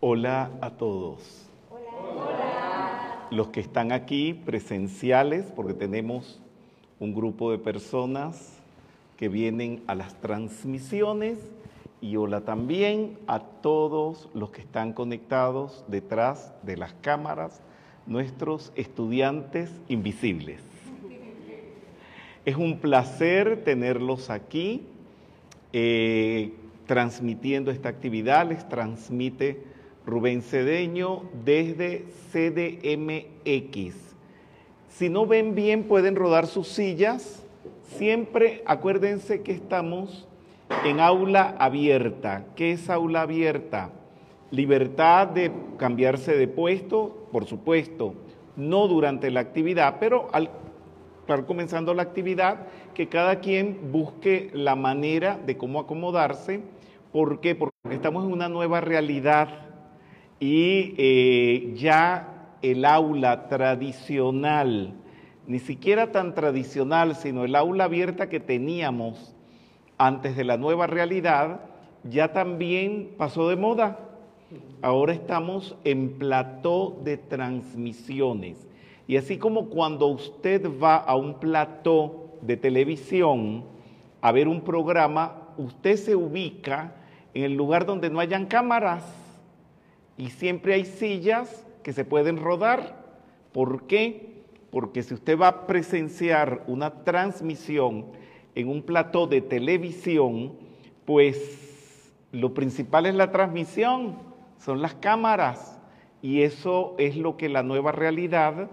Hola a todos. Hola. Los que están aquí presenciales, porque tenemos un grupo de personas que vienen a las transmisiones y hola también a todos los que están conectados detrás de las cámaras, nuestros estudiantes invisibles. Es un placer tenerlos aquí eh, transmitiendo esta actividad. Les transmite Rubén Cedeño desde CDMX. Si no ven bien, pueden rodar sus sillas. Siempre acuérdense que estamos en aula abierta. ¿Qué es aula abierta? Libertad de cambiarse de puesto, por supuesto, no durante la actividad, pero al estar comenzando la actividad, que cada quien busque la manera de cómo acomodarse. ¿Por qué? Porque estamos en una nueva realidad y eh, ya el aula tradicional, ni siquiera tan tradicional, sino el aula abierta que teníamos antes de la nueva realidad, ya también pasó de moda. Ahora estamos en plató de transmisiones. Y así como cuando usted va a un plató de televisión a ver un programa, usted se ubica en el lugar donde no hayan cámaras y siempre hay sillas que se pueden rodar. ¿Por qué? Porque si usted va a presenciar una transmisión en un plató de televisión, pues lo principal es la transmisión, son las cámaras, y eso es lo que la nueva realidad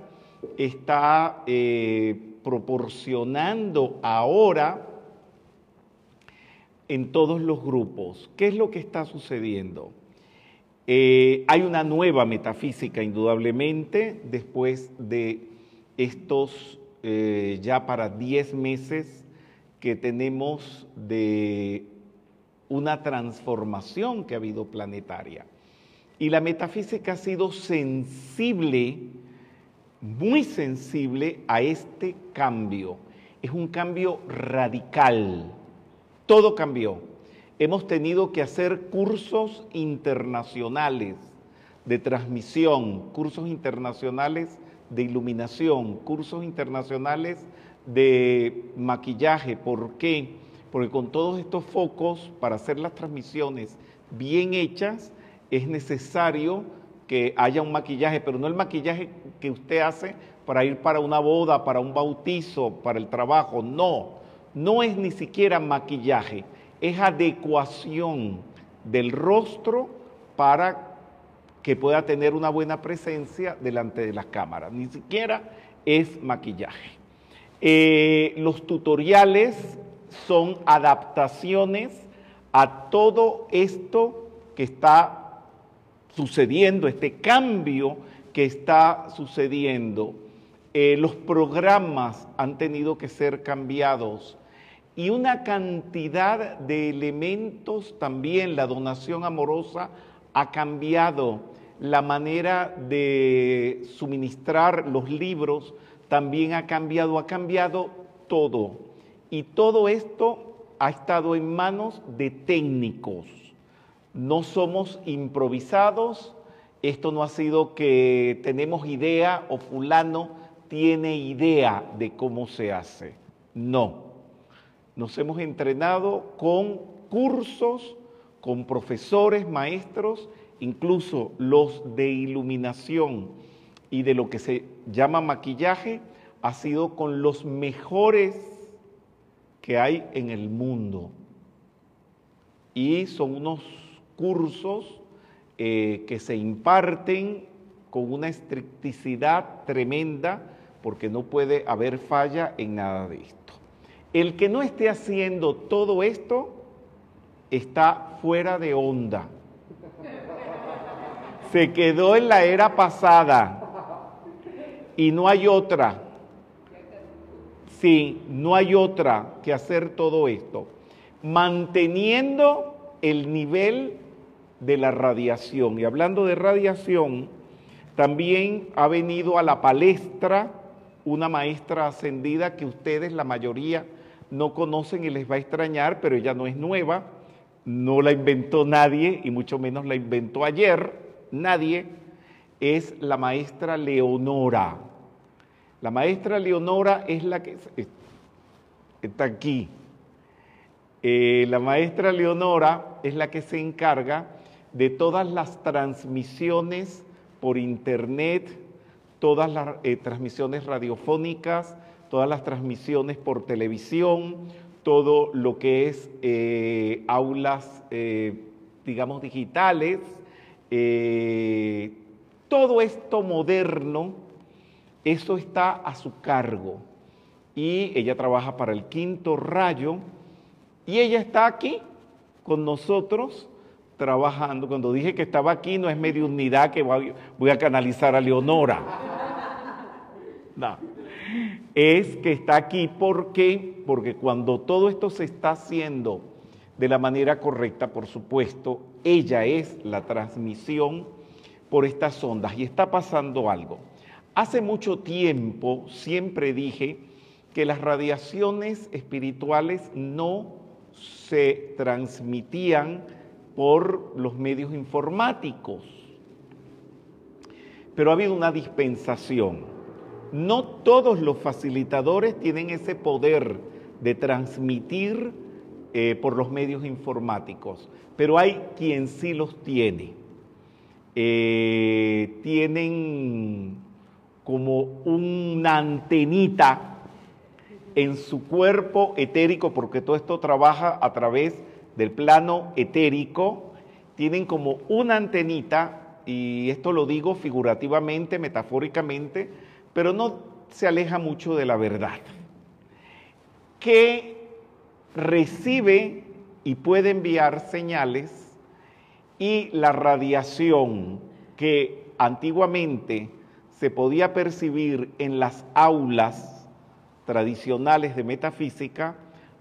está eh, proporcionando ahora en todos los grupos. ¿Qué es lo que está sucediendo? Eh, hay una nueva metafísica, indudablemente, después de estos eh, ya para 10 meses que tenemos de una transformación que ha habido planetaria. Y la metafísica ha sido sensible, muy sensible a este cambio. Es un cambio radical. Todo cambió hemos tenido que hacer cursos internacionales de transmisión, cursos internacionales de iluminación, cursos internacionales de maquillaje. ¿Por qué? Porque con todos estos focos, para hacer las transmisiones bien hechas, es necesario que haya un maquillaje, pero no el maquillaje que usted hace para ir para una boda, para un bautizo, para el trabajo, no, no es ni siquiera maquillaje, es adecuación del rostro para que pueda tener una buena presencia delante de las cámaras. Ni siquiera es maquillaje. Eh, los tutoriales son adaptaciones a todo esto que está sucediendo, este cambio que está sucediendo. Eh, los programas han tenido que ser cambiados y una cantidad de elementos también. La donación amorosa ha cambiado, la manera de suministrar los libros también ha cambiado, ha cambiado todo. Y todo esto ha estado en manos de técnicos. No somos improvisados, esto no ha sido que tenemos idea o fulano tiene idea de cómo se hace. No nos hemos entrenado con cursos, con profesores, maestros, incluso los de iluminación y de lo que se llama maquillaje, ha sido con los mejores que hay en el mundo. Y son unos cursos eh, que se imparten con una estricticidad tremenda porque no puede haber falla en nada de esto. El que no esté haciendo todo esto está fuera de onda. Se quedó en la era pasada y no hay otra. Sí, no hay otra que hacer todo esto. Manteniendo el nivel de la radiación. Y hablando de radiación, también ha venido a la palestra una maestra ascendida que ustedes, la mayoría, no conocen y les va a extrañar, pero ella no es nueva, no la inventó nadie y mucho menos la inventó ayer. nadie, es la maestra Leonora. La maestra Leonora es la que está aquí. Eh, la maestra Leonora es la que se encarga de todas las transmisiones por internet, todas las eh, transmisiones radiofónicas, todas las transmisiones por televisión, todo lo que es eh, aulas, digamos, digitales, todo esto moderno, eso está a su cargo. Y ella trabaja para el quinto rayo y ella está aquí con nosotros trabajando. Cuando dije que estaba aquí no es medio unidad que voy, a canalizar a Leonora. No. Es que está aquí porque, porque cuando todo esto se está haciendo de la manera correcta, por supuesto, ella es la transmisión por estas ondas y está pasando algo. Hace mucho tiempo siempre dije que las radiaciones espirituales no se transmitían por los medios informáticos. Pero ha habido una dispensación. No todos los facilitadores tienen ese poder de transmitir eh, por los medios informáticos, pero hay quien sí los tiene. Eh, tienen como una antenita en su cuerpo etérico, porque todo esto trabaja a través del plano etérico, tienen como una antenita, y esto lo digo figurativamente, metafóricamente, pero no se aleja mucho de la verdad, que recibe y puede enviar señales y la radiación que antiguamente se podía percibir en las aulas tradicionales de metafísica,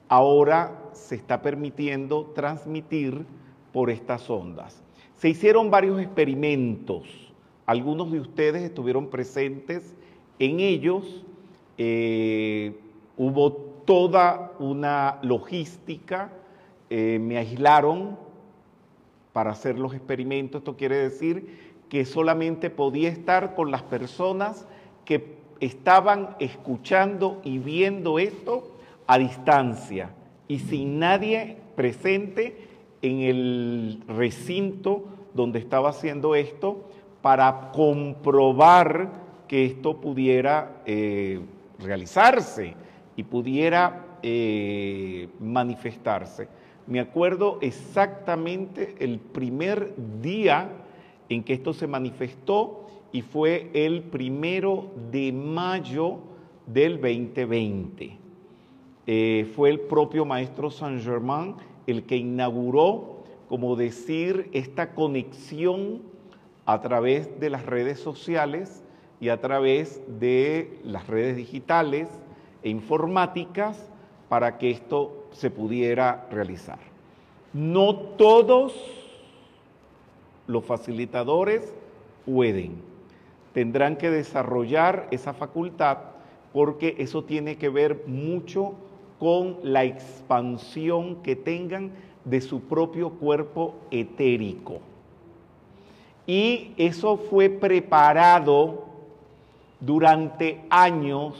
ahora se está permitiendo transmitir por estas ondas. Se hicieron varios experimentos, algunos de ustedes estuvieron presentes en ellos, eh, hubo toda una logística, eh, me aislaron para hacer los experimentos. Esto quiere decir que solamente podía estar con las personas que estaban escuchando y viendo esto a distancia y sin nadie presente en el recinto donde estaba haciendo esto para comprobar que esto pudiera eh, realizarse y pudiera eh, manifestarse. Me acuerdo exactamente el primer día en que esto se manifestó y fue el primero de mayo del 2020. Eh, fue el propio maestro Saint Germain el que inauguró, como decir, esta conexión a través de las redes sociales y a través de las redes digitales e informáticas para que esto se pudiera realizar. No todos los facilitadores pueden. Tendrán que desarrollar esa facultad porque eso tiene que ver mucho con la expansión que tengan de su propio cuerpo etérico. Y eso fue preparado durante años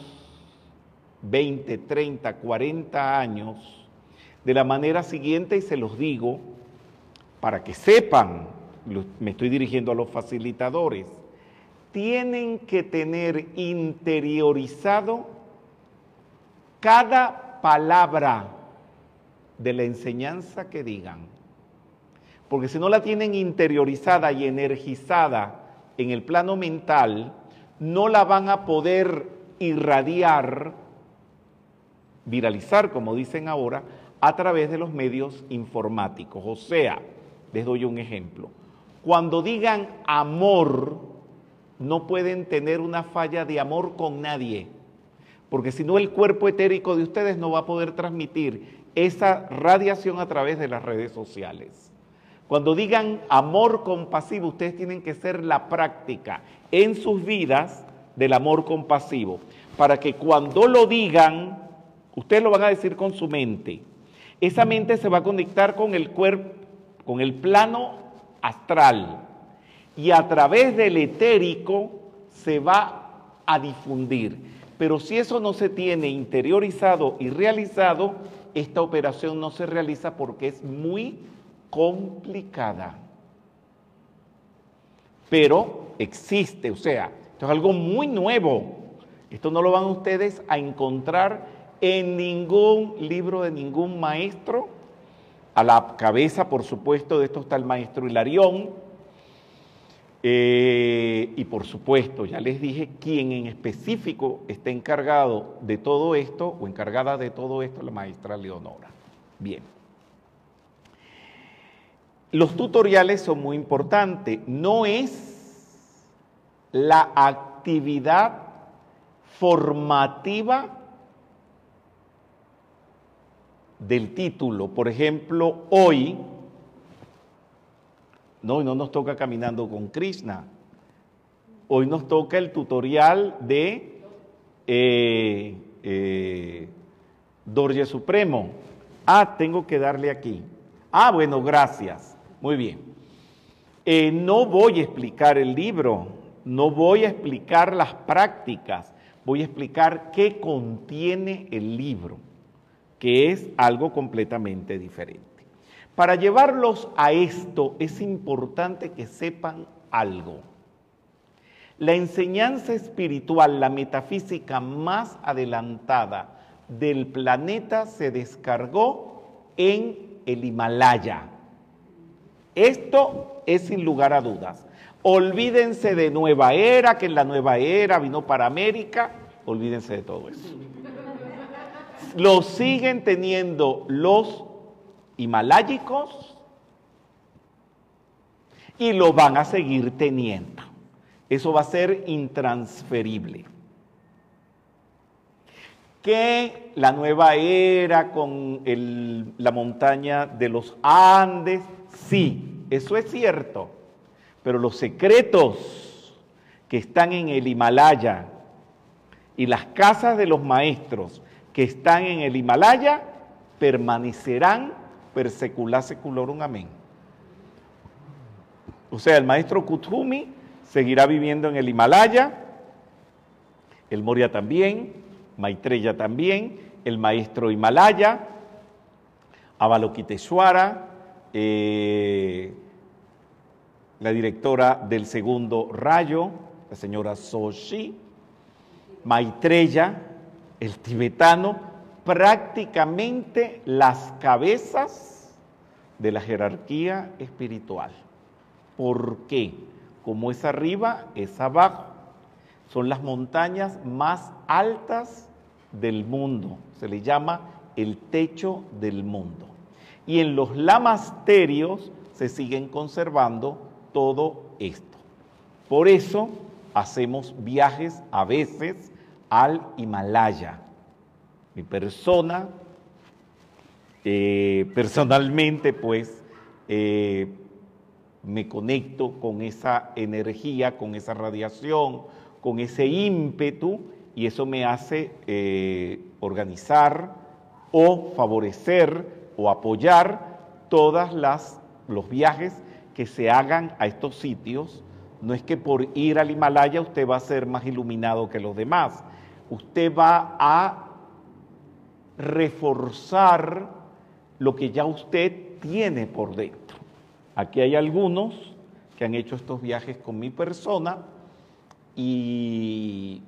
20, 30, 40 años de la manera siguiente y se los digo para que sepan, me estoy dirigiendo a los facilitadores, tienen que tener interiorizado cada palabra de la enseñanza que digan. Porque si no la tienen interiorizada y energizada en el plano mental, no la van a poder irradiar viralizar, como dicen ahora, a través de los medios informáticos. O sea, les doy un ejemplo. Cuando digan amor, no pueden tener una falla de amor con nadie, porque si no el cuerpo etérico de ustedes no va a poder transmitir esa radiación a través de las redes sociales. Cuando digan amor compasivo, ustedes tienen que ser la práctica en sus vidas del amor compasivo, para que cuando lo digan Ustedes lo van a decir con su mente. Esa mente se va a conectar con el cuerpo, con el plano astral. y a través del etérico se va a difundir. Pero si eso no se tiene interiorizado y realizado, esta operación no se realiza porque es muy complicada. Pero existe, o sea, esto es algo muy nuevo. Esto no lo van ustedes a encontrar en ningún libro de ningún maestro. A la cabeza, por supuesto, de esto está el maestro Hilarión. Eh, y por supuesto, ya les dije, quién en específico está encargado de todo esto o encargada de todo esto, la maestra Leonora. Bien. Los tutoriales son muy importantes. No es la actividad formativa del título. Por ejemplo, hoy, no, no nos toca caminando con Krishna. Hoy nos toca el tutorial de eh, eh, Dorje Supremo. Ah, tengo que darle aquí. Ah, bueno, gracias. Muy bien. Eh, no voy a explicar el libro, no voy a explicar las prácticas, voy a explicar qué contiene el libro que es algo completamente diferente. Para llevarlos a esto es importante que sepan algo. La enseñanza espiritual, la metafísica más adelantada del planeta se descargó en el Himalaya. Esto es sin lugar a dudas. Olvídense de Nueva Era, que en la Nueva Era vino para América, olvídense de todo eso lo siguen teniendo los himalayicos y lo van a seguir teniendo. Eso va a ser intransferible. Que la nueva era con la montaña de los Andes, sí, eso es cierto, pero los secretos que están en el Himalaya y las casas de los maestros que están en el Himalaya permanecerán per secula seculorum. Amén. O sea, el maestro Kuthumi seguirá viviendo en el Himalaya, el Moria también, Maitreya también, el maestro Himalaya, Avalokiteshvara, eh, la directora del segundo rayo, la señora Soshi, Maitreya, el tibetano, prácticamente las cabezas de la jerarquía espiritual. ¿Por qué? Como es arriba, es abajo. Son las montañas más altas del mundo. Se le llama el techo del mundo. Y en los lamasterios se siguen conservando todo esto. Por eso hacemos viajes a veces al Himalaya. Mi persona, eh, personalmente, pues, eh, me conecto con esa energía, con esa radiación, con ese ímpetu, y eso me hace eh, organizar o favorecer o apoyar todas las los viajes que se hagan a estos sitios. No es que por ir al Himalaya usted va a ser más iluminado que los demás, usted va a reforzar lo que ya usted tiene por dentro. Aquí hay algunos que han hecho estos viajes con mi persona y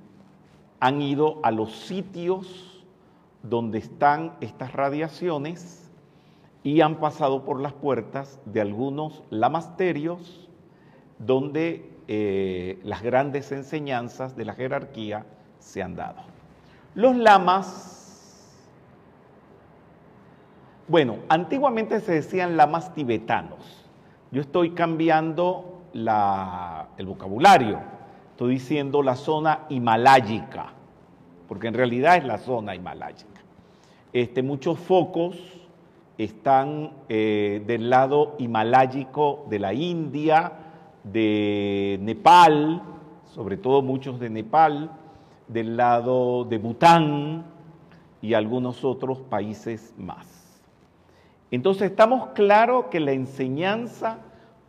han ido a los sitios donde están estas radiaciones y han pasado por las puertas de algunos lamasterios donde eh, las grandes enseñanzas de la jerarquía se han dado. Los lamas, bueno, antiguamente se decían lamas tibetanos. Yo estoy cambiando el vocabulario. Estoy diciendo la zona himaláyica, porque en realidad es la zona himaláyica. Este, muchos focos están eh, del lado himaláyico de la India, de Nepal, sobre todo muchos de Nepal, del lado de Bután y algunos otros países más. Entonces estamos claros que la enseñanza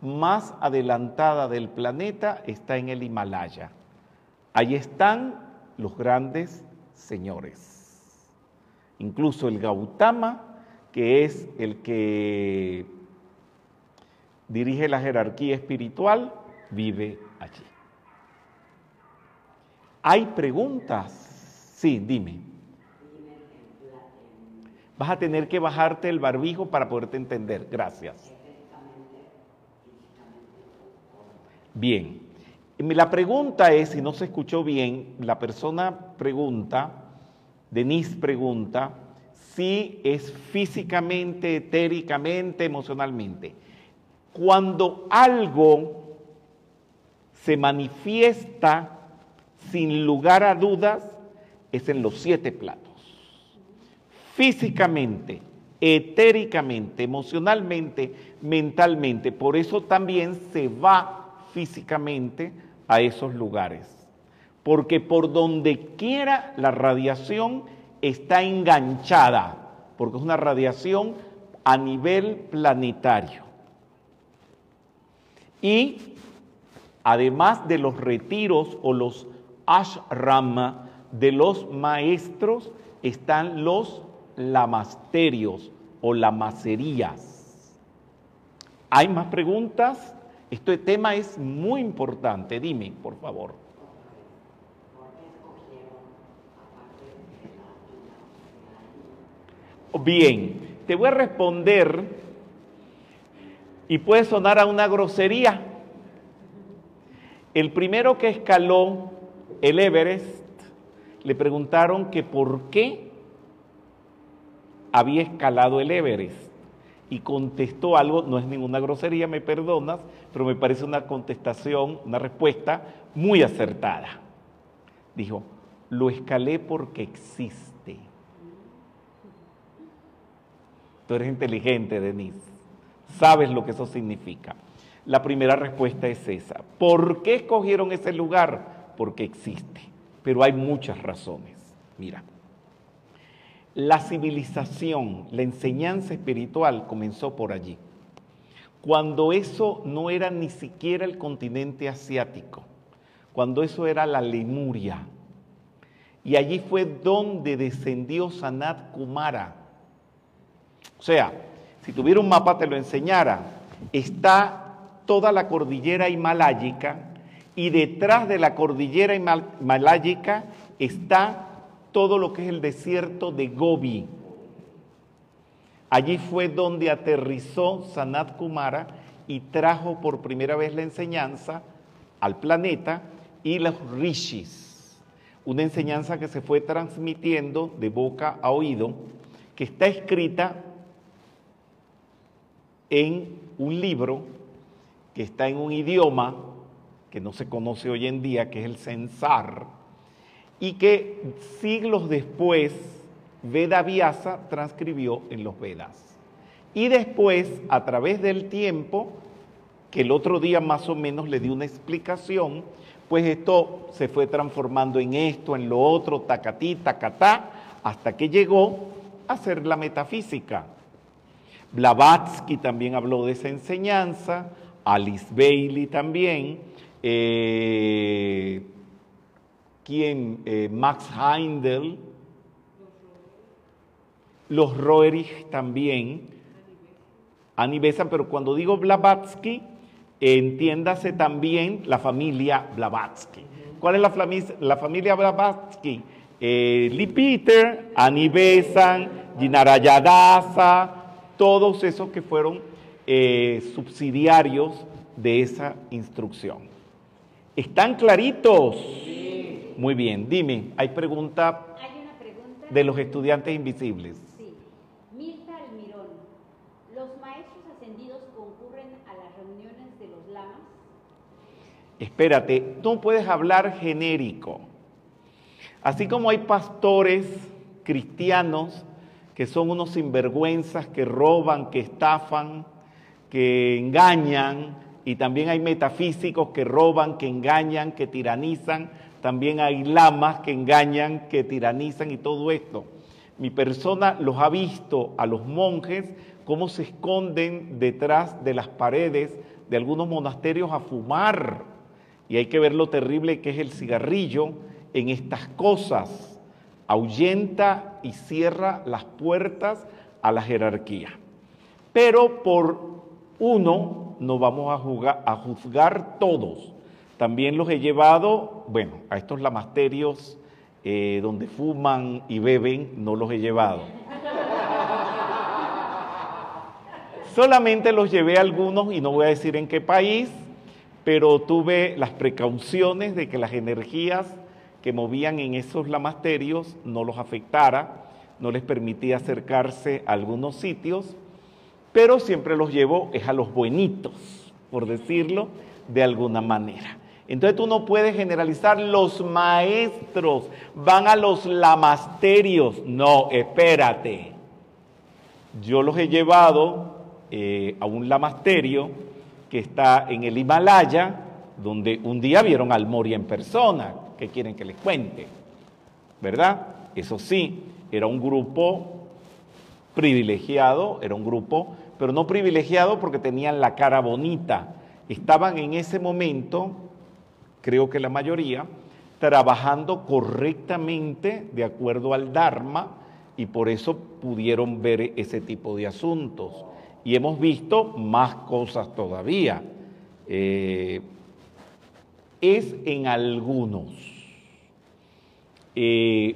más adelantada del planeta está en el Himalaya. Ahí están los grandes señores. Incluso el Gautama, que es el que dirige la jerarquía espiritual, vive allí. ¿Hay preguntas? Sí, dime. Vas a tener que bajarte el barbijo para poderte entender. Gracias. Bien. La pregunta es, si no se escuchó bien, la persona pregunta, Denise pregunta, si es físicamente, etéricamente, emocionalmente. Cuando algo se manifiesta sin lugar a dudas, es en los siete platos. Físicamente, etéricamente, emocionalmente, mentalmente. Por eso también se va físicamente a esos lugares. Porque por donde quiera la radiación está enganchada, porque es una radiación a nivel planetario. Y además de los retiros o los ashram de los maestros, están los lamasterios o lamacerías. ¿Hay más preguntas? Este tema es muy importante. Dime, por favor. Bien, te voy a responder y puede sonar a una grosería. El primero que escaló el Everest, le preguntaron que por qué había escalado el Everest y contestó algo, no es ninguna grosería, me perdonas, pero me parece una contestación, una respuesta muy acertada. Dijo, lo escalé porque existe. Tú eres inteligente, Denise. Sabes lo que eso significa. La primera respuesta es esa. ¿Por qué escogieron ese lugar? Porque existe. Pero hay muchas razones. Mira. La civilización, la enseñanza espiritual comenzó por allí, cuando eso no era ni siquiera el continente asiático, cuando eso era la Lemuria. Y allí fue donde descendió Sanat Kumara. O sea, si tuviera un mapa te lo enseñara. Está toda la cordillera himaláyica y detrás de la cordillera himaláyica está todo lo que es el desierto de Gobi. Allí fue donde aterrizó Sanat Kumara y trajo por primera vez la enseñanza al planeta y los rishis. Una enseñanza que se fue transmitiendo de boca a oído, que está escrita en un libro que está en un idioma que no se conoce hoy en día, que es el Sensar, y que siglos después Veda Vyasa transcribió en los Vedas. Y después, a través del tiempo, que el otro día más o menos le di una explicación, pues esto se fue transformando en esto, en lo otro, tacatí, tacatá, hasta que llegó a ser la metafísica. Blavatsky también habló de esa enseñanza, Alice Bailey también, eh, quien eh, Max Heindel, los Roerich también, Annie pero cuando digo Blavatsky, entiéndase también la familia Blavatsky. ¿Cuál es la, familia Blavatsky? Eh, Lee Peter, Annie Besant, Ginarayadasa, todos esos que fueron eh, subsidiarios de esa instrucción. ¿Están claritos? Muy bien, dime, ¿hay pregunta, ¿Hay una pregunta? de los estudiantes invisibles? Sí. Mirta Almirón, ¿los maestros ascendidos concurren a las reuniones de los lamas? Espérate, tú puedes hablar genérico. Así como hay pastores cristianos que son unos sinvergüenzas, que roban, que estafan, que engañan, y también hay metafísicos que roban, que engañan, que tiranizan, también hay lamas que engañan, que tiranizan y todo esto. Mi persona los ha visto a los monjes cómo se esconden detrás de las paredes de algunos monasterios a fumar. Y hay que ver lo terrible que es el cigarrillo en estas cosas. Ahuyenta y cierra las puertas a la jerarquía. Pero por uno no vamos a, a juzgar todos. También los he llevado, bueno, a estos lamasterios eh, donde fuman y beben, no los he llevado. Solamente los llevé a algunos y no voy a decir en qué país, pero tuve las precauciones de que las energías que movían en esos lamasterios no los afectara, no les permitía acercarse a algunos sitios, pero siempre los llevo es a los buenitos, por decirlo de alguna manera. Entonces tú no puedes generalizar, los maestros van a los lamasterios. No, espérate. Yo los he llevado eh, a un lamasterio que está en el Himalaya, donde un día vieron al Moria en persona. ¿Qué quieren que les cuente? ¿Verdad? Eso sí, era un grupo privilegiado, era un grupo, pero no privilegiado porque tenían la cara bonita. Estaban en ese momento creo que la mayoría, trabajando correctamente de acuerdo al Dharma y por eso pudieron ver ese tipo de asuntos. Y hemos visto más cosas todavía. Eh, es en algunos. Eh,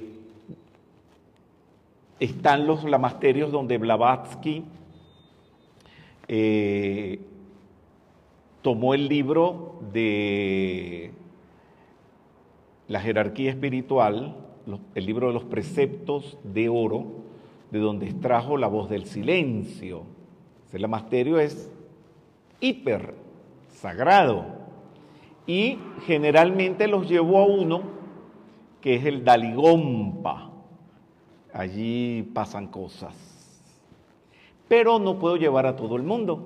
están los lamasterios donde Blavatsky eh, tomó el libro de la jerarquía espiritual, el libro de los preceptos de oro, de donde extrajo la voz del silencio. El masterio es hiper sagrado y generalmente los llevó a uno que es el Daligompa. Allí pasan cosas. Pero no puedo llevar a todo el mundo.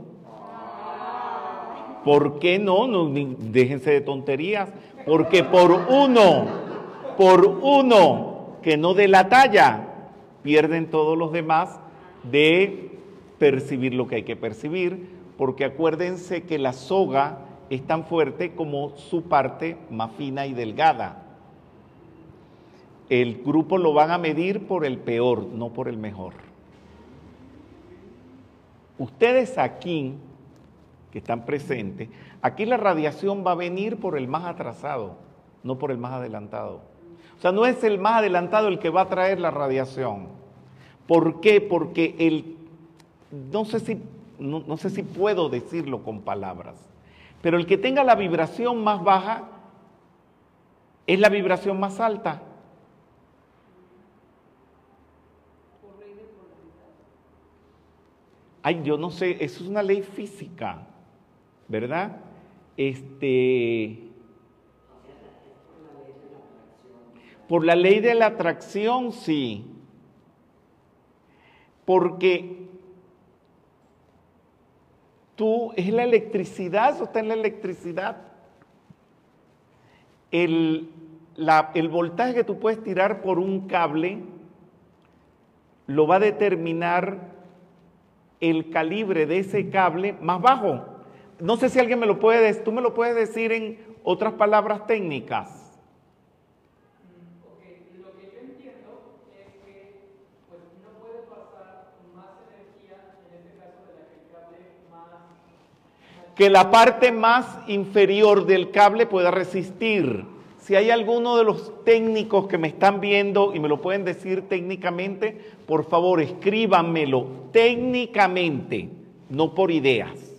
¿Por qué no? no déjense de tonterías porque por uno, por uno que no dé la talla, pierden todos los demás de percibir lo que hay que percibir, porque acuérdense que la soga es tan fuerte como su parte más fina y delgada. El grupo lo van a medir por el peor, no por el mejor. Ustedes aquí, que están presentes, Aquí la radiación va a venir por el más atrasado, no por el más adelantado. O sea, no es el más adelantado el que va a traer la radiación. ¿Por qué? Porque el, no sé si, no, sé si puedo decirlo con palabras, pero el que tenga la vibración más baja es la vibración más alta. Ay, yo no sé, eso es una ley física, ¿verdad? Este, por la ley de la atracción, sí. Porque tú, es la electricidad, eso está en la electricidad. El, el voltaje que tú puedes tirar por un cable lo va a determinar el calibre de ese cable más bajo no sé si alguien me lo puede tú me lo puedes decir en otras palabras técnicas. lo que yo entiendo es que pues, no puede pasar más energía, en este caso de la que el cable más... Que la parte más inferior del cable pueda resistir. Si hay alguno de los técnicos que me están viendo y me lo pueden decir técnicamente, por favor escríbanmelo técnicamente, no por ideas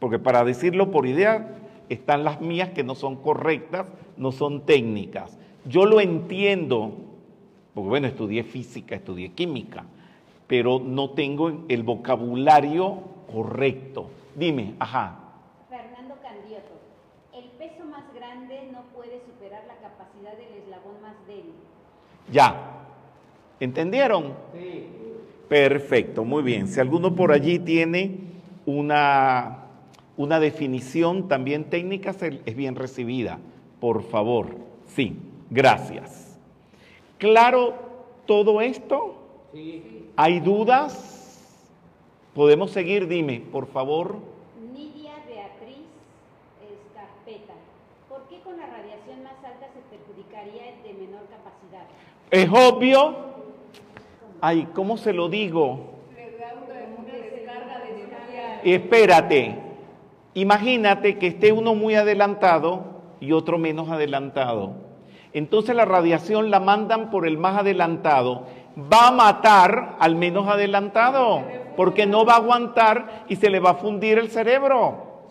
porque para decirlo por idea están las mías que no son correctas, no son técnicas. Yo lo entiendo, porque bueno, estudié física, estudié química, pero no tengo el vocabulario correcto. Dime, ajá. Fernando Candioto, el peso más grande no puede superar la capacidad del eslabón más débil. Ya, ¿entendieron? Sí. Perfecto, muy bien. Si alguno por allí tiene una una definición también técnica es bien recibida. Por favor, sí, gracias. ¿Claro todo esto? Sí. ¿Hay dudas? ¿Podemos seguir? Dime, por favor. Nidia de escarpeta. ¿Por qué con la radiación más alta se perjudicaría el de menor capacidad? Es obvio. Ay, ¿cómo se lo digo? Espérate. Imagínate que esté uno muy adelantado y otro menos adelantado. Entonces la radiación la mandan por el más adelantado. Va a matar al menos adelantado, porque no va a aguantar y se le va a fundir el cerebro.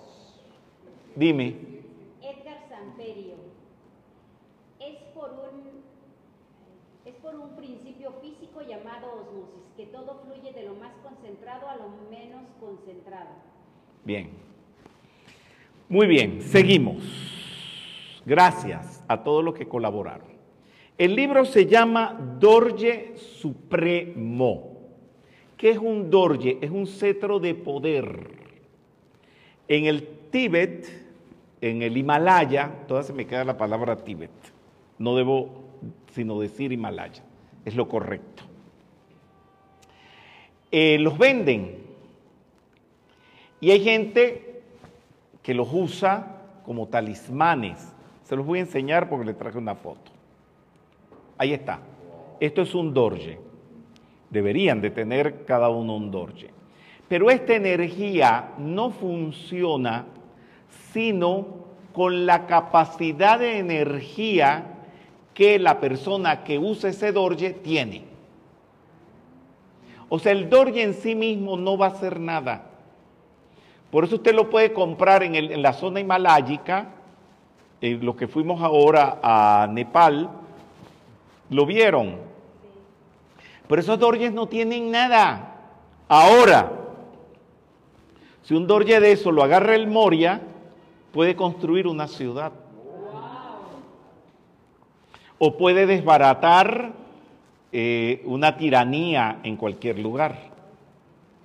Dime. Edgar Samperio. Es por un es por un principio físico llamado osmosis, que todo fluye de lo más concentrado a lo menos concentrado. Bien. Muy bien, seguimos. Gracias a todos los que colaboraron. El libro se llama Dorje Supremo. ¿Qué es un Dorje? Es un cetro de poder. En el Tíbet, en el Himalaya, todavía se me queda la palabra Tíbet. No debo sino decir Himalaya. Es lo correcto. Eh, los venden. Y hay gente que los usa como talismanes. Se los voy a enseñar porque le traje una foto. Ahí está. Esto es un dorje. Deberían de tener cada uno un dorje. Pero esta energía no funciona sino con la capacidad de energía que la persona que usa ese dorje tiene. O sea, el dorje en sí mismo no va a hacer nada. Por eso usted lo puede comprar en, la zona himaláyica, en los que fuimos ahora a Nepal, lo vieron. Pero esos dorjes no tienen nada. Ahora, si un dorje de eso lo agarra el Moria, puede construir una ciudad. O puede desbaratar eh, una tiranía en cualquier lugar.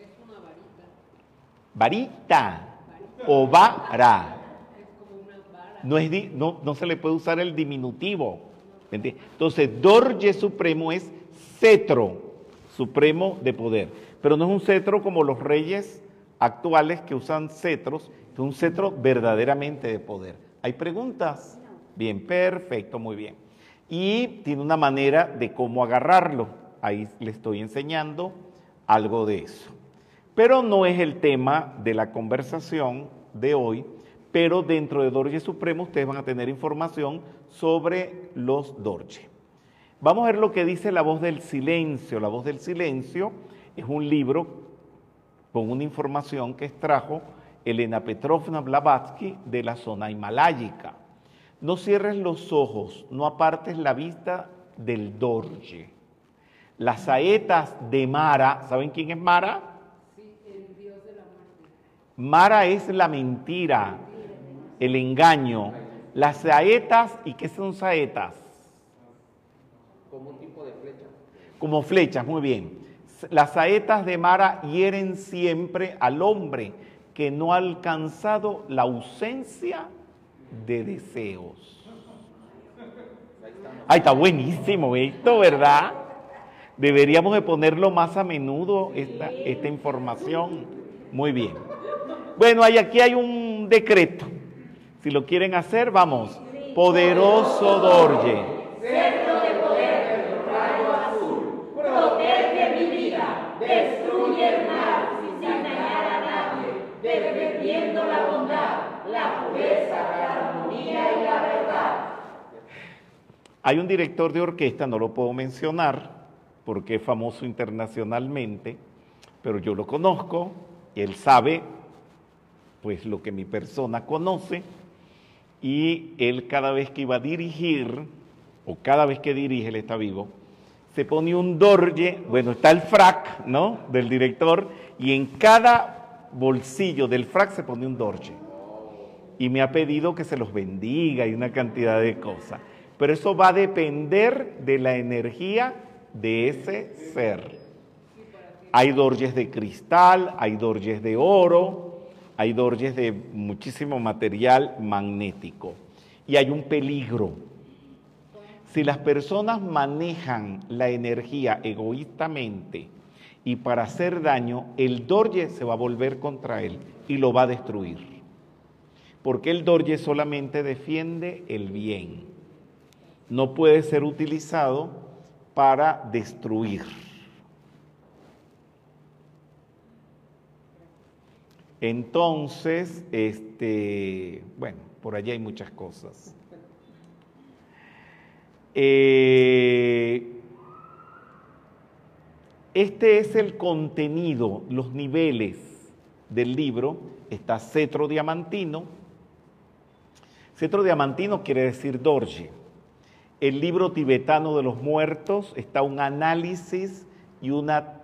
Es una varita. Varita o vara. No, es no, no se le puede usar el diminutivo. Entonces, Dorje Supremo es cetro supremo de poder. Pero no es un cetro como los reyes actuales que usan cetros, es un cetro verdaderamente de poder. ¿Hay preguntas? Bien, perfecto, muy bien. Y tiene una manera de cómo agarrarlo. Ahí le estoy enseñando algo de eso. Pero no es el tema de la conversación de hoy, pero dentro de Dorje Supremo ustedes van a tener información sobre los Dorje. Vamos a ver lo que dice La Voz del Silencio. La Voz del Silencio es un libro con una información que extrajo Elena Petrovna Blavatsky de la zona himaláyica. No cierres los ojos, no apartes la vista del Dorje. Las saetas de Mara, ¿saben quién es Mara? Sí, el dios de la. Mara es la mentira, el engaño. Las saetas, ¿y qué son saetas? Como un tipo de flecha. Como flechas, muy bien. Las saetas de Mara hieren siempre al hombre que no ha alcanzado la ausencia de deseos. Ay, está buenísimo esto, ¿verdad? Deberíamos de ponerlo más a menudo esta, esta información. Muy bien. Bueno, hay, aquí hay un decreto. Si lo quieren hacer, vamos. Poderoso Dorje. Hay un director de orquesta, no lo puedo mencionar porque es famoso internacionalmente, pero yo lo conozco, y él sabe pues lo que mi persona conoce y él cada vez que iba a dirigir o cada vez que dirige, él está vivo, se pone un dorje, bueno, está el frac, ¿no? Del director y en cada bolsillo del frac se pone un dorje y me ha pedido que se los bendiga y una cantidad de cosas. Pero eso va a depender de la energía de ese ser. Hay dorjes de cristal, hay dorjes de oro, hay dorjes de muchísimo material magnético. Y hay un peligro. Si las personas manejan la energía egoístamente y para hacer daño, el dorje se va a volver contra él y lo va a destruir. porque el Dorje solamente defiende el bien. No puede ser utilizado para destruir. Entonces, este, bueno, por allí hay muchas cosas. Eh, este es el contenido, los niveles del libro. Está cetro diamantino. Cetro diamantino quiere decir Dorje. El libro tibetano de los muertos está un análisis y una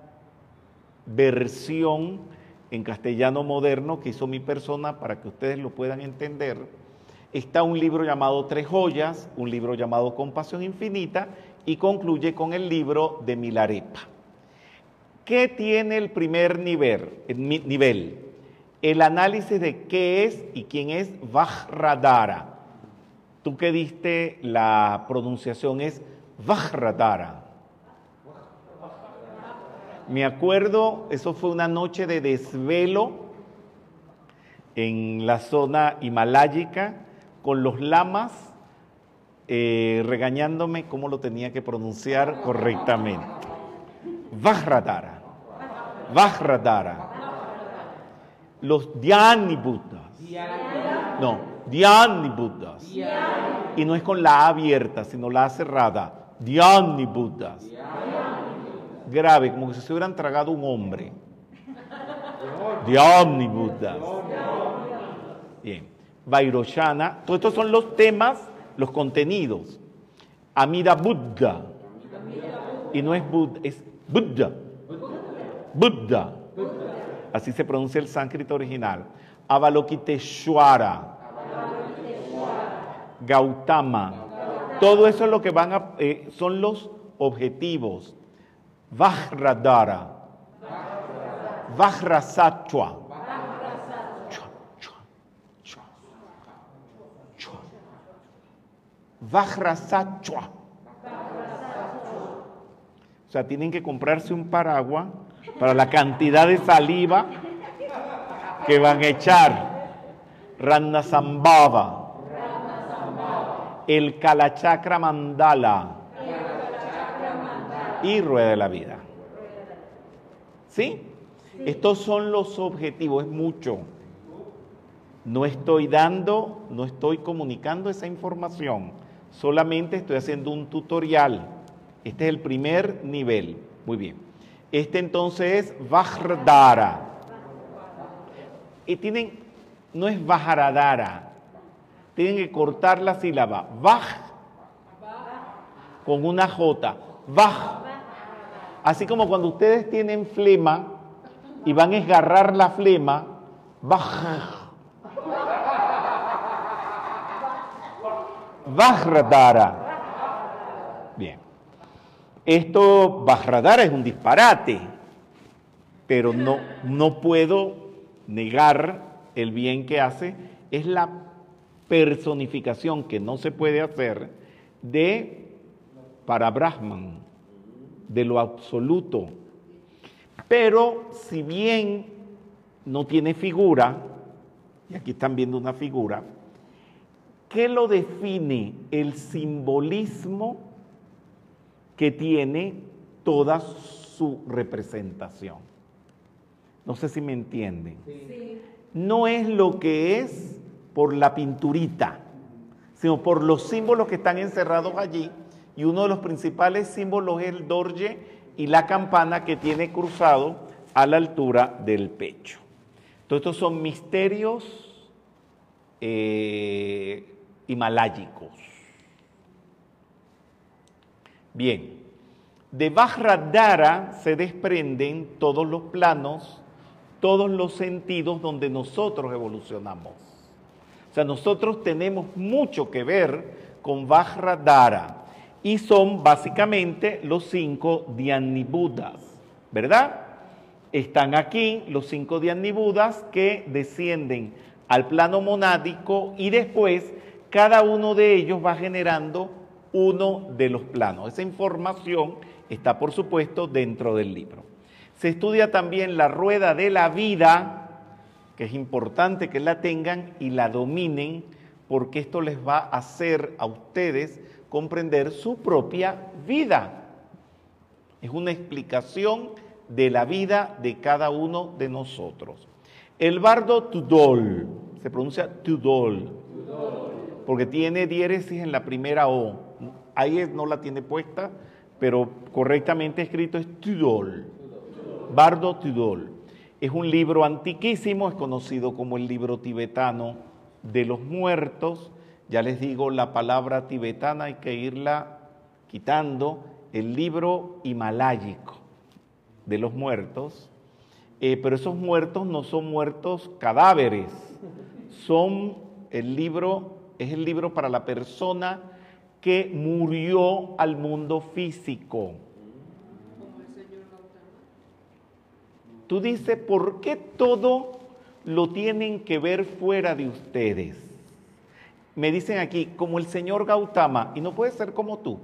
versión en castellano moderno que hizo mi persona para que ustedes lo puedan entender. Está un libro llamado Tres Joyas, un libro llamado Compasión Infinita y concluye con el libro de Milarepa. ¿Qué tiene el primer nivel? El nivel? El análisis de qué es y quién es Vajradara. Tú que diste la pronunciación es Vajradara. Me acuerdo, eso fue una noche de desvelo en la zona himaláyica con los lamas eh, regañándome cómo lo tenía que pronunciar correctamente. Vajradara. Vajradara. Los Dhyani. No, Dhyani Buddhas. Y no es con la A abierta, sino la A cerrada. Dhyani Buddhas grave, como si se hubieran tragado un hombre. De Buddhas. Bien. Vairoshana. Todos estos son los temas, los contenidos. Amida Buddha. Y no es Buddha, es Buddha. Buddha. Así se pronuncia el sánscrito original. Avalokiteshwara. Gautama. Todo eso es lo que van a, eh, son los objetivos Vajradara. Vajrasatwa. Vajrasatwa. O sea, tienen que comprarse un paraguas para la cantidad de saliva que van a echar. Sambhava. El Kalachakra Mandala y rueda de la vida. ¿Sí? Estos son los objetivos, es mucho. No estoy dando, no estoy comunicando esa información, solamente estoy haciendo un tutorial. Este es el primer nivel. Muy bien. Este entonces es Vajradara. Y tienen, no es Vajradara, tienen que cortar la sílaba. Vaj con una J. Vaj. Así como cuando ustedes tienen flema y van a esgarrar la flema, Baj. Vajradara. Bien. Esto, Vajradara es un disparate, pero no, no puedo negar el bien que hace. Es la personificación que no se puede hacer de para Brahman de lo absoluto. Pero si bien no tiene figura, y aquí están viendo una figura, ¿qué lo define el simbolismo que tiene toda su representación? No sé si me entienden. No es lo que es por la pinturita, sino por los símbolos que están encerrados allí y uno de los principales símbolos es el dorje y la campana que tiene cruzado a la altura del pecho. Todos estos son misterios eh. Bien, de Vajradara se desprenden todos los planos, todos los sentidos donde nosotros evolucionamos. O sea, nosotros tenemos mucho que ver con Vajradara y son básicamente los cinco Budas, ¿verdad? Están aquí los cinco Budas que descienden al plano monádico y después cada uno de ellos va generando uno de los planos. Esa información está, por supuesto, dentro del libro. Se estudia también la rueda de la vida, que es importante que la tengan y la dominen porque esto les va a hacer a ustedes comprender su propia vida. Es una explicación de la vida de cada uno de nosotros. El bardo Tudol, se pronuncia Tudol, porque tiene diéresis en la primera O. Ahí no la tiene puesta, pero correctamente escrito es Tudol. Bardo Tudol. Es un libro antiquísimo, es conocido como el libro tibetano de los muertos. Ya les digo, la palabra tibetana hay que irla quitando. El libro himalayico de los muertos. Eh, pero esos muertos no son muertos cadáveres, son el libro, es el libro para la persona que murió al mundo físico. Como el señor Gautama. Tú dices, ¿por qué todo lo tienen que ver fuera de ustedes? Me dicen aquí, como el señor Gautama, y no puede ser como tú.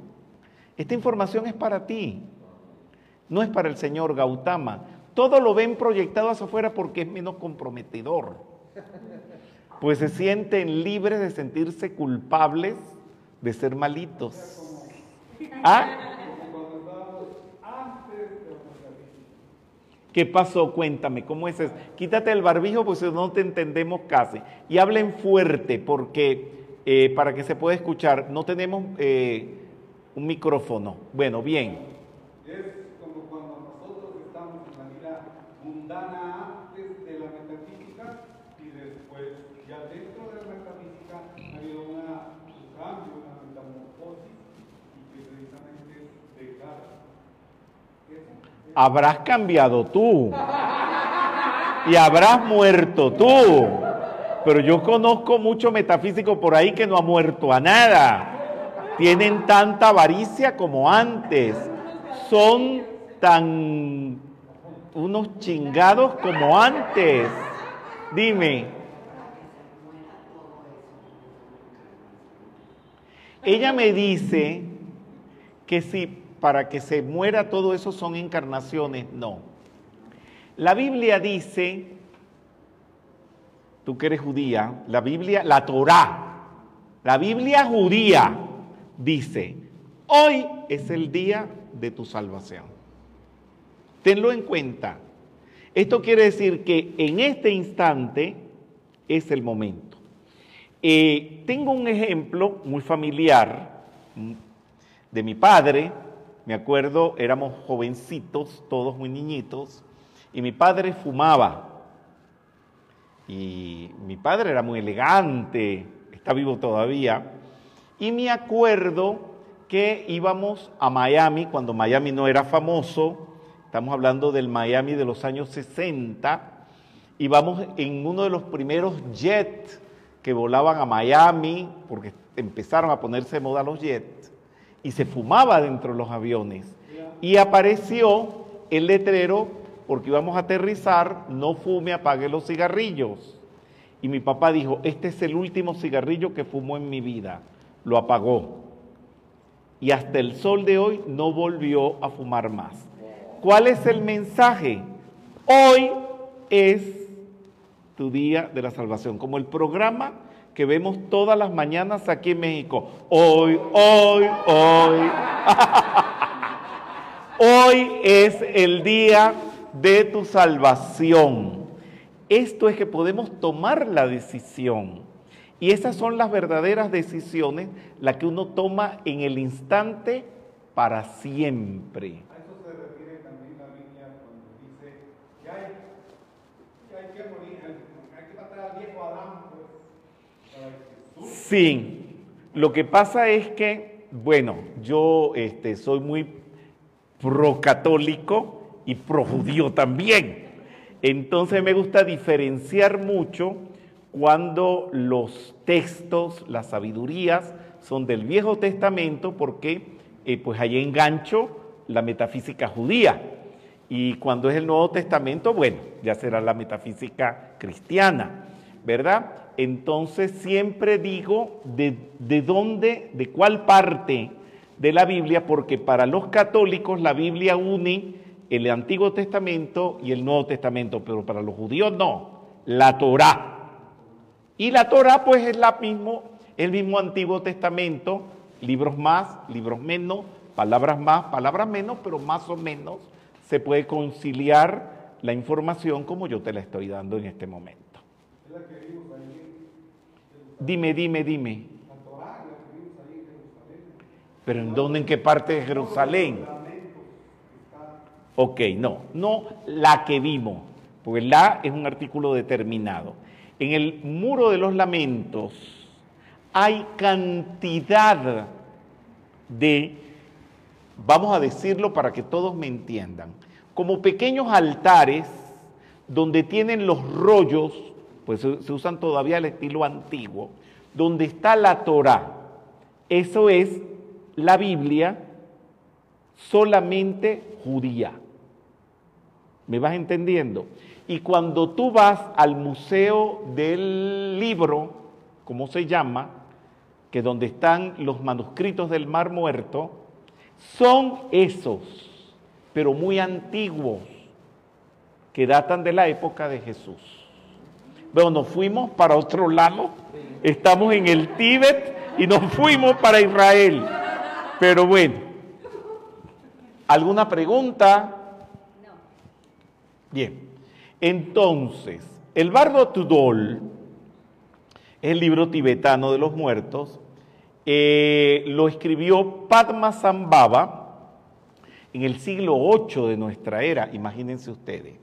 Esta información es para ti, no es para el señor Gautama. Todo lo ven proyectado hacia afuera porque es menos comprometedor. Pues se sienten libres de sentirse culpables de ser malitos. ¿Ah? ¿Qué pasó? Cuéntame, ¿cómo es eso? Quítate el barbijo porque no te entendemos casi. Y hablen fuerte porque eh, para que se pueda escuchar, no tenemos eh, un micrófono. Bueno, bien. Es como cuando nosotros estamos en la vida mundana antes de la metafísica y después, ya dentro de la metafísica, ha habido una, un cambio, una metamorfosis y que precisamente es dejar eso. Habrás cambiado tú. Y habrás muerto tú. Pero yo conozco mucho metafísico por ahí que no ha muerto a nada. Tienen tanta avaricia como antes. Son tan unos chingados como antes. Dime. Ella me dice que si para que se muera todo eso son encarnaciones, no. La Biblia dice, tú que eres judía, la Biblia, la Torá, la Biblia judía dice, hoy es el día de tu salvación. Tenlo en cuenta. Esto quiere decir que en este instante es el momento. Eh, tengo un ejemplo muy familiar mm, de mi padre, me acuerdo, éramos jovencitos, todos muy niñitos, y mi padre fumaba. Y mi padre era muy elegante, está vivo todavía. Y me acuerdo que íbamos a Miami, cuando Miami no era famoso, estamos hablando del Miami de los años 60, íbamos en uno de los primeros jets que volaban a Miami, porque empezaron a ponerse de moda los jets, y se fumaba dentro de los aviones. Y apareció el letrero, porque íbamos a aterrizar, no fume, apague los cigarrillos. Y mi papá dijo, este es el último cigarrillo que fumó en mi vida. Lo apagó. Y hasta el sol de hoy no volvió a fumar más. ¿Cuál es el mensaje? Hoy es tu día de la salvación, como el programa que vemos todas las mañanas aquí en México. Hoy, hoy, hoy. hoy es el día de tu salvación. Esto es que podemos tomar la decisión. Y esas son las verdaderas decisiones, las que uno toma en el instante para siempre. A eso se refiere también la Biblia cuando dice que hay, que hay que morir, hay que matar al viejo Adán, pues, para que Jesús Sí, lo que pasa es que, bueno, yo este, soy muy pro-católico y pro-judío también. Entonces me gusta diferenciar mucho cuando los textos, las sabidurías son del Viejo Testamento porque eh, pues ahí engancho la metafísica judía. Y cuando es el Nuevo Testamento, bueno, ya será la metafísica cristiana, ¿verdad? Entonces siempre digo de, de dónde, de cuál parte de la Biblia, porque para los católicos la Biblia une el Antiguo Testamento y el Nuevo Testamento, pero para los judíos no. la Torá. Y la Torá pues es la el mismo Antiguo Testamento, libros más, libros menos, palabras más, palabras menos, pero más o menos se puede conciliar la información como yo te la estoy dando en este momento. Es la que vimos ahí en Jerusalén. Dime, dime, dime. ¿Pero en dónde, en qué parte de Jerusalén? Ok, no, no la que vimos, porque la es un artículo determinado. En el muro de los lamentos hay cantidad de, vamos a decirlo para que todos me entiendan, como pequeños altares donde tienen los rollos, pues se, usan todavía al estilo antiguo, donde está la Torá. Eso es la Biblia solamente judía. ¿Me vas entendiendo? Y cuando tú vas al Museo del Libro, ¿cómo se llama? Que donde están los manuscritos del Mar Muerto, son esos, pero muy antiguos, que datan de la época de Jesús. Bueno, nos fuimos para otro lado, estamos en el Tíbet y nos fuimos para Israel. Pero bueno, ¿alguna pregunta? No. Bien, entonces, el Bardo Tudol es el libro tibetano de los muertos, eh, lo escribió Padmasambhava en el siglo VIII de nuestra era, imagínense ustedes.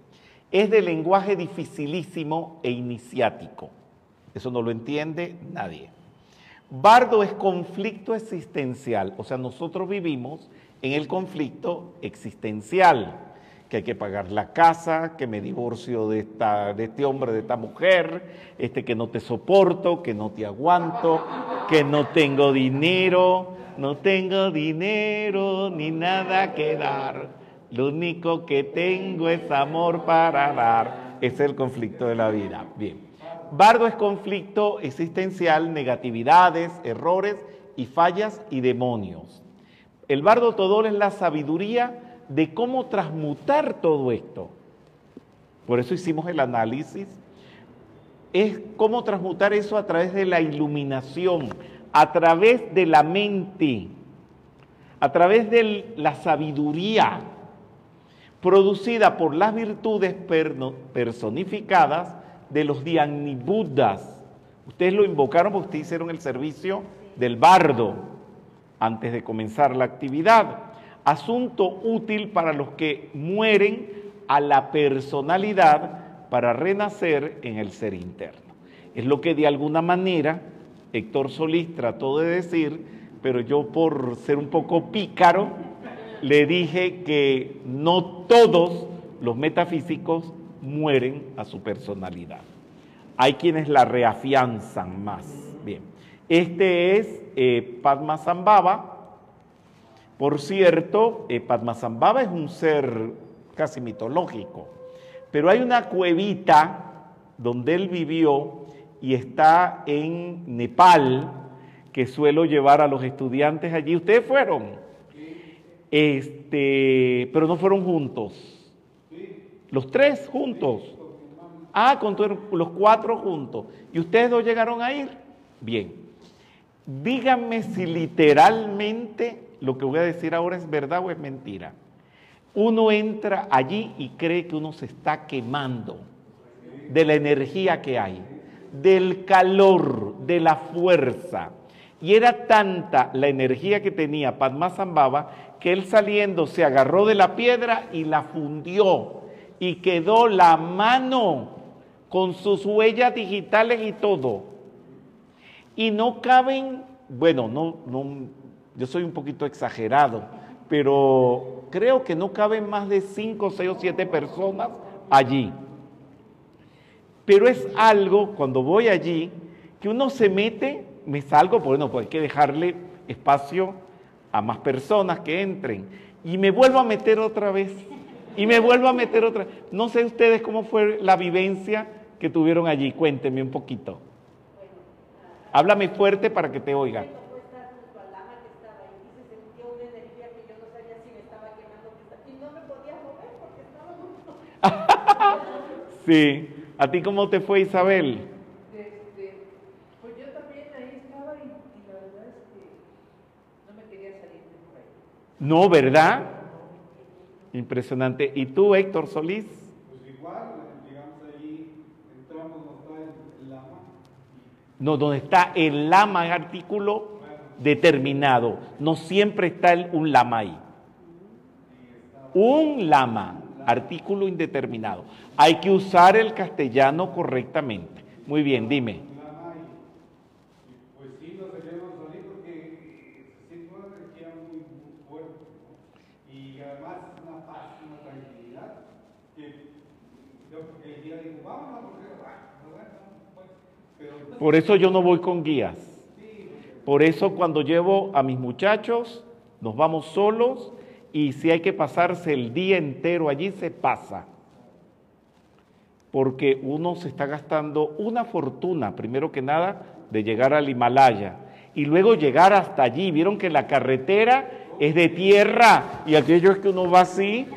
Es de lenguaje dificilísimo e iniciático. Eso no lo entiende nadie. Bardo es conflicto existencial, o sea, nosotros vivimos en el conflicto existencial, que hay que pagar la casa, que me divorcio de, esta, de este hombre, de esta mujer, este que no te soporto, que no te aguanto, que no tengo dinero, no tengo dinero ni nada que dar. Lo único que tengo es amor para dar. Es el conflicto de la vida. Bien. Bardo es conflicto existencial, negatividades, errores y fallas y demonios. El bardo todol es la sabiduría de cómo transmutar todo esto. Por eso hicimos el análisis. Es cómo transmutar eso a través de la iluminación, a través de la mente, a través de la sabiduría producida por las virtudes personificadas de los Budas. Ustedes lo invocaron porque ustedes hicieron el servicio del bardo antes de comenzar la actividad. Asunto útil para los que mueren a la personalidad para renacer en el ser interno. Es lo que de alguna manera Héctor Solís trató de decir, pero yo por ser un poco pícaro le dije que no todos los metafísicos mueren a su personalidad. Hay quienes la reafianzan más. Bien, este es eh, Padmasambhava. Por cierto, eh, Padmasambhava es un ser casi mitológico, pero hay una cuevita donde él vivió y está en Nepal, que suelo llevar a los estudiantes allí. ¿Ustedes fueron? Este, pero no fueron juntos. Los tres juntos. Ah, con los cuatro juntos. ¿Y ustedes dos llegaron a ir? Bien. Díganme si literalmente lo que voy a decir ahora es verdad o es mentira. Uno entra allí y cree que uno se está quemando de la energía que hay, del calor, de la fuerza. Y era tanta la energía que tenía Padmasambhava que él saliendo se agarró de la piedra y la fundió y quedó la mano con sus huellas digitales y todo. Y no caben, bueno, no, no, yo soy un poquito exagerado, pero creo que no caben más de cinco, seis o siete personas allí. Pero es algo, cuando voy allí, que uno se mete, me salgo, bueno, pues hay que dejarle espacio a más personas que entren. Y me vuelvo a meter otra vez. Y me vuelvo a meter otra vez. No sé ustedes cómo fue la vivencia que tuvieron allí. Cuéntenme un poquito. Háblame fuerte para que te oiga. tocó estar junto al lama que estaba ahí y se sentía una energía que yo no sabía si me estaba quemando que estaba- y no me podía mover porque estaba muy Sí, ¿A ti cómo te fue Isabel? Este, pues yo también ahí estaba y, y la verdad es que no me quería salir de por ahí. No, ¿verdad? Impresionante. ¿Y tú, Héctor Solís? Pues igual, digamos allí, entramos, nos está el, lama No, donde está el lama en artículo determinado. No siempre está el, un lama ahí. Un lama, artículo indeterminado. Hay que usar el castellano correctamente. Muy bien, dime. y lama y, y pues sí nos debemos salir porque se siente una energía muy, muy fuerte ¿no? y además una paz, una tranquilidad que yo el día digo, vámonos porque ah, no, bueno, pues, pero Por eso yo no voy con guías. Por eso cuando llevo a mis muchachos, nos vamos solos y si hay que pasarse el día entero allí, se pasa. Porque uno se está gastando una fortuna, primero que nada, de llegar al Himalaya y luego llegar hasta allí. Vieron que la carretera es de tierra y aquello es que uno va así,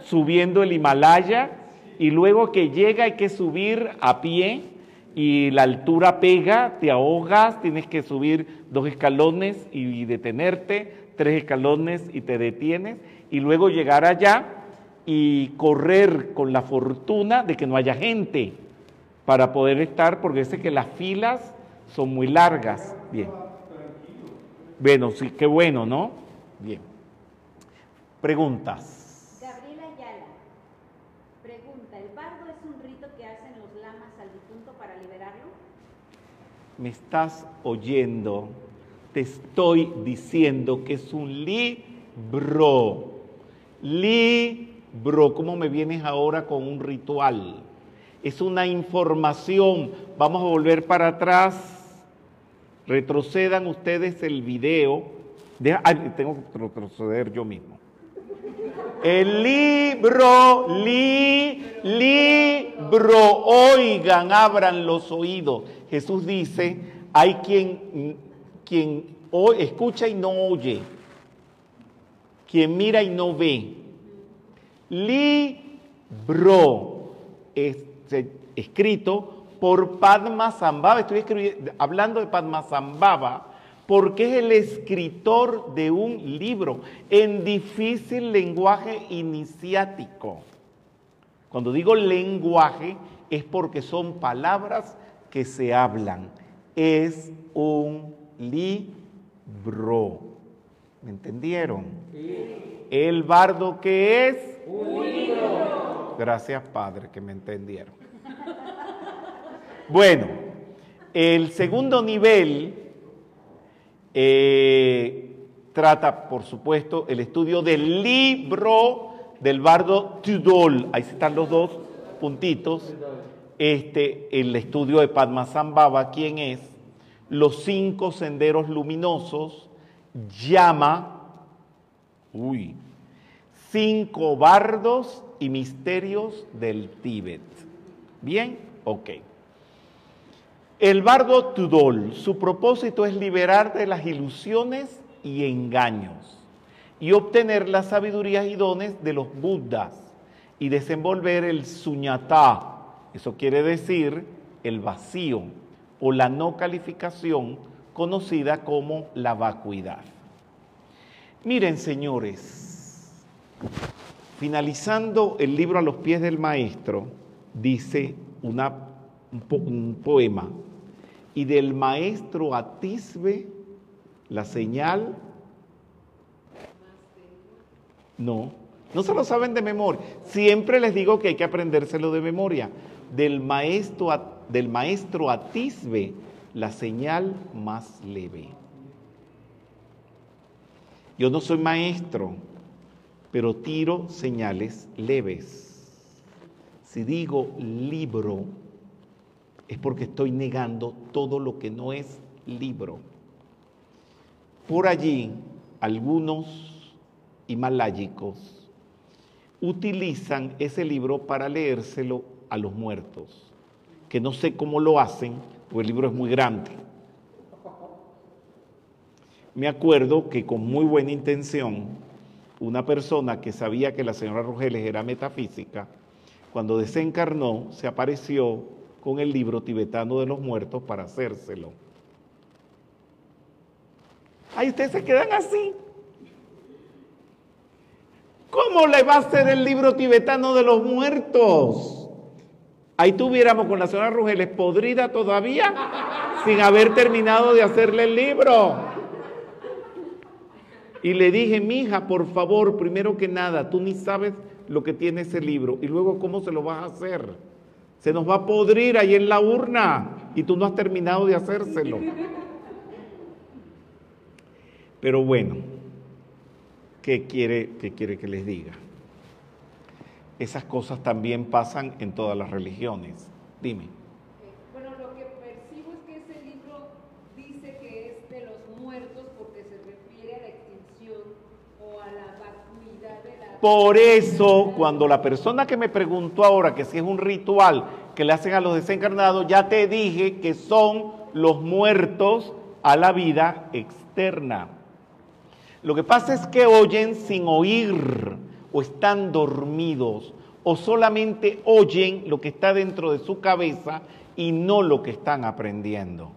subiendo el Himalaya y luego que llega hay que subir a pie y la altura pega, te ahogas, tienes que subir dos escalones y detenerte, tres escalones y te detienes y luego llegar allá y correr con la fortuna de que no haya gente para poder estar, porque dice que las filas son muy largas. Bien. Bueno, sí, qué bueno, ¿no? Bien. Preguntas. Gabriela Ayala pregunta, ¿el bardo es un rito que hacen los lamas al difunto para liberarlo? Me estás oyendo, te estoy diciendo que es un libro. Libro, ¿cómo me vienes ahora con un ritual? Es una información. Vamos a volver para atrás. Retrocedan ustedes el video. Ay, tengo que retroceder yo mismo. El libro, li, libro, oigan, abran los oídos. Jesús dice, hay quien, quien escucha y no oye, quien mira y no ve. Libro, escrito por Padmasambhava. Estoy escribi- hablando de Padmasambhava porque es el escritor de un libro en difícil lenguaje iniciático. Cuando digo lenguaje es porque son palabras que se hablan. Es un libro. ¿Me entendieron? El bardo que es un libro. Gracias, Padre, que me entendieron. Bueno, el segundo nivel eh, trata, por supuesto, el estudio del libro del bardo Tudol. Ahí están los dos puntitos. Este, el estudio de Padmasambhava, ¿quién es? Los cinco senderos luminosos, llama, uy, cinco bardos y misterios del Tíbet. ¿Bien? Ok. El bardo Tudol, su propósito es liberar de las ilusiones y engaños y obtener las sabidurías y dones de los budas y desenvolver el suñatá, eso quiere decir el vacío o la no calificación conocida como la vacuidad. Miren, señores, finalizando el libro a los pies del maestro, dice una, un, po- un poema, y del maestro atisbe la señal. No, no se lo saben de memoria. Siempre les digo que hay que aprendérselo de memoria. Del maestro, del maestro atisbe la señal más leve. Yo no soy maestro, pero tiro señales leves. Si digo libro, es porque estoy negando todo lo que no es libro. Por allí, algunos himalayicos utilizan ese libro para leérselo a los muertos, que no sé cómo lo hacen, porque el libro es muy grande. Me acuerdo que con muy buena intención, una persona que sabía que la señora Rogeles era metafísica, cuando desencarnó, se apareció con el libro tibetano de los muertos para hacérselo. Ahí ustedes se quedan así. ¿Cómo le va a hacer el libro tibetano de los muertos? Ahí tuviéramos con la señora Rugeles podrida todavía sin haber terminado de hacerle el libro. Y le dije, mija, por favor, primero que nada, tú ni sabes lo que tiene ese libro y luego cómo se lo vas a hacer. Se nos va a podrir ahí en la urna y tú no has terminado de hacérselo. Pero bueno, ¿qué quiere, qué quiere que les diga? Esas cosas también pasan en todas las religiones. Dime. Bueno, lo que percibo es que ese libro dice que es de los muertos porque se refiere a la extinción o a la vacuidad de la... Por eso, cuando la persona que me preguntó ahora que si es un ritual que le hacen a los desencarnados, ya te dije que son los muertos a la vida externa. Lo que pasa es que oyen sin oír o están dormidos o solamente oyen lo que está dentro de su cabeza y no lo que están aprendiendo.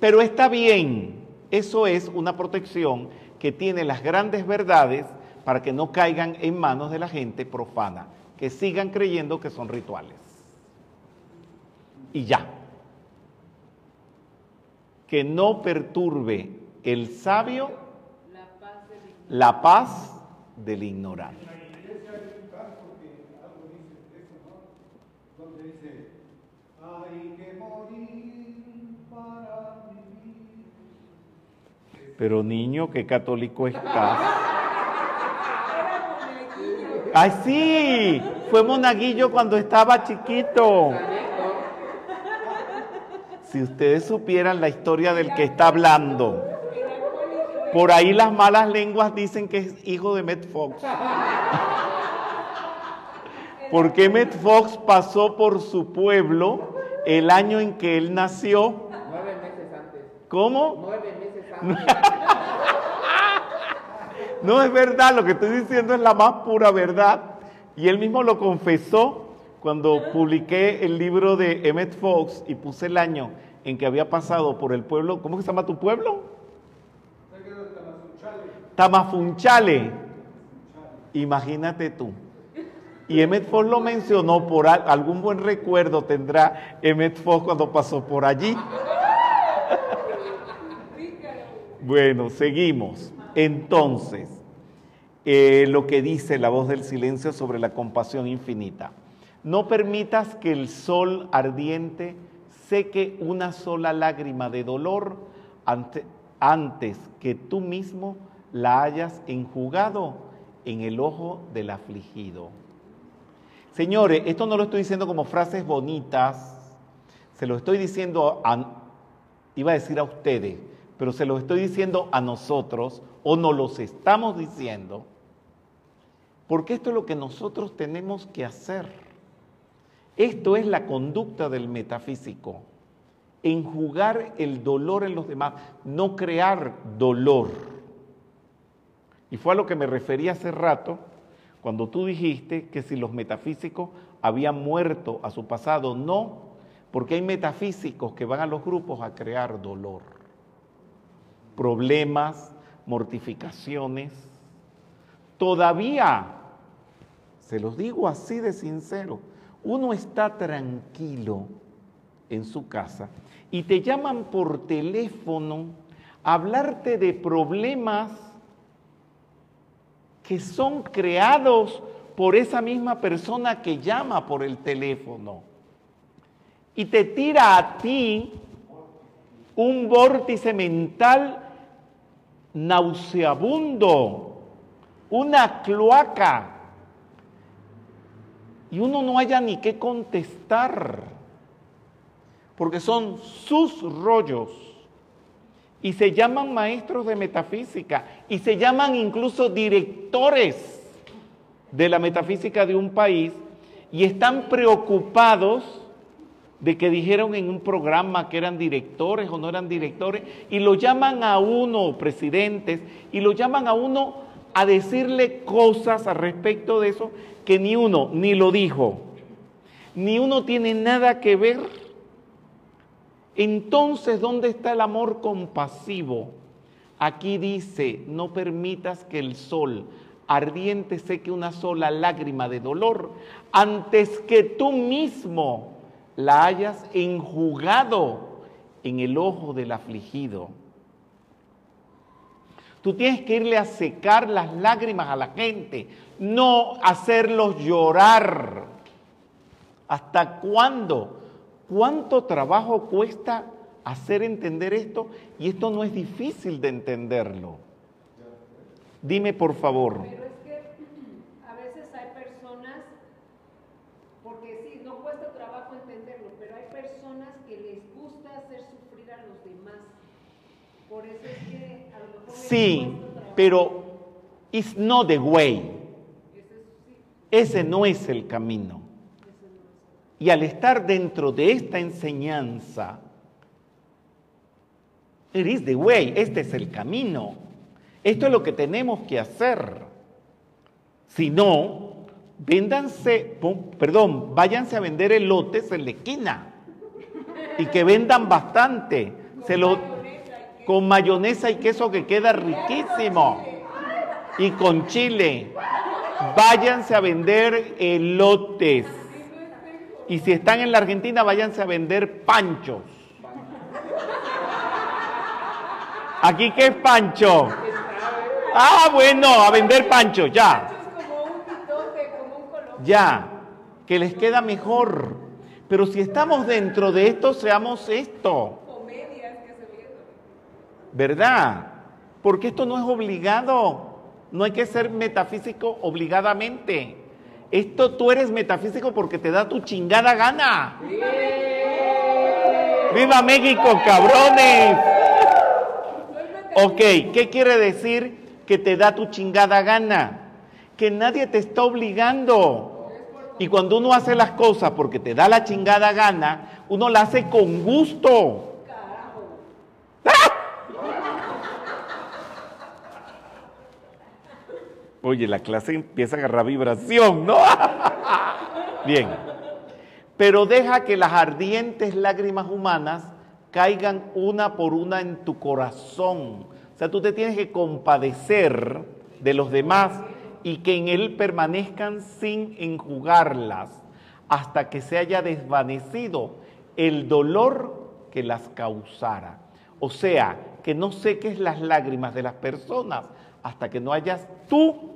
Pero está bien, eso es una protección que tiene las grandes verdades para que no caigan en manos de la gente profana, que sigan creyendo que son rituales. Y ya. Que no perturbe el sabio la paz del ignorante. En la iglesia hay un caso que algo dice eso, ¿no? Donde dice, hay que morir para vivir. Pero niño, qué católico estás. Ay, sí, fue monaguillo cuando estaba chiquito. Si ustedes supieran la historia del que está hablando. Por ahí las malas lenguas dicen que es hijo de Met Fox. Porque Met Fox pasó por su pueblo el año en que él nació. Nueve meses antes. ¿Cómo? Nueve meses antes. No es verdad, lo que estoy diciendo es la más pura verdad. Y él mismo lo confesó cuando publiqué el libro de Emmett Fox y puse el año en que había pasado por el pueblo. ¿Cómo se llama tu pueblo? Tamafunchale. Imagínate tú. Y Emmet Fox lo mencionó por al- algún buen recuerdo tendrá Emmet Fox cuando pasó por allí. Bueno, seguimos. Entonces, eh, lo que dice la voz del silencio sobre la compasión infinita. No permitas que el sol ardiente seque una sola lágrima de dolor ante- antes que tú mismo la hayas enjugado en el ojo del afligido. Señores, esto no lo estoy diciendo como frases bonitas, se lo estoy diciendo a, iba a decir a ustedes, pero se lo estoy diciendo a nosotros o nos los estamos diciendo, porque esto es lo que nosotros tenemos que hacer. Esto es la conducta del metafísico, enjugar el dolor en los demás, no crear dolor. Y fue a lo que me referí hace rato, cuando tú dijiste que si los metafísicos habían muerto a su pasado, no, porque hay metafísicos que van a los grupos a crear dolor, problemas, mortificaciones. Todavía, se los digo así de sincero, uno está tranquilo en su casa y te llaman por teléfono a hablarte de problemas que son creados por esa misma persona que llama por el teléfono y te tira a ti un vórtice mental nauseabundo, una cloaca, y uno no haya ni qué contestar, porque son sus rollos, y se llaman maestros de metafísica, y se llaman incluso directores de la metafísica de un país, y están preocupados de que dijeron en un programa que eran directores o no eran directores, y lo llaman a uno presidentes, y lo llaman a uno a decirle cosas al respecto de eso que ni uno ni lo dijo, ni uno tiene nada que ver. Entonces, ¿dónde está el amor compasivo? Aquí dice, no permitas que el sol ardiente seque una sola lágrima de dolor antes que tú mismo la hayas enjugado en el ojo del afligido. Tú tienes que irle a secar las lágrimas a la gente, no hacerlos llorar. ¿Hasta cuándo? ¿Cuánto trabajo cuesta hacer entender esto? Y esto no es difícil de entenderlo. Dime por favor. Pero es que a veces hay personas, porque sí, no cuesta trabajo entenderlo, pero hay personas que les gusta hacer sufrir a los demás. Por eso es que a lo mejor les Sí, pero it's not the way. Ese no es el camino. Y al estar dentro de esta enseñanza, it is the way, este es el camino. Esto es lo que tenemos que hacer. Si no, véndanse, perdón, váyanse a vender elotes en la esquina y que vendan bastante. Se lo, con mayonesa y queso que queda riquísimo. Y con chile. Váyanse a vender elotes. Y si están en la Argentina, váyanse a vender panchos. ¿Aquí qué es pancho? Ah, bueno, a vender panchos, ya. Ya, que les queda mejor. Pero si estamos dentro de esto, seamos esto, Comedias que se vieron. ¿Verdad? Porque esto no es obligado. No hay que ser metafísico obligadamente. Esto tú eres metafísico porque te da tu chingada gana. ¡Viva México, cabrones! Ok, ¿qué quiere decir que te da tu chingada gana? Que nadie te está obligando. Y cuando uno hace las cosas porque te da la chingada gana, uno la hace con gusto. Oye, la clase empieza a agarrar vibración, ¿no? Bien. Pero deja que las ardientes lágrimas humanas caigan una por una en tu corazón. O sea, tú te tienes que compadecer de los demás y que en él permanezcan sin enjugarlas hasta que se haya desvanecido el dolor que las causara. O sea, que no seques las lágrimas de las personas hasta que no hayas tú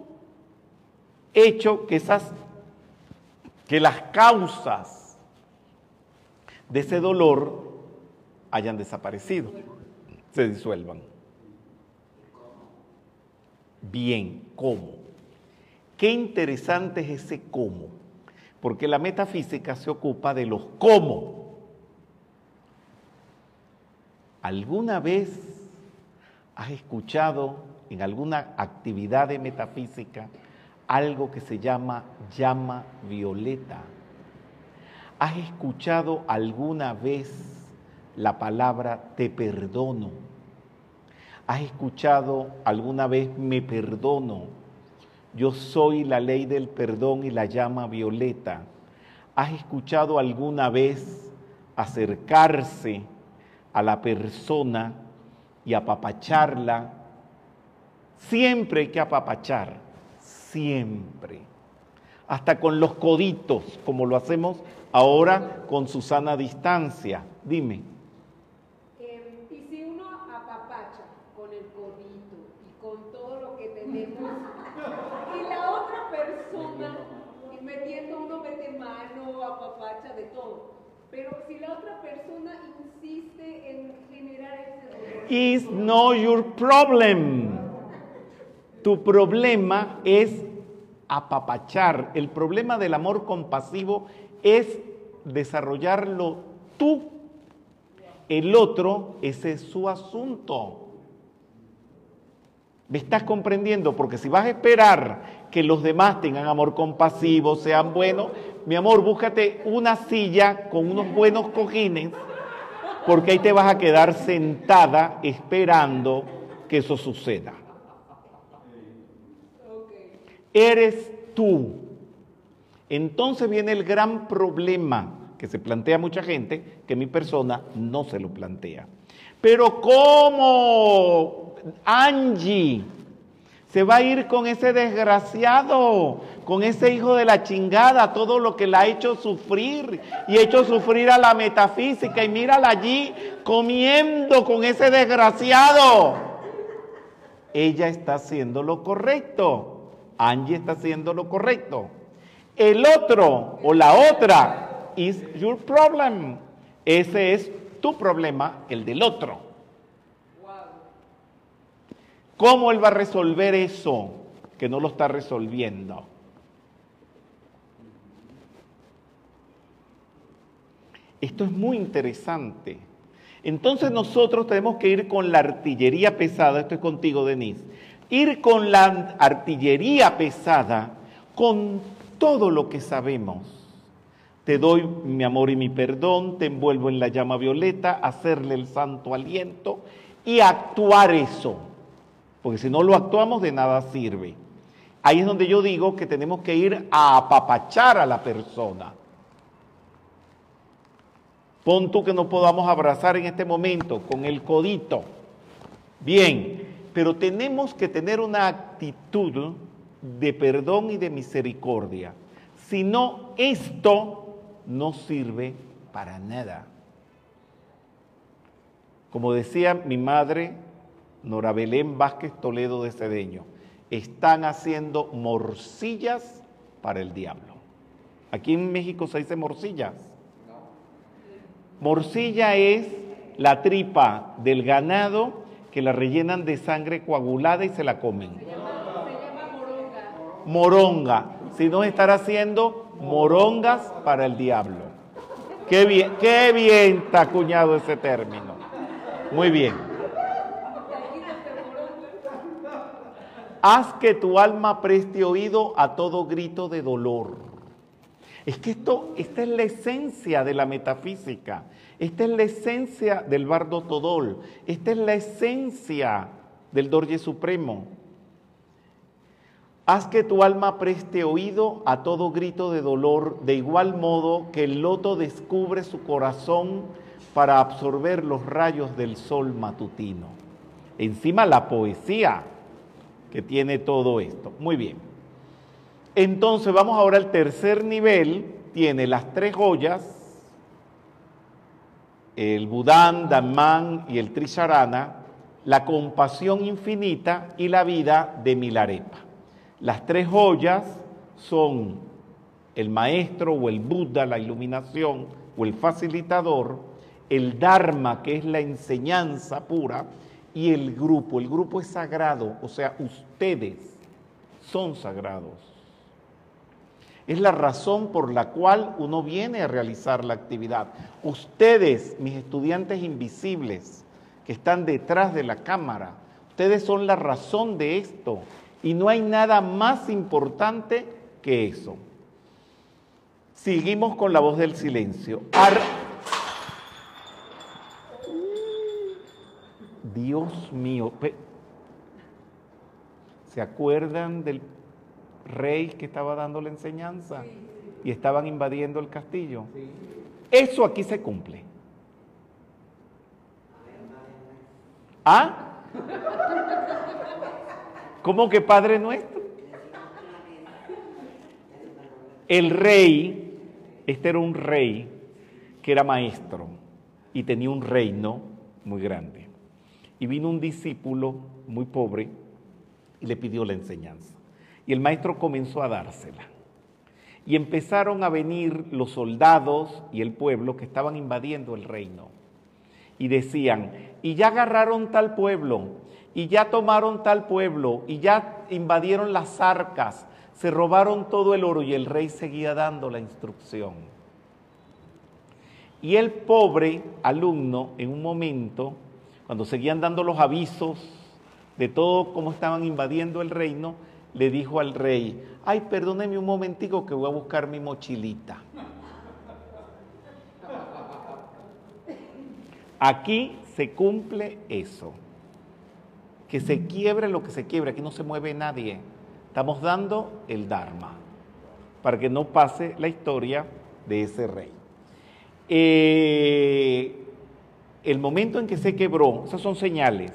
hecho que esas que las causas de ese dolor hayan desaparecido, se disuelvan. Bien, ¿cómo? Qué interesante es ese cómo, porque la metafísica se ocupa de los cómo. ¿Alguna vez has escuchado en alguna actividad de metafísica algo que se llama llama violeta? ¿Has escuchado alguna vez la palabra te perdono? ¿Has escuchado alguna vez me perdono? Yo soy la ley del perdón y la llama violeta. ¿Has escuchado alguna vez acercarse a la persona y apapacharla? Siempre hay que apapachar, siempre. Hasta con los coditos, como lo hacemos ahora con Susana distancia. Dime. Eh, y si uno apapacha con el codito y con todo lo que tenemos, y la otra persona, y metiendo uno mete mano, apapacha de todo, pero si la otra persona insiste en generar ese dolor, Is not your problem. Tu problema es apapachar. El problema del amor compasivo es desarrollarlo tú. El otro, ese es su asunto. ¿Me estás comprendiendo? Porque si vas a esperar que los demás tengan amor compasivo, sean buenos, mi amor, búscate una silla con unos buenos cojines, porque ahí te vas a quedar sentada esperando que eso suceda. Eres tú. Entonces viene el gran problema que se plantea mucha gente, que mi persona no se lo plantea. Pero ¿cómo Angie se va a ir con ese desgraciado, con ese hijo de la chingada, todo lo que la ha hecho sufrir y hecho sufrir a la metafísica y mírala allí comiendo con ese desgraciado? Ella está haciendo lo correcto. Angie está haciendo lo correcto. El otro o la otra is your problem. Ese es tu problema, el del otro. ¿Cómo él va a resolver eso que no lo está resolviendo? Esto es muy interesante. Entonces nosotros tenemos que ir con la artillería pesada, esto es contigo, Denise, ir con la artillería pesada, con todo lo que sabemos. Te doy mi amor y mi perdón, te envuelvo en la llama violeta, hacerle el santo aliento y actuar eso. Porque si no lo actuamos de nada sirve. Ahí es donde yo digo que tenemos que ir a apapachar a la persona. Pon tú que no podamos abrazar en este momento con el codito. Bien, pero tenemos que tener una actitud de perdón y de misericordia. Si no, esto no sirve para nada. Como decía mi madre, Nora Belén Vázquez Toledo de Cedeño, están haciendo morcillas para el diablo. Aquí en México se dice morcillas. Morcilla es la tripa del ganado que la rellenan de sangre coagulada y se la comen. Se llama moronga. Moronga. Si no, estar haciendo morongas para el diablo. Qué bien, qué bien está acuñado ese término. Muy bien. Haz que tu alma preste oído a todo grito de dolor. Es que esto, esta es la esencia de la metafísica, esta es la esencia del bardo Todol, esta es la esencia del Dorje Supremo. Haz que tu alma preste oído a todo grito de dolor, de igual modo que el loto descubre su corazón para absorber los rayos del sol matutino. Encima la poesía que tiene todo esto. Muy bien. Entonces vamos ahora al tercer nivel, tiene las tres joyas, el Budán, Dhamman y el Trisharana, la compasión infinita y la vida de Milarepa. Las tres joyas son el maestro o el Buda, la iluminación o el facilitador, el Dharma, que es la enseñanza pura, y el grupo. El grupo es sagrado, o sea, ustedes son sagrados. Es la razón por la cual uno viene a realizar la actividad. Ustedes, mis estudiantes invisibles, que están detrás de la cámara, ustedes son la razón de esto. Y no hay nada más importante que eso. Seguimos con la voz del silencio. Dios mío. ¿Se acuerdan del rey que estaba dando la enseñanza y estaban invadiendo el castillo. Eso aquí se cumple. ¿Ah? ¿Cómo que Padre nuestro? El rey, este era un rey que era maestro y tenía un reino muy grande. Y vino un discípulo muy pobre y le pidió la enseñanza. Y el maestro comenzó a dársela. Y empezaron a venir los soldados y el pueblo que estaban invadiendo el reino. Y decían, y ya agarraron tal pueblo, y ya tomaron tal pueblo, y ya invadieron las arcas, se robaron todo el oro y el rey seguía dando la instrucción. Y el pobre alumno, en un momento, cuando seguían dando los avisos de todo cómo estaban invadiendo el reino, le dijo al rey, ay, perdóneme un momentico que voy a buscar mi mochilita. Aquí se cumple eso. Que se quiebre lo que se quiebre, aquí no se mueve nadie. Estamos dando el Dharma para que no pase la historia de ese rey. Eh, el momento en que se quebró, esas son señales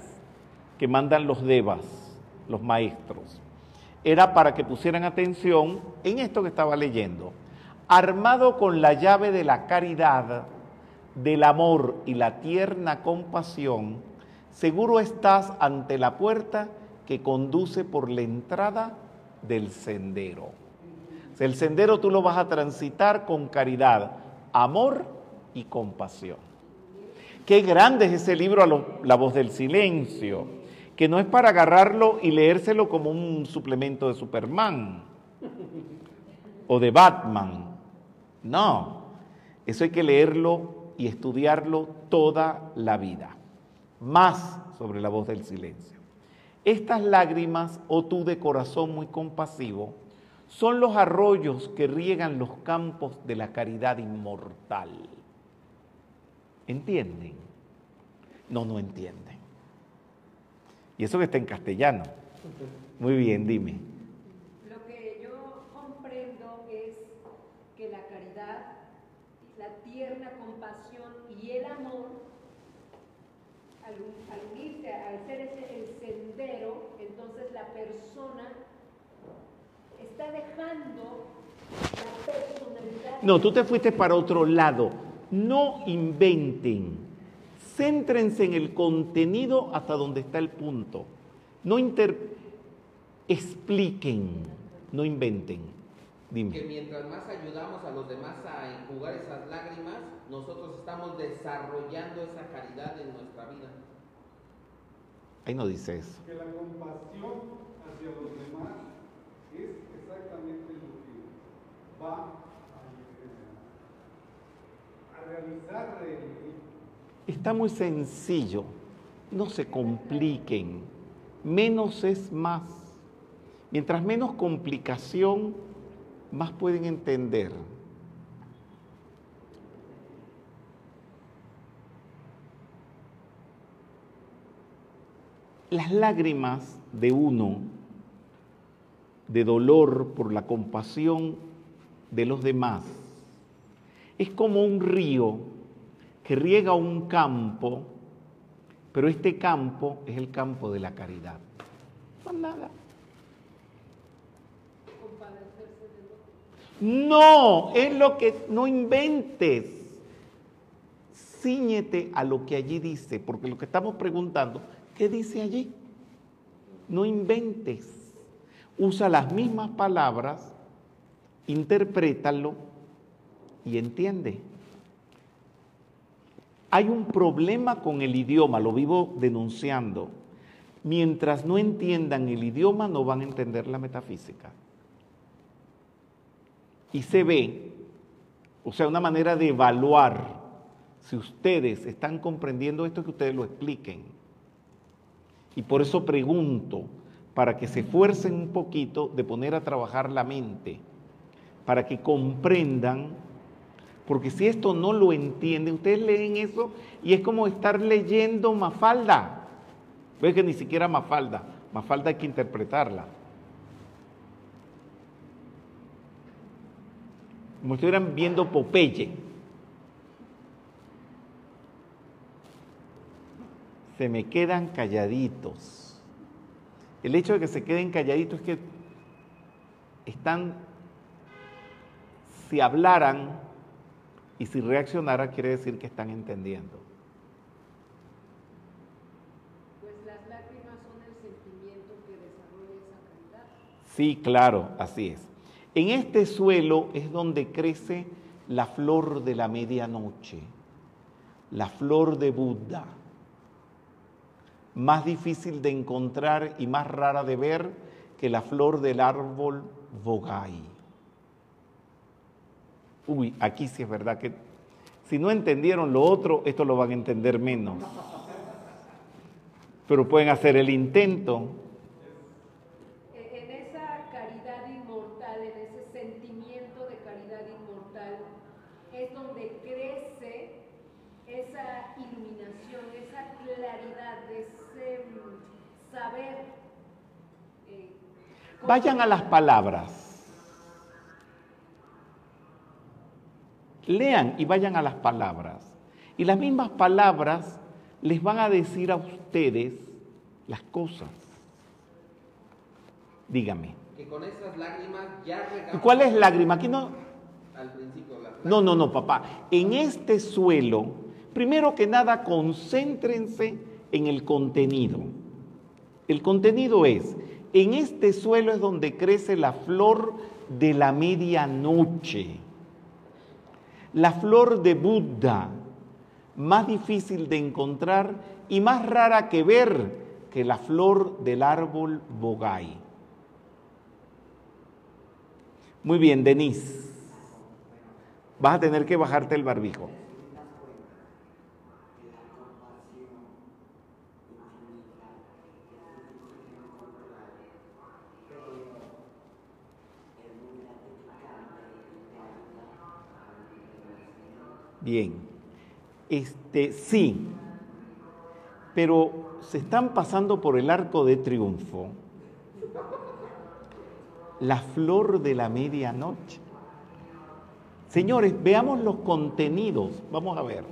que mandan los devas, los maestros, era para que pusieran atención en esto que estaba leyendo. Armado con la llave de la caridad, del amor y la tierna compasión, seguro estás ante la puerta que conduce por la entrada del sendero. el sendero tú lo vas a transitar con caridad, amor y compasión. Qué grande es ese libro, La voz del silencio, que no es para agarrarlo y leérselo como un suplemento de Superman o de Batman. No, eso hay que leerlo y estudiarlo toda la vida. Más sobre la voz del silencio. Estas lágrimas, oh tú de corazón muy compasivo, son los arroyos que riegan los campos de la caridad inmortal. ¿Entienden? No, no entienden. Y eso que está en castellano. Muy bien, dime. Lo que yo comprendo es que la caridad, la tierna compasión y el amor, al, unirse, al ser ese, el sendero, entonces la persona está dejando la personalidad. No, tú te fuiste para otro lado no inventen, céntrense en el contenido hasta donde está el punto. No inter expliquen, no inventen. Dime. Que mientras más ayudamos a los demás a enjugar esas lágrimas, nosotros estamos desarrollando esa caridad en nuestra vida. Ahí no dice eso. Que la compasión hacia los demás es exactamente lo que va Está muy sencillo, no se compliquen, menos es más. Mientras menos complicación, más pueden entender. Las lágrimas de uno, de dolor por la compasión de los demás, es como un río que riega un campo, pero este campo es el campo de la caridad. No nada. No, es lo que no inventes. Cíñete a lo que allí dice, porque lo que estamos preguntando, ¿qué dice allí? No inventes. Usa las mismas palabras, interprétalo y entiende. Hay un problema con el idioma, lo vivo denunciando. Mientras no entiendan el idioma, no van a entender la metafísica. Y se ve, o sea, una manera de evaluar si ustedes están comprendiendo esto, que ustedes lo expliquen. Y por eso pregunto, para que se esfuercen un poquito de poner a trabajar la mente, para que comprendan porque si esto no lo entienden, ustedes leen eso y es como estar leyendo Mafalda. Ves que ni siquiera Mafalda, Mafalda hay que interpretarla. Como estuvieran viendo Popeye. Se me quedan calladitos. El hecho de que se queden calladitos es que están, si hablaran, y si reaccionara quiere decir que están entendiendo. Pues las lágrimas son el sentimiento que desarrolla esa caridad. Sí, claro, así es. En este suelo es donde crece la flor de la medianoche, la flor de Buda, más difícil de encontrar y más rara de ver que la flor del árbol Vogai uy, aquí sí es verdad que si no entendieron lo otro, esto lo van a entender menos. Pero pueden hacer el intento. En esa caridad inmortal, en ese sentimiento de caridad inmortal, es donde crece esa iluminación, esa claridad, ese mm, saber. Eh, Vayan a las palabras. Lean y vayan a las palabras. Y las mismas palabras les van a decir a ustedes las cosas. Dígame. Que con esas lágrimas ya regamos ¿Cuál es lágrima? Aquí no. al principio la No, no, no, papá. En este suelo, primero que nada, concéntrense en el contenido. El contenido es, en este suelo es donde crece la flor de la medianoche, la flor de Buda, más difícil de encontrar y más rara que ver que la flor del árbol bogay. Muy bien, Denise. Vas a tener que bajarte el barbijo. Bien. Este sí. Pero se están pasando por el arco de triunfo la flor de la medianoche. Señores, veamos los contenidos. Vamos a ver.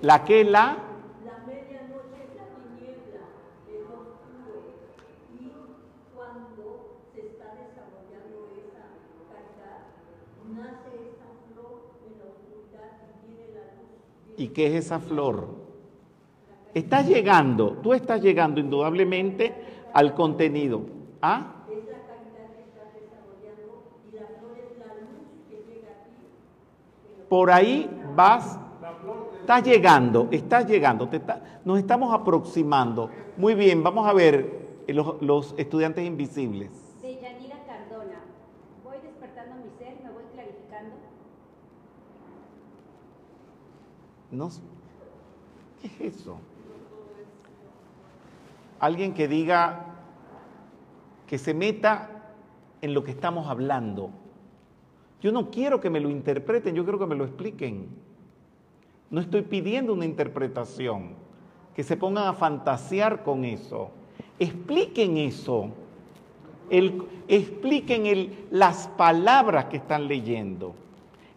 La que la La medianoche es la tiniebla, es oscuro. Y cuando se está desarrollando esa caridad, nace esa flor en la oscuridad y viene la luz. ¿Y qué es esa flor? Estás llegando, tú estás llegando indudablemente al contenido. ¿Ah? Es la caridad que está desarrollando y la flor es la luz que llega a ti. Por ahí vas, estás llegando, estás llegando, te está- nos estamos aproximando. Muy bien, vamos a ver los, los estudiantes invisibles. De Yanira Cardona. Voy despertando mi ser, me voy clarificando. ¿Qué es eso? Alguien que diga, que se meta en lo que estamos hablando. Yo no quiero que me lo interpreten, yo quiero que me lo expliquen. No estoy pidiendo una interpretación, que se pongan a fantasear con eso. Expliquen eso. El- expliquen el- las palabras que están leyendo,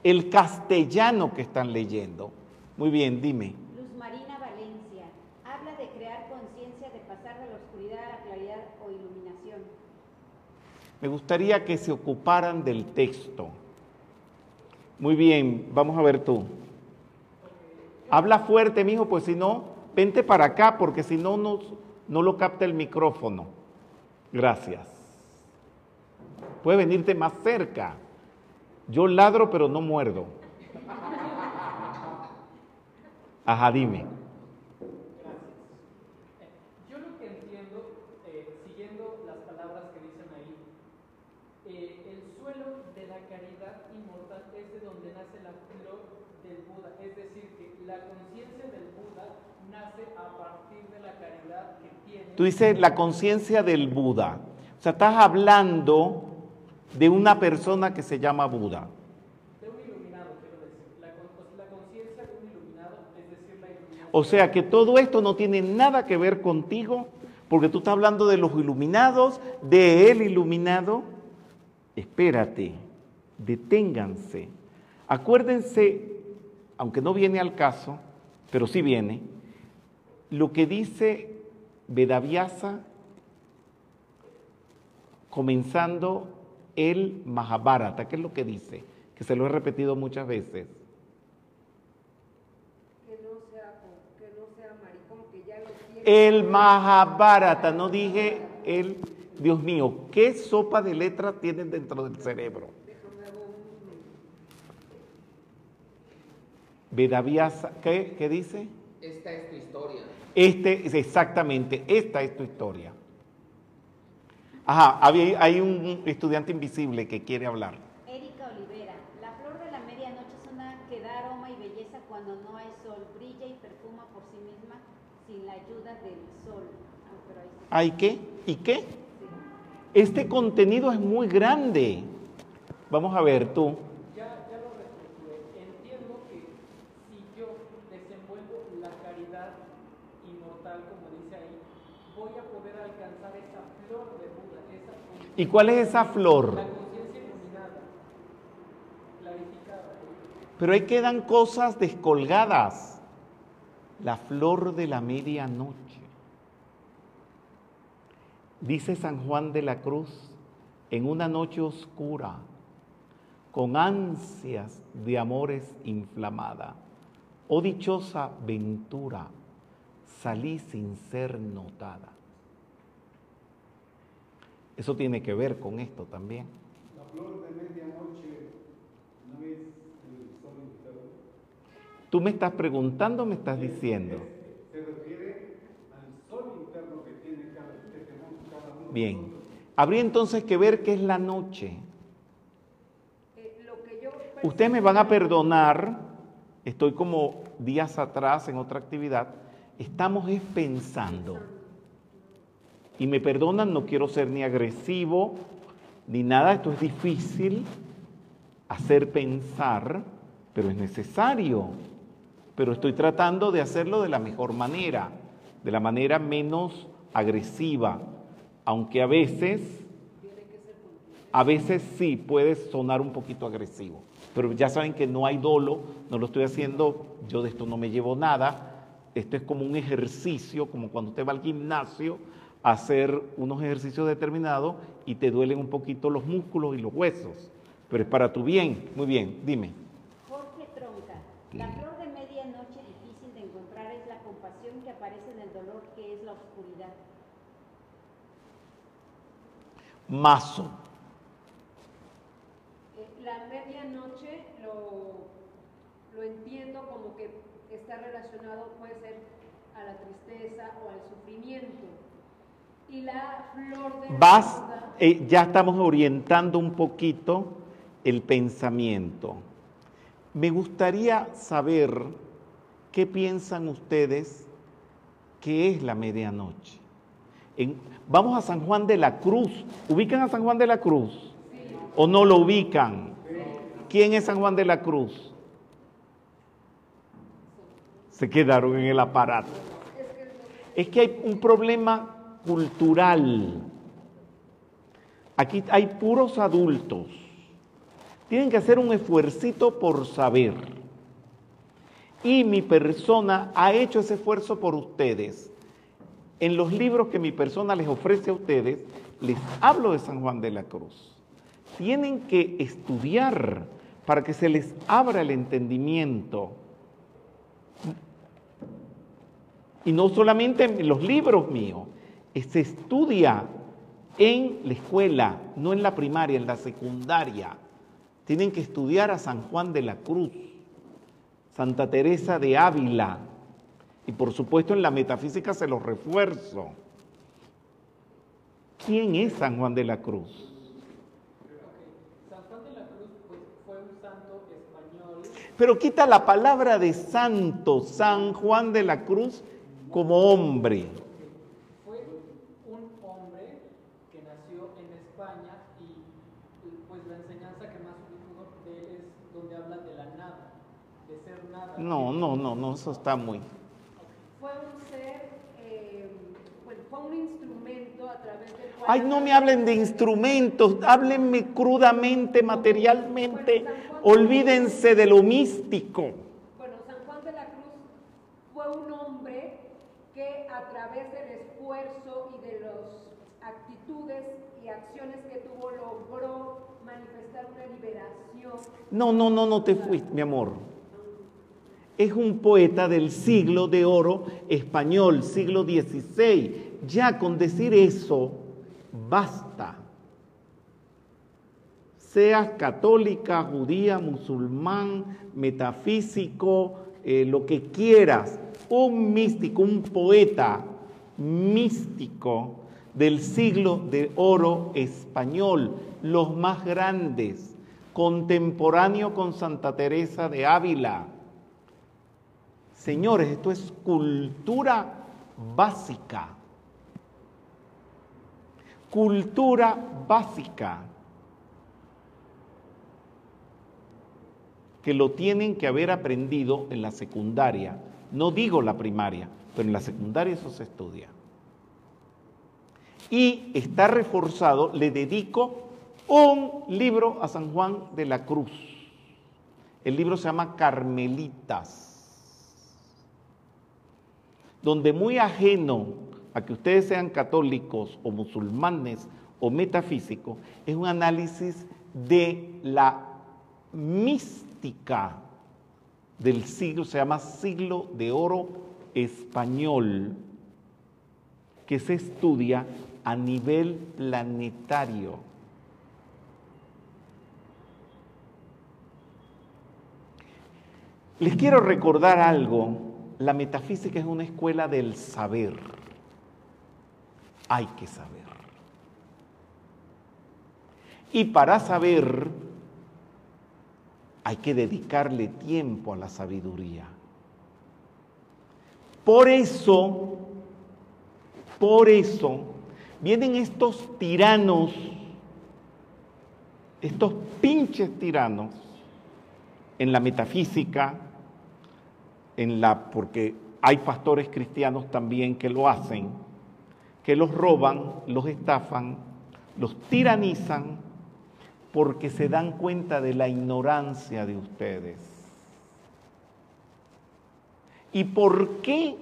el castellano que están leyendo. Muy bien, dime. Luz Marina Valencia. Habla de crear conciencia, de pasar de la oscuridad a la claridad o iluminación. Me gustaría que se ocuparan del texto. Muy bien, vamos a ver tú. Habla fuerte, mijo, pues si no, vente para acá, porque si no, no, no lo capta el micrófono. Gracias. Puede venirte más cerca. Yo ladro, pero no muerdo. Ajá, dime. Yo lo que entiendo, eh, siguiendo las palabras que dicen ahí, eh, el suelo de la caridad inmortal es de donde nace la flor del Buda. Es decir, que la conciencia del Buda nace a partir de la caridad que tiene. Tú dices la conciencia del Buda. O sea, estás hablando de una persona que se llama Buda. De un iluminado, quiero decir. La, con- o sea, la conciencia de un iluminado, es decir, la iluminación. O sea que todo esto no tiene nada que ver contigo, porque tú estás hablando de los iluminados, de el iluminado. Espérate, deténganse. Acuérdense, aunque no viene al caso, pero sí viene, lo que dice Vedavyasa comenzando el Mahabharata. ¿Qué es lo que dice? Que se lo he repetido muchas veces. Que no sea, que no sea maricón, que ya lo tiene. El Mahabharata, no dije el, Dios mío, ¿qué sopa de letras tienen dentro del cerebro? Vedavyasa, ¿qué, ¿qué dice? Esta es tu historia. Este es exactamente, esta es tu historia. Ajá, había- hay un estudiante invisible que quiere hablar. Erika Olivera. La flor de la medianoche es una que da aroma y belleza cuando no hay sol. Brilla y perfuma por sí misma sin la ayuda del sol. Ah, pero ahí sí. ¿Hay qué? ¿Y qué? Este contenido es muy grande. Vamos a ver tú. Ya, ya lo reestructuré. Entiendo que si yo desenvuelvo la caridad inmortal, como dice ahí, voy a poder alcanzar esa flor de Buda, esa ¿Y cuál es esa flor? La conciencia iluminada, clarificada. Pero ahí quedan cosas descolgadas. La flor de la medianoche. Dice San Juan de la Cruz, en una noche oscura, con ansias de amores inflamada, oh dichosa ventura, salí sin ser notada. Eso tiene que ver con esto también. La flor de medianoche no es el sol. Tú me estás preguntando, me estás diciendo. Se refiere al sol interno que tiene cada, que tenemos cada uno. de Bien. Habría entonces que ver qué es la noche. Eh, Ustedes me van a perdonar, estoy como días atrás en otra actividad, estamos es pensando. Y me perdonan, no quiero ser ni agresivo ni nada, esto es difícil hacer pensar, pero es necesario. Pero estoy tratando de hacerlo de la mejor manera, de la manera menos agresiva, aunque a veces a veces sí puede sonar un poquito agresivo, pero ya saben que no hay dolo, no lo estoy haciendo, yo de esto no me llevo nada, esto es como un ejercicio, como cuando usted va al gimnasio a hacer unos ejercicios determinados y te duelen un poquito los músculos y los huesos, pero es para tu bien, muy bien, dime. Jorge Tronca, la flor de medianoche difícil de encontrar es la compasión que aparece en el dolor que es la oscuridad. Mazo, Eh, La medianoche lo, lo entiendo como que está relacionado, puede ser a la tristeza o al sufrimiento. Y la flor de la vas, vida, eh, ya estamos orientando un poquito el pensamiento. Me gustaría saber qué piensan ustedes que es la medianoche. Vamos a San Juan de la Cruz. ¿Ubican a San Juan de la Cruz? ¿O no lo ubican? ¿Quién es San Juan de la Cruz? Se quedaron en el aparato. Es que hay un problema cultural. Aquí hay puros adultos. Tienen que hacer un esfuercito por saber. Y mi persona ha hecho ese esfuerzo por ustedes. En los libros que mi persona les ofrece a ustedes, les hablo de San Juan de la Cruz. Tienen que estudiar para que se les abra el entendimiento. Y no solamente en los libros míos, se estudia en la escuela, no en la primaria, en la secundaria. Tienen que estudiar a San Juan de la Cruz, Santa Teresa de Ávila, y por supuesto en la metafísica se los refuerzo. ¿Quién es San Juan de la Cruz? San Juan de la Cruz fue un santo español Pero quita la palabra de santo, San Juan de la Cruz, como hombre. Fue un hombre que nació en España y pues la enseñanza que más de él es donde habla de la nada, de ser nada. No, no, no, no, eso está muy... fue un ser, eh, bueno, fue un instrumento a través del cual... Ay, no me hablen de instrumentos, háblenme crudamente, materialmente. Olvídense de lo místico. Bueno, San Juan de la Cruz fue un hombre que a través del esfuerzo y de las actitudes y acciones que tuvo logró manifestar una liberación. No, no, no, no te fuiste, mi amor. Es un poeta del siglo de oro español, siglo XVI. Ya con decir eso, basta. Seas católica, judía, musulmán, metafísico, eh, lo que quieras, un místico, un poeta místico del siglo de oro español, los más grandes, contemporáneo con Santa Teresa de Ávila. Señores, esto es cultura básica. Cultura básica. Que lo tienen que haber aprendido en la secundaria. No digo la primaria, pero en la secundaria eso se estudia. Y está reforzado, le dedico un libro a San Juan de la Cruz. El libro se llama Carmelitas, donde muy ajeno a que ustedes sean católicos o musulmanes o metafísicos, es un análisis de la mística del siglo, se llama siglo de oro español, que se estudia a nivel planetario. Les quiero recordar algo, la metafísica es una escuela del saber, hay que saber. Y para saber hay que dedicarle tiempo a la sabiduría. Por eso, por eso, vienen estos tiranos, estos pinches tiranos, en la metafísica, en la, porque hay pastores cristianos también que lo hacen, que los roban, los estafan, los tiranizan, porque se dan cuenta de la ignorancia de ustedes. ¿Y por qué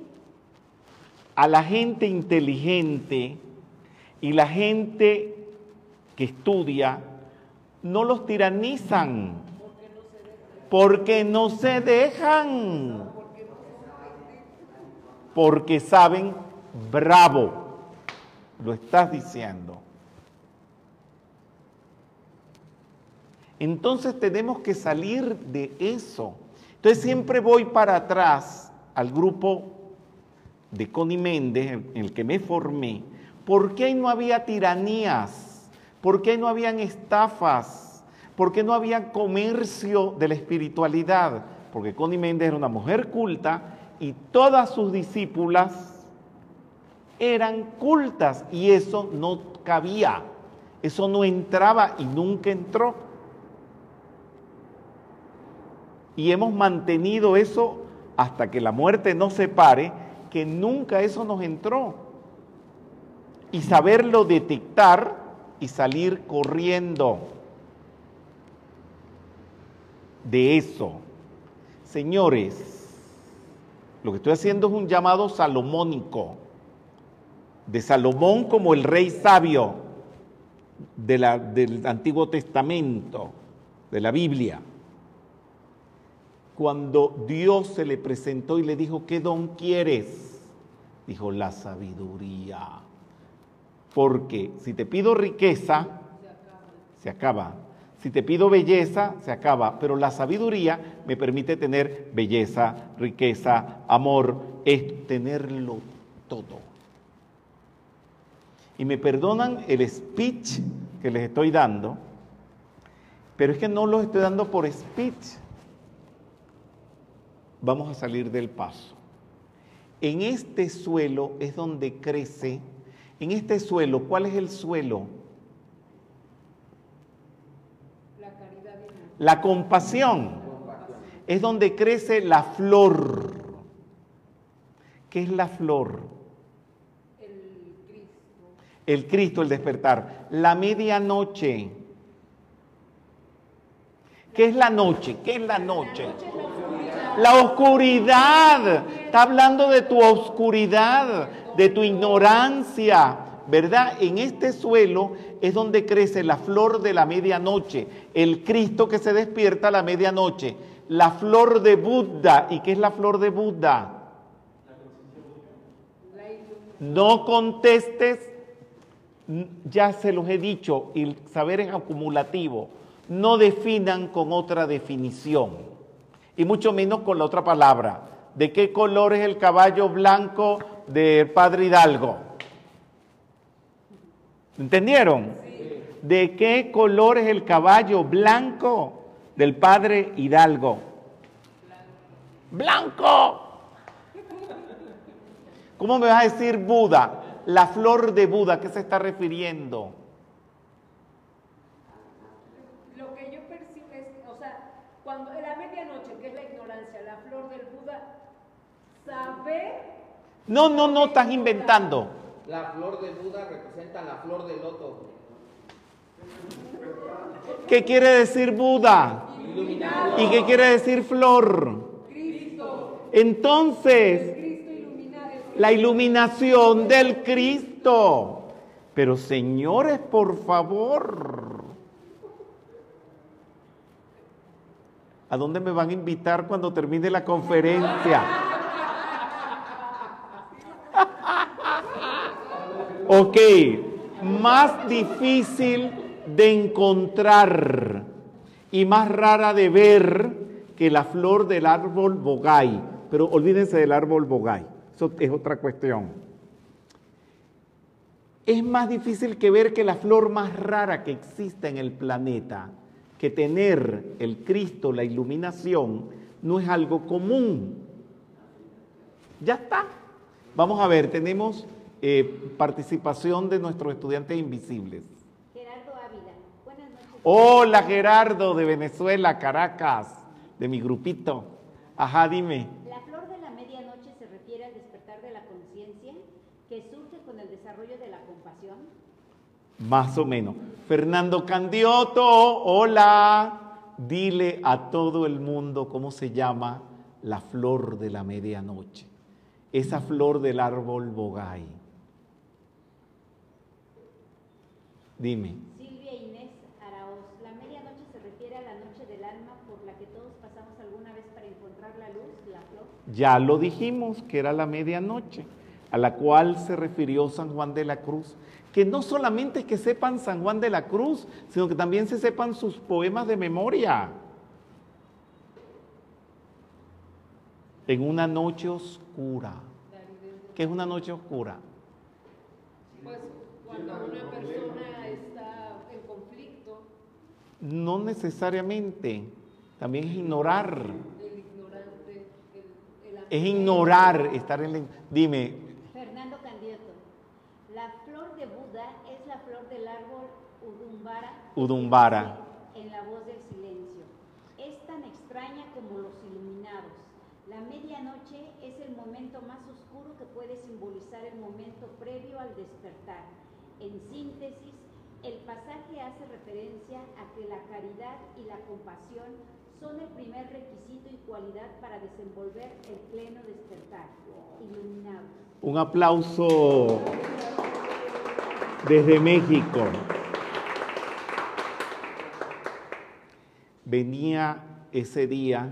a la gente inteligente y la gente que estudia no los tiranizan? Porque no se dejan. Porque saben, bravo, lo estás diciendo. Entonces tenemos que salir de eso. Entonces siempre voy para atrás al grupo de Connie Méndez, en el que me formé. ¿Por qué no había tiranías? ¿Por qué no habían estafas? ¿Por qué no había comercio de la espiritualidad? Porque Connie Méndez era una mujer culta y todas sus discípulas eran cultas y eso no cabía, eso no entraba y nunca entró. y hemos mantenido eso hasta que la muerte nos separe, que nunca eso nos entró. Y saberlo detectar y salir corriendo de eso. Señores, lo que estoy haciendo es un llamado salomónico, de Salomón como el rey sabio del Antiguo Testamento, de la Biblia cuando Dios se le presentó y le dijo, ¿qué don quieres? Dijo, la sabiduría. Porque si te pido riqueza, se acaba. Si te pido belleza, se acaba. Pero la sabiduría me permite tener belleza, riqueza, amor, es tenerlo todo. Y me perdonan el speech que les estoy dando, pero es que no lo estoy dando por speech vamos a salir del paso. En este suelo es donde crece, en este suelo, ¿cuál es el suelo? La caridad La compasión. Es donde crece la flor. ¿Qué es la flor? El Cristo. El Cristo, el despertar. La medianoche. ¿Qué es la noche? ¿Qué es la noche? La oscuridad. Está hablando de tu oscuridad, de tu ignorancia. ¿Verdad? En este suelo es donde crece la flor de la medianoche, el Cristo que se despierta a la medianoche, la flor de Buda. ¿Y qué es la flor de Buda? No contestes, ya se los he dicho, el saber es acumulativo. No definan con otra definición y mucho menos con la otra palabra. ¿De qué color es el caballo blanco del padre Hidalgo? ¿Entendieron? ¿De qué color es el caballo blanco del padre Hidalgo? Blanco. ¿Cómo me vas a decir Buda? La flor de Buda, ¿a qué se está refiriendo? Lo que yo percibo es, o sea, cuando en la medianoche, que es la ignorancia, la flor del Buda, saber. No, no, no, estás inventando. La flor de Buda representa la flor de loto. ¿Qué quiere decir Buda? Iluminado. ¿Y qué quiere decir flor? Cristo, Entonces, Cristo la iluminación del Cristo. Pero señores, por favor, ¿a dónde me van a invitar cuando termine la conferencia? Ok, más difícil de encontrar y más rara de ver que la flor del árbol bogay. Pero olvídense del árbol bogay, eso es otra cuestión. Es más difícil que ver que la flor más rara que existe en el planeta, que tener el Cristo, la iluminación, no es algo común. Ya está. Vamos a ver, tenemos eh, participación de nuestros estudiantes invisibles. Gerardo Ávila. Buenas noches. Hola Gerardo de Venezuela, Caracas, de mi grupito. Ajá, dime. La flor de la medianoche se refiere al despertar de la conciencia que surge con el desarrollo de la compasión. Más o menos. Fernando Candioto, hola. Dile a todo el mundo cómo se llama la flor de la medianoche. Esa flor del árbol bogay. Dime. Silvia Inés Araoz. La medianoche se refiere a la noche del alma por la que todos pasamos alguna vez para encontrar la luz, la flor. Ya lo dijimos que era la medianoche, a la cual se refirió San Juan de la Cruz. Que no solamente es que sepan San Juan de la Cruz, sino que también se sepan sus poemas de memoria. En una noche oscura. ¿Qué es una noche oscura? Pues cuando una persona está en conflicto, No necesariamente. También es ignorar. el ignorante, el, el Es ignorar estar en la... Dime, Fernando Candioto. La flor de Buda es la flor del árbol Udumbara. Udumbara. En la voz del silencio. Es tan extraña como los iluminados. La medianoche es el momento más oscuro que puede simbolizar el momento previo al despertar. En síntesis, el pasaje hace referencia a que la caridad y la compasión son el primer requisito y cualidad para desenvolver el pleno despertar. Iluminados. Un aplauso desde México. Venía ese día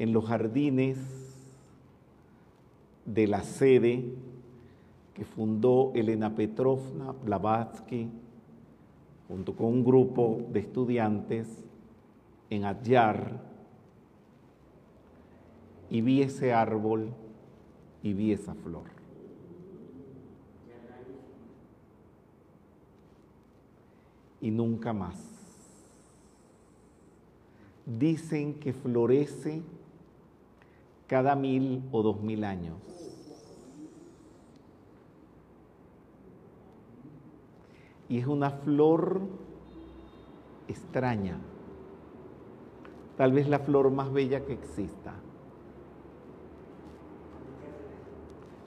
en los jardines de la sede que fundó Elena Petrovna Blavatsky junto con un grupo de estudiantes en Adyar y vi ese árbol y vi esa flor. Y nunca más. Dicen que florece cada mil o dos mil años. Y es una flor extraña, tal vez la flor más bella que exista.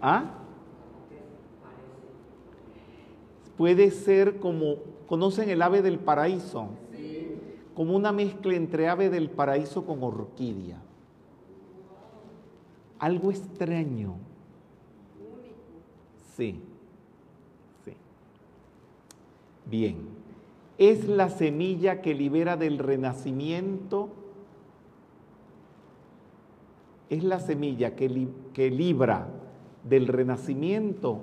¿Ah? Puede ser como, ¿conocen el ave del paraíso? Como una mezcla entre ave del paraíso con orquídea. Algo extraño. Sí, sí. Bien. Es la semilla que libera del renacimiento. Es la semilla que, li- que libra del renacimiento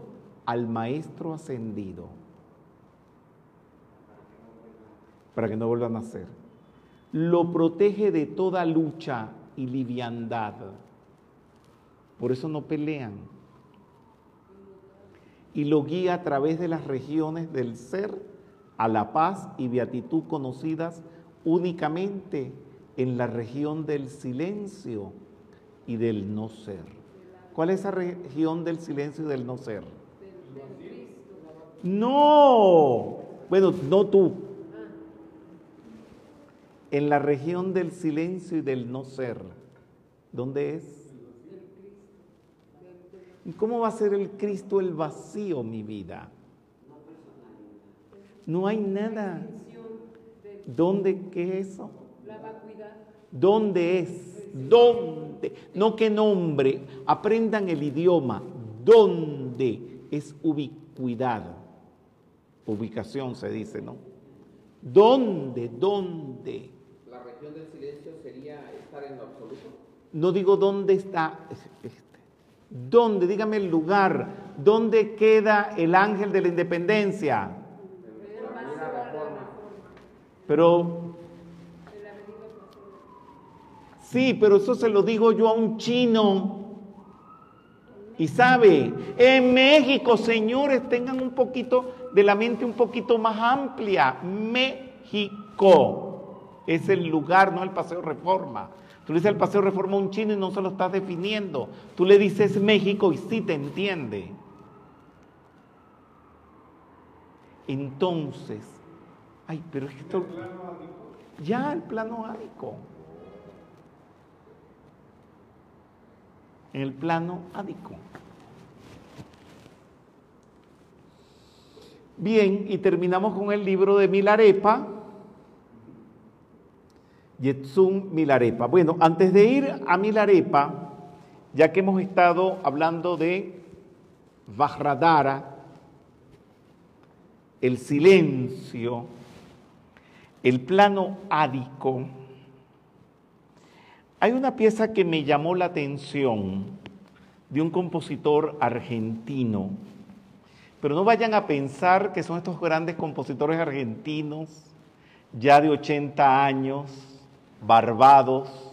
al maestro ascendido para que no vuelva a nacer. Lo protege de toda lucha y liviandad. Por eso no pelean. Y lo guía a través de las regiones del ser a la paz y beatitud conocidas únicamente en la región del silencio y del no ser. ¿Cuál es esa región del silencio y del no ser? No, bueno, no tú. En la región del silencio y del no ser. ¿Dónde es? ¿Y cómo va a ser el Cristo el vacío, mi vida? No hay nada. ¿Dónde qué es eso? la vacuidad. ¿Dónde es? ¿Dónde? No qué nombre. Aprendan el idioma. ¿Dónde? Es ubicuidad. Ubicación se dice, ¿no? ¿Dónde? ¿Dónde? La región del silencio sería estar en lo absoluto. No digo dónde está. este, ¿Dónde? Dígame el lugar. ¿Dónde queda el ángel de la independencia? El vacío a la reforma. Pero. Sí, pero eso se lo digo yo a un chino. Y sabe, en México, señores, tengan un poquito de la mente un poquito más amplia. México es el lugar, no el Paseo Reforma. Tú le dices el Paseo Reforma a un chino y no se lo estás definiendo. Tú le dices México y sí te entiende. Entonces, ay, pero es que esto... Ya el plano ádico. En el plano ádico. Bien, y terminamos con el libro de Milarepa. Yetzun Milarepa. Bueno, antes de ir a Milarepa, ya que hemos estado hablando de Vajradara, el silencio, el plano ádico, hay una pieza que me llamó la atención de un compositor argentino, pero no vayan a pensar que son estos grandes compositores argentinos ya de 80 años, barbados,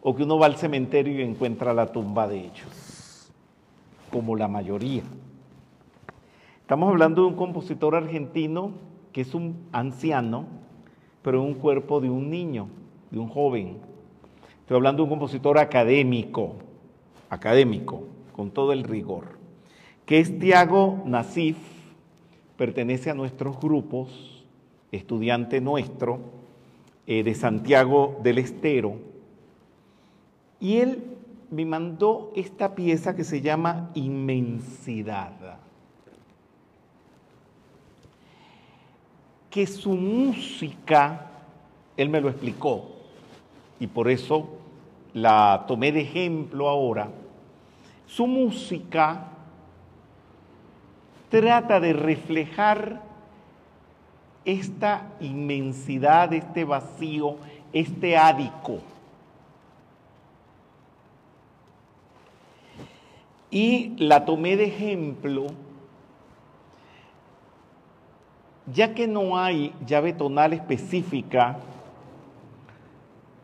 o que uno va al cementerio y encuentra la tumba de ellos, como la mayoría. Estamos hablando de un compositor argentino que es un anciano, pero en un cuerpo de un niño, de un joven. Estoy hablando de un compositor académico, académico, con todo el rigor, que es Tiago Nasif, pertenece a nuestros grupos, estudiante nuestro, eh, de Santiago del Estero, y él me mandó esta pieza que se llama Inmensidad. Que su música, él me lo explicó, y por eso la tomé de ejemplo ahora, su música trata de reflejar esta inmensidad, este vacío, este ádico. Y la tomé de ejemplo ya que no hay llave tonal específica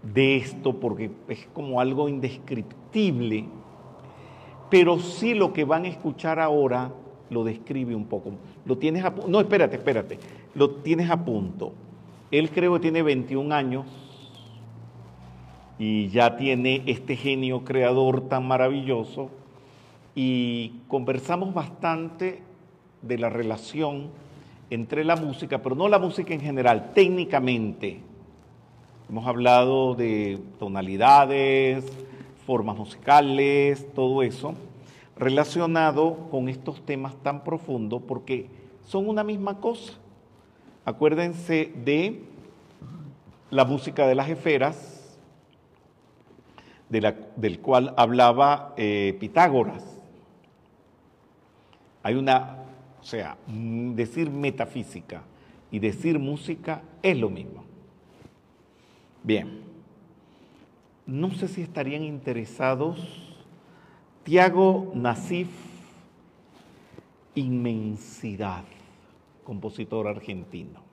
de esto, porque es como algo indescriptible, pero sí lo que van a escuchar ahora lo describe un poco. Lo tienes a No, espérate, espérate. Lo tienes a punto. Él creo que tiene 21 años y ya tiene este genio creador tan maravilloso y conversamos bastante de la relación entre la música, pero no la música en general, técnicamente. Hemos hablado de tonalidades, formas musicales, todo eso, relacionado con estos temas tan profundos, porque son una misma cosa. Acuérdense de la música de las esferas, del cual hablaba eh, Pitágoras. Hay una, o sea, mm, decir metafísica y decir música es lo mismo. Bien, no sé si estarían interesados. Tiago Nasif, Inmensidad, compositor argentino.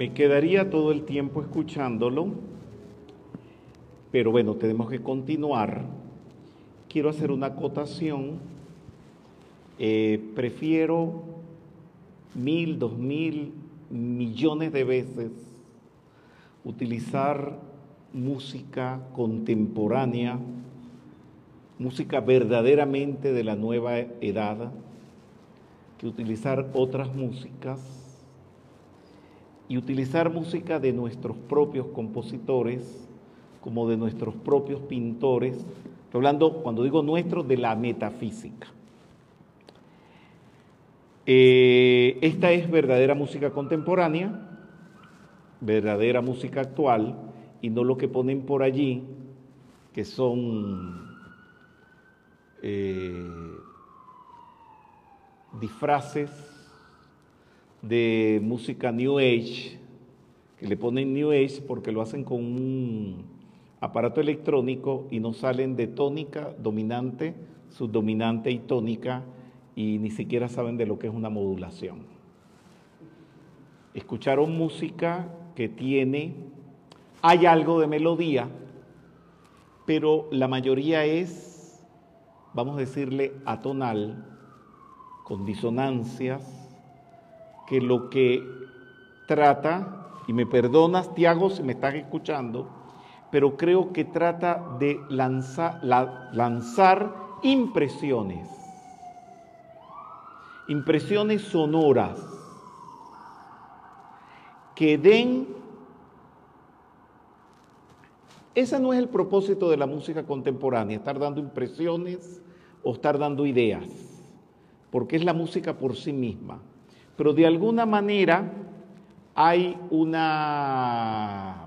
Me quedaría todo el tiempo escuchándolo, pero bueno, tenemos que continuar. Quiero hacer una acotación. Eh, prefiero mil, dos mil millones de veces utilizar música contemporánea, música verdaderamente de la nueva edad, que utilizar otras músicas y utilizar música de nuestros propios compositores, como de nuestros propios pintores, hablando, cuando digo nuestro, de la metafísica. Eh, esta es verdadera música contemporánea, verdadera música actual, y no lo que ponen por allí, que son eh, disfraces de música New Age, que le ponen New Age porque lo hacen con un aparato electrónico y no salen de tónica, dominante, subdominante y tónica y ni siquiera saben de lo que es una modulación. Escucharon música que tiene, hay algo de melodía, pero la mayoría es, vamos a decirle, atonal, con disonancias, que lo que trata, y me perdonas Tiago si me estás escuchando, pero creo que trata de lanzar, lanzar impresiones, impresiones sonoras que den... Ese no es el propósito de la música contemporánea, estar dando impresiones o estar dando ideas porque es la música por sí misma. Pero de alguna manera hay una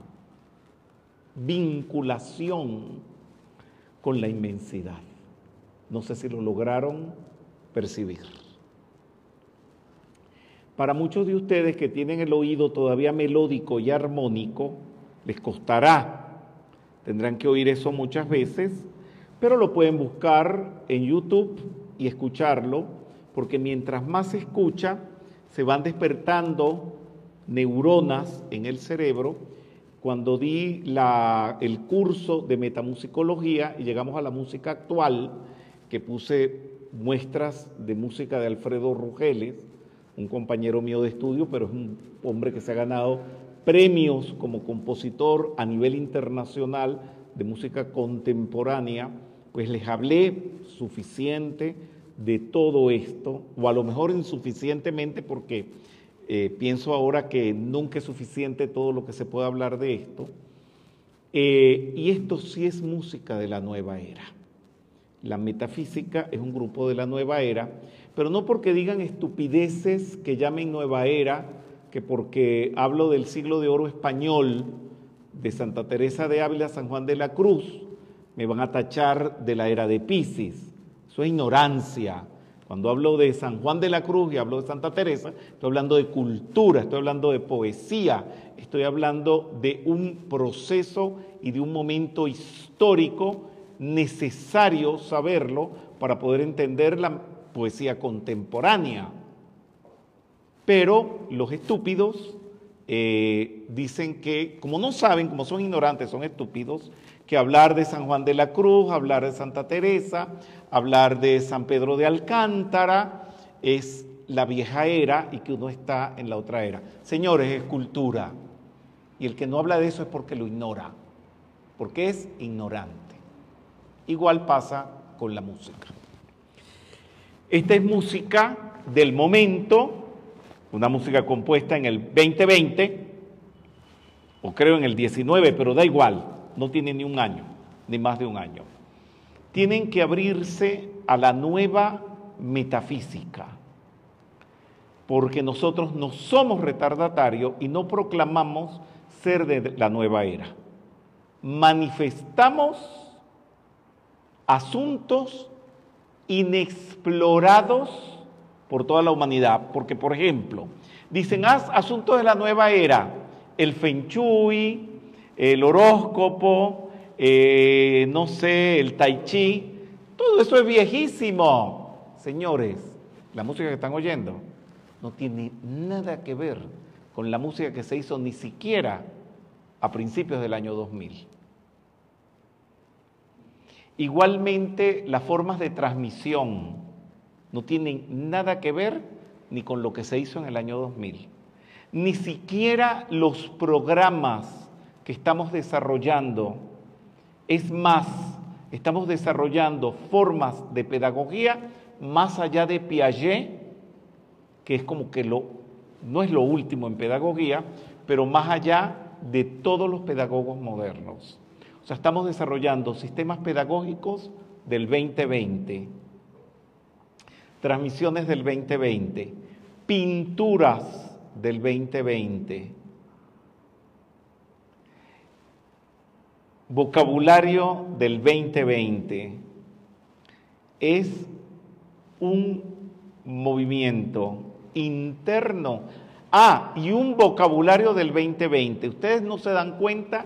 vinculación con la inmensidad. No sé si lo lograron percibir. Para muchos de ustedes que tienen el oído todavía melódico y armónico, les costará. Tendrán que oír eso muchas veces, pero lo pueden buscar en YouTube y escucharlo porque mientras más se escucha, se van despertando neuronas en el cerebro. Cuando di el curso de metamusicología y llegamos a la música actual, que puse muestras de música de Alfredo Rugeles, un compañero mío de estudio, pero es un hombre que se ha ganado premios como compositor a nivel internacional de música contemporánea, pues les hablé suficiente de todo esto, o a lo mejor insuficientemente porque eh, pienso ahora que nunca es suficiente todo lo que se puede hablar de esto. Eh, y esto sí es música de la nueva era. La metafísica es un grupo de la nueva era, pero no porque digan estupideces que llamen nueva era, que porque hablo del siglo de oro español, de Santa Teresa de Ávila, San Juan de la Cruz, me van a tachar de la era de Pisces eso es ignorancia. Cuando hablo de San Juan de la Cruz y hablo de Santa Teresa, estoy hablando de cultura, estoy hablando de poesía, estoy hablando de un proceso y de un momento histórico necesario saberlo para poder entender la poesía contemporánea. Pero los estúpidos eh, dicen que, como no saben, como son ignorantes, son estúpidos, que hablar de San Juan de la Cruz, hablar de Santa Teresa, hablar de San Pedro de Alcántara es la vieja era y que uno está en la otra era. Señores, es cultura. Y el que no habla de eso es porque lo ignora, porque es ignorante. Igual pasa con la música. Esta es música del momento, una música compuesta en el 2020, o creo en el 19, pero da igual, no tiene ni un año, ni más de un año tienen que abrirse a la nueva metafísica, porque nosotros no somos retardatarios y no proclamamos ser de la nueva era. Manifestamos asuntos inexplorados por toda la humanidad, porque por ejemplo, dicen haz asuntos de la nueva era, el feng shui, el horóscopo, eh, no sé, el tai chi, todo eso es viejísimo. Señores, la música que están oyendo no tiene nada que ver con la música que se hizo ni siquiera a principios del año 2000. Igualmente, las formas de transmisión no tienen nada que ver ni con lo que se hizo en el año 2000. Ni siquiera los programas que estamos desarrollando, es más, estamos desarrollando formas de pedagogía más allá de Piaget, que es como que lo, no es lo último en pedagogía, pero más allá de todos los pedagogos modernos. O sea, estamos desarrollando sistemas pedagógicos del 2020, transmisiones del 2020, pinturas del 2020, vocabulario del 2020. Es un movimiento interno. Ah, y un vocabulario del 2020. Ustedes no se dan cuenta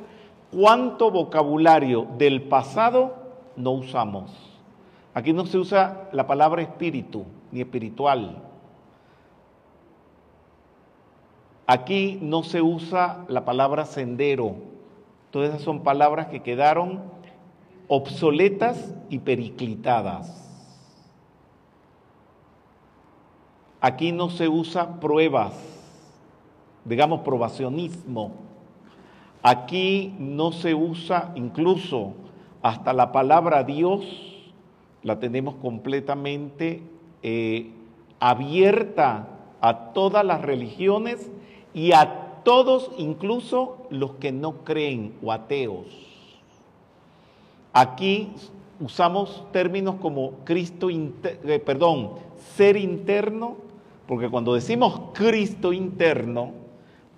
cuánto vocabulario del pasado no usamos. Aquí no se usa la palabra espíritu ni espiritual. Aquí no se usa la palabra sendero. Todas esas son palabras que quedaron obsoletas y periclitadas. Aquí no se usa pruebas, digamos probacionismo. Aquí no se usa incluso hasta la palabra Dios, la tenemos completamente eh, abierta a todas las religiones y a todos, incluso los que no creen o ateos. Aquí usamos términos como Cristo, eh, perdón, ser interno porque cuando decimos Cristo interno,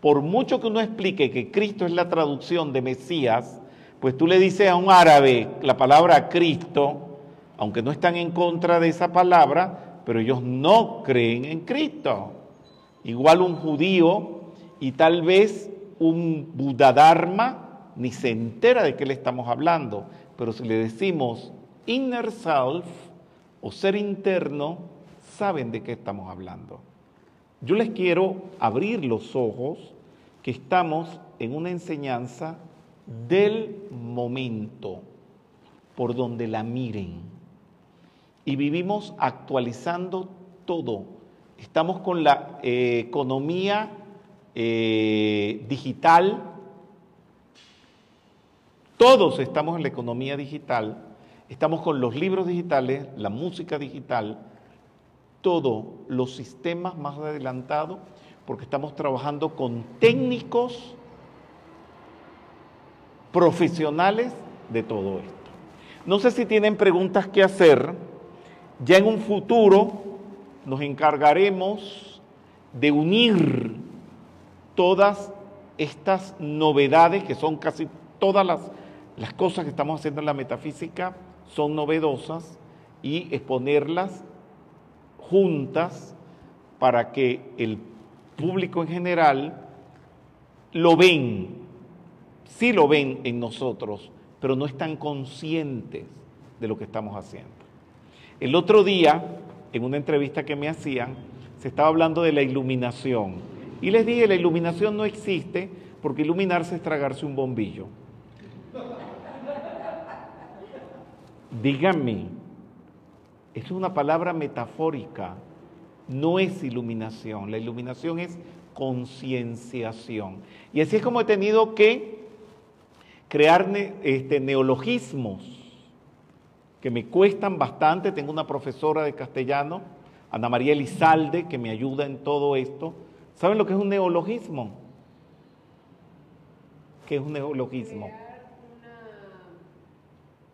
por mucho que uno explique que Cristo es la traducción de Mesías, pues tú le dices a un árabe la palabra Cristo, aunque no están en contra de esa palabra, pero ellos no creen en Cristo. Igual un judío y tal vez un Buddha ni se entera de qué le estamos hablando, pero si le decimos inner self o ser interno, saben de qué estamos hablando. Yo les quiero abrir los ojos que estamos en una enseñanza del momento, por donde la miren. Y vivimos actualizando todo. Estamos con la eh, economía eh, digital. Todos estamos en la economía digital. Estamos con los libros digitales, la música digital, todos los sistemas más adelantados porque estamos trabajando con técnicos profesionales de todo esto. No sé si tienen preguntas que hacer. Ya en un futuro nos encargaremos de unir todas estas novedades, que son casi todas las, las cosas que estamos haciendo en la metafísica, son novedosas, y exponerlas juntas para que el público en general lo ven, sí lo ven en nosotros, pero no están conscientes de lo que estamos haciendo. El otro día, en una entrevista que me hacían, se estaba hablando de la iluminación. Y les dije, la iluminación no existe porque iluminarse es tragarse un bombillo. Díganme, es una palabra metafórica, no es iluminación. La iluminación es concienciación. Y así es como he tenido que crear este, neologismos que me cuestan bastante. Tengo una profesora de castellano, Ana María Elizalde, que me ayuda en todo esto. ¿Saben lo que es un neologismo? ¿Qué es un neologismo? Crear,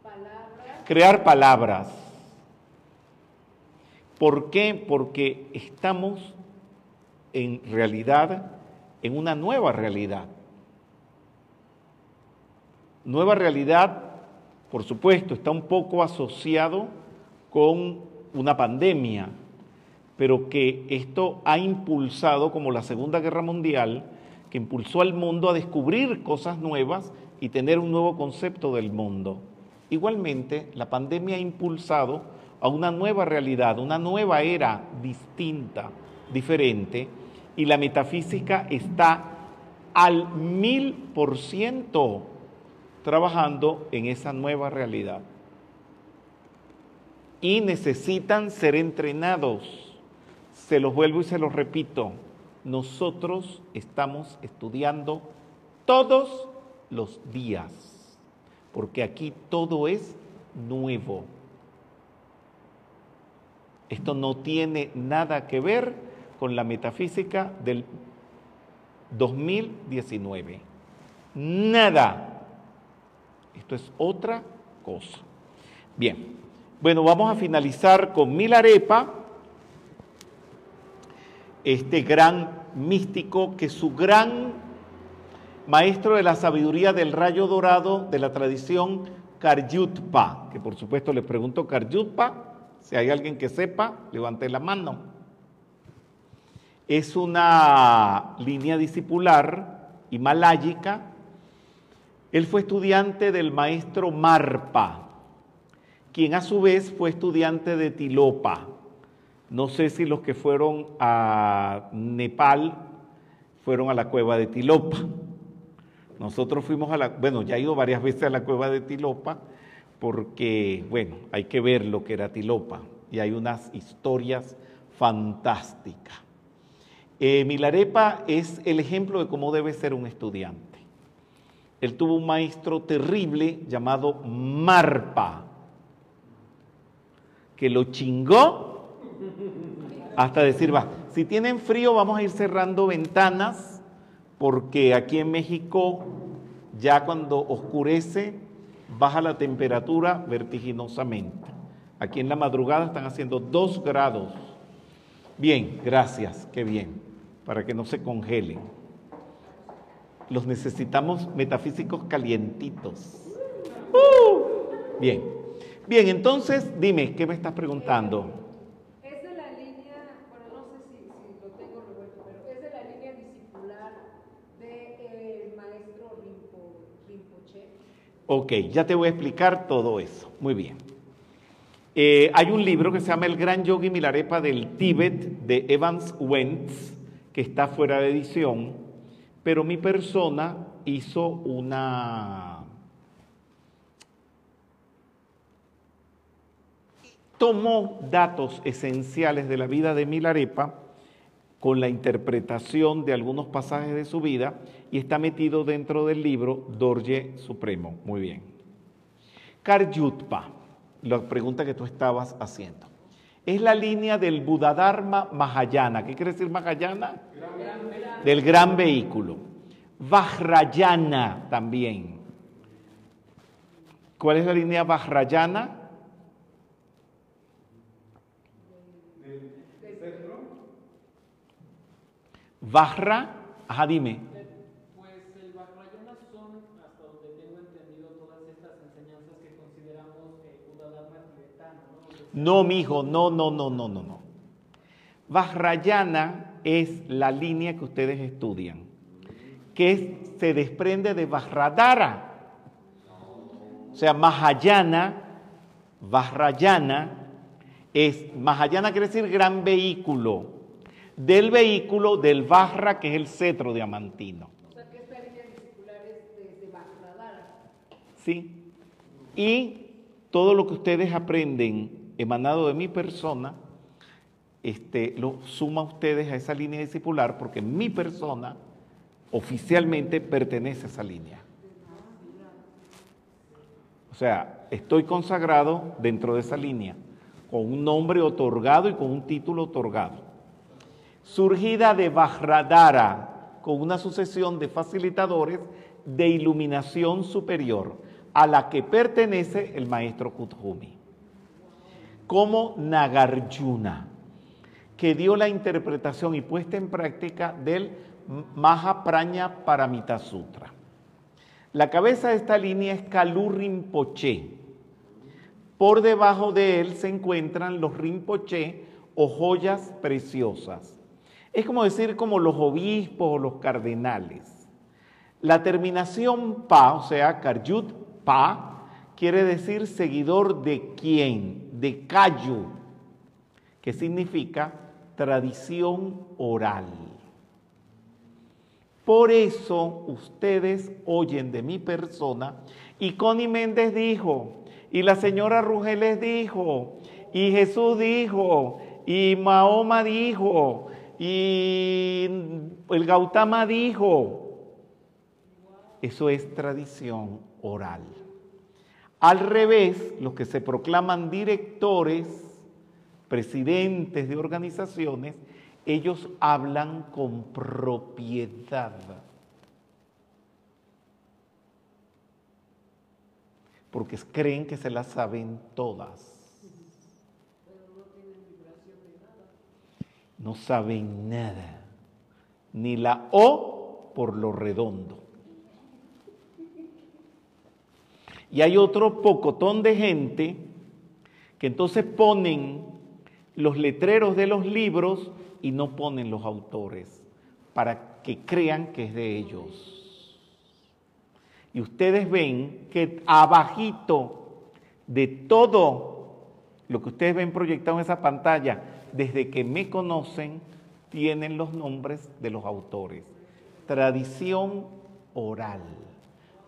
palabra. Crear palabras. ¿Por qué? Porque estamos en realidad en una nueva realidad. Nueva realidad, por supuesto, está un poco asociado con una pandemia, pero que esto ha impulsado, como la Segunda Guerra Mundial, que impulsó al mundo a descubrir cosas nuevas y tener un nuevo concepto del mundo. Igualmente, la pandemia ha impulsado a una nueva realidad, una nueva era distinta, diferente, y la metafísica está al mil por ciento trabajando en esa nueva realidad. Y necesitan ser entrenados. Se los vuelvo y se los repito. Nosotros estamos estudiando todos los días, porque aquí todo es nuevo. Esto no tiene nada que ver con la metafísica del 2019. Nada. Esto es otra cosa. Bien, bueno, vamos a finalizar con Milarepa, este gran místico que su gran maestro de la sabiduría del rayo dorado de la tradición Karyutpa, que por supuesto le pregunto Karyutpa, si hay alguien que sepa, levante la mano. Es una línea discipular himaláyica. Él fue estudiante del maestro Marpa, quien a su vez fue estudiante de Tilopa. No sé si los que fueron a Nepal fueron a la cueva de Tilopa. Nosotros fuimos a la, bueno, ya he ido varias veces a la cueva de Tilopa porque, bueno, hay que ver lo que era Tilopa y hay unas historias fantásticas. Eh, Milarepa es el ejemplo de cómo debe ser un estudiante. Él tuvo un maestro terrible llamado Marpa, que lo chingó hasta decir, va, si tienen frío vamos a ir cerrando ventanas, porque aquí en México ya cuando oscurece baja la temperatura vertiginosamente. Aquí en la madrugada están haciendo dos grados. Bien, gracias, qué bien, para que no se congelen. Los necesitamos metafísicos calientitos. ¡Uh! Bien, bien, entonces dime, ¿qué me estás preguntando? Es de la línea, bueno, no sé si, si lo tengo revuelto, pero es de la línea discipular del maestro Rinpo, Rinpoche. Ok, ya te voy a explicar todo eso. Muy bien. Eh, hay un libro que se llama El Gran Yogi Milarepa del Tíbet de Evans Wentz, que está fuera de edición, pero mi persona hizo una... Tomó datos esenciales de la vida de Milarepa con la interpretación de algunos pasajes de su vida y está metido dentro del libro Dorje Supremo. Muy bien. Karyutpa, la pregunta que tú estabas haciendo. Es la línea del Buddhadharma Mahayana. ¿Qué quiere decir Mahayana? Del gran vehículo. Vajrayana también. ¿Cuál es la línea Vajrayana? Vajra, ajá, dime. Pues el Vajrayana son, hasta donde tengo entendido, todas estas enseñanzas que consideramos eh, Buddha tibetano, ¿no? No, mijo, no, no, no, no, no, no. Vajrayana es la línea que ustedes estudian, que es- se desprende de Vajradhara. O sea, Mahayana, Vajrayana, es, Mahayana quiere decir gran vehículo, del vehículo del Vajra, que es el cetro diamantino. O sea que esta línea es desde Bajradara. ¿sí? Y todo lo que ustedes aprenden emanado de mi persona, este, lo suma ustedes a esa línea discipular porque mi persona oficialmente pertenece a esa línea. O sea, estoy consagrado dentro de esa línea, con un nombre otorgado y con un título otorgado. Surgida de Vajradara, con una sucesión de facilitadores de iluminación superior, a la que pertenece el maestro Kuthumi. Como Nagarjuna, que dio la interpretación y puesta en práctica del Mahaprajna Paramita Sutra. La cabeza de esta línea es Kalu Rinpoche. Por debajo de él se encuentran los Rinpoche o joyas preciosas. Es como decir como los obispos o los cardenales. La terminación pa, o sea, Karyut pa, quiere decir seguidor de quién, de Kayu, que significa tradición oral. Por eso ustedes oyen de mi persona. Y Connie Méndez dijo, y la señora Rugeles dijo, y Jesús dijo, y Mahoma dijo, y el Gautama dijo. Eso es tradición oral. Al revés, los que se proclaman directores, presidentes de organizaciones, ellos hablan con propiedad. Porque creen que se las saben todas. No saben nada. Ni la O por lo redondo. Y hay otro pocotón de gente que entonces ponen los letreros de los libros y no ponen los autores para que crean que es de ellos. Y ustedes ven que abajito de todo lo que ustedes ven proyectado en esa pantalla, desde que me conocen, tienen los nombres de los autores. Tradición oral.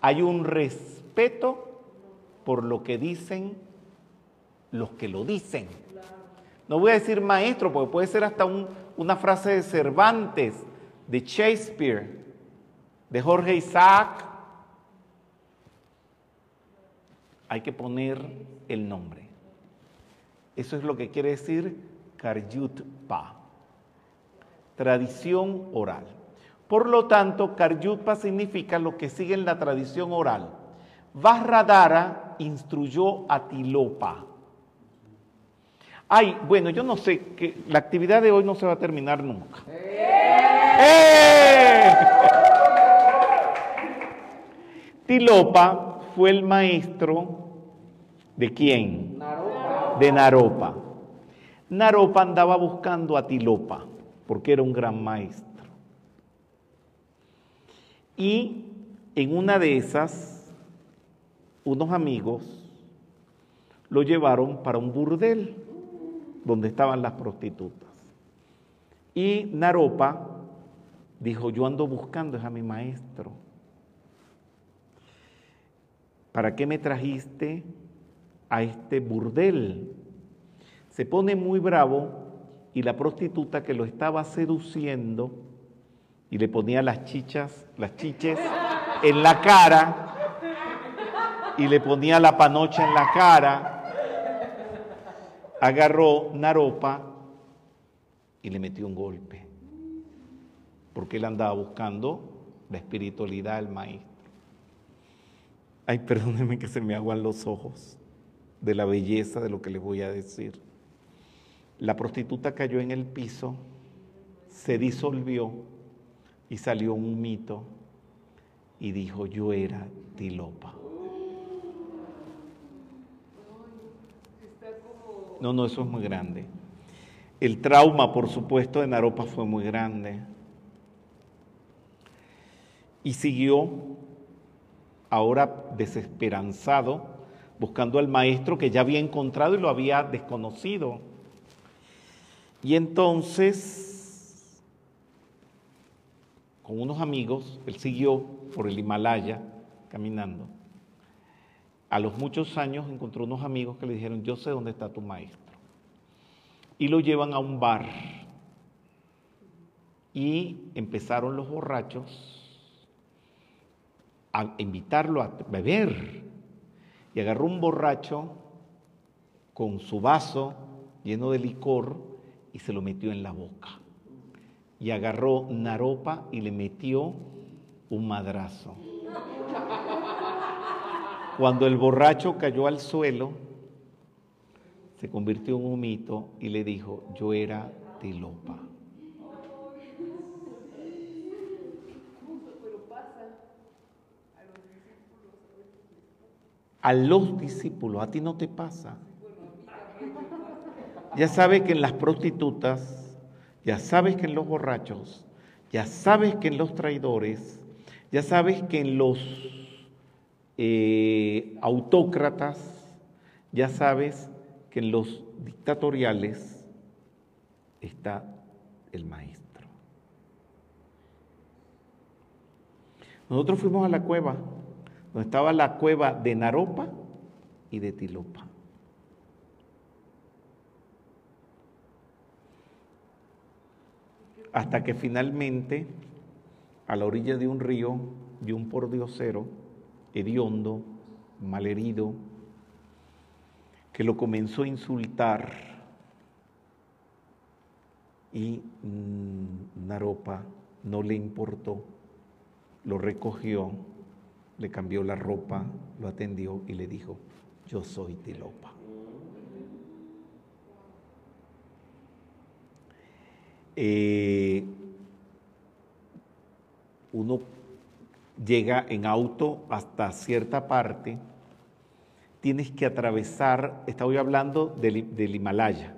Hay un respeto por lo que dicen los que lo dicen. No voy a decir maestro, porque puede ser hasta una frase de Cervantes, de Shakespeare, de Jorge Isaac. Hay que poner el nombre. Eso es lo que quiere decir Karyutpa, tradición oral. Por lo tanto, Karyutpa significa lo que sigue en la tradición oral. Vajradara instruyó a Tilopa. Ay, bueno, yo no sé, que la actividad de hoy no se va a terminar nunca. ¡Eh! Tilopa fue el maestro de quién? De Naropa. Naropa andaba buscando a Tilopa porque era un gran maestro. Y en una de esas unos amigos lo llevaron para un burdel donde estaban las prostitutas. Y Naropa dijo, yo ando buscando a mi maestro. ¿Para qué me trajiste a este burdel? Se pone muy bravo y la prostituta que lo estaba seduciendo y le ponía las chichas, las chiches en la cara, y le ponía la panocha en la cara, agarró Naropa y le metió un golpe, porque él andaba buscando la espiritualidad del maestro. Ay, perdónenme que se me aguan los ojos de la belleza de lo que les voy a decir. La prostituta cayó en el piso, se disolvió y salió un mito y dijo, yo era Tilopa. No, no, eso es muy grande. El trauma, por supuesto, de Naropa fue muy grande. Y siguió, ahora desesperanzado, buscando al maestro que ya había encontrado y lo había desconocido. Y entonces, con unos amigos, él siguió por el Himalaya caminando a los muchos años encontró unos amigos que le dijeron, yo sé dónde está tu maestro. Y lo llevan a un bar. Y empezaron los borrachos a invitarlo a beber. Y agarró un borracho con su vaso lleno de licor y se lo metió en la boca. Y agarró Naropa y le metió un madrazo. Cuando el borracho cayó al suelo, se convirtió en un mito y le dijo, yo era Tilopa. A los discípulos, a ti no te pasa. Ya sabes que en las prostitutas, ya sabes que en los borrachos, ya sabes que en los traidores, ya sabes que en los eh, autócratas, ya sabes que en los dictatoriales está el maestro. Nosotros fuimos a la cueva, donde estaba la cueva de Naropa y de Tilopa. Hasta que finalmente, a la orilla de un río, vi un pordiosero, hediondo, malherido, que lo comenzó a insultar y mm, Naropa no le importó, lo recogió, le cambió la ropa, lo atendió y le dijo, yo soy Tilopa. Eh, uno llega en auto hasta cierta parte, tienes que atravesar, estoy hablando del, del Himalaya,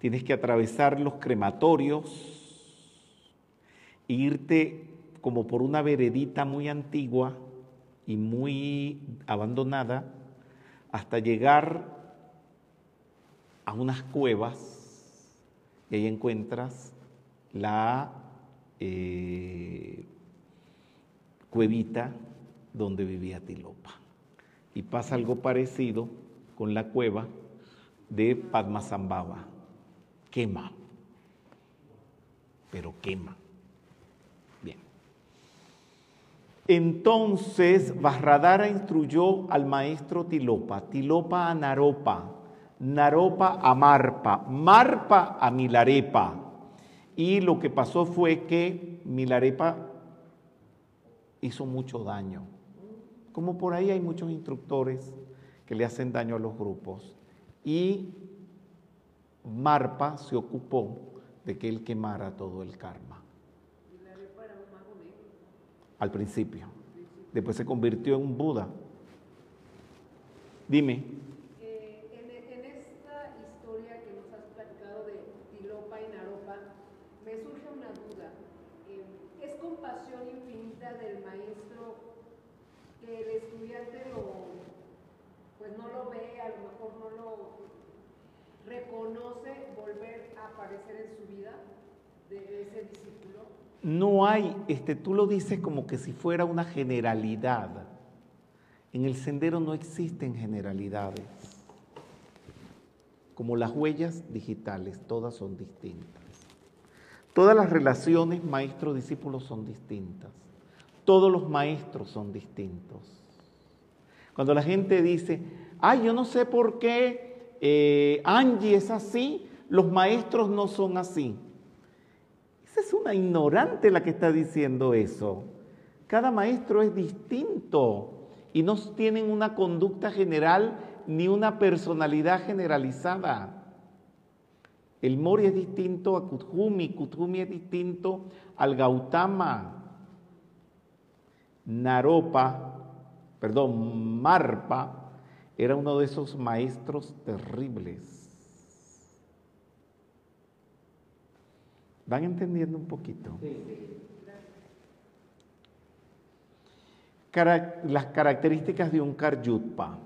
tienes que atravesar los crematorios e irte como por una veredita muy antigua y muy abandonada hasta llegar a unas cuevas y ahí encuentras la eh, cuevita donde vivía Tilopa. Y pasa algo parecido con la cueva de Padmasambhava. Quema, pero quema. Bien. Entonces Vajradara instruyó al maestro Tilopa, Tilopa a Naropa, Naropa a Marpa, Marpa a Milarepa. Y lo que pasó fue que Milarepa hizo mucho daño. Como por ahí hay muchos instructores que le hacen daño a los grupos. Y Marpa se ocupó de que él quemara todo el karma. Al principio. Después se convirtió en un Buda. Dime. Eh, en, en esta historia que nos has platicado de Tilopa y Naropa, me surge una duda. Eh, ¿Es infinita del maestro que el estudiante lo, pues no lo ve, a lo mejor no lo reconoce volver a aparecer en su vida de ese discípulo? No hay, este, tú lo dices como que si fuera una generalidad. En el sendero no existen generalidades. Como las huellas digitales, todas son distintas. Todas las relaciones maestro-discípulo son distintas. Todos los maestros son distintos. Cuando la gente dice, ay, yo no sé por qué eh, Angie es así, los maestros no son así. Esa es una ignorante la que está diciendo eso. Cada maestro es distinto y no tienen una conducta general ni una personalidad generalizada. El Mori es distinto a Kuthumi, Kuthumi es distinto al Gautama. Naropa, perdón, Marpa, era uno de esos maestros terribles. ¿Van entendiendo un poquito? Cara- las características de un Karyutpa.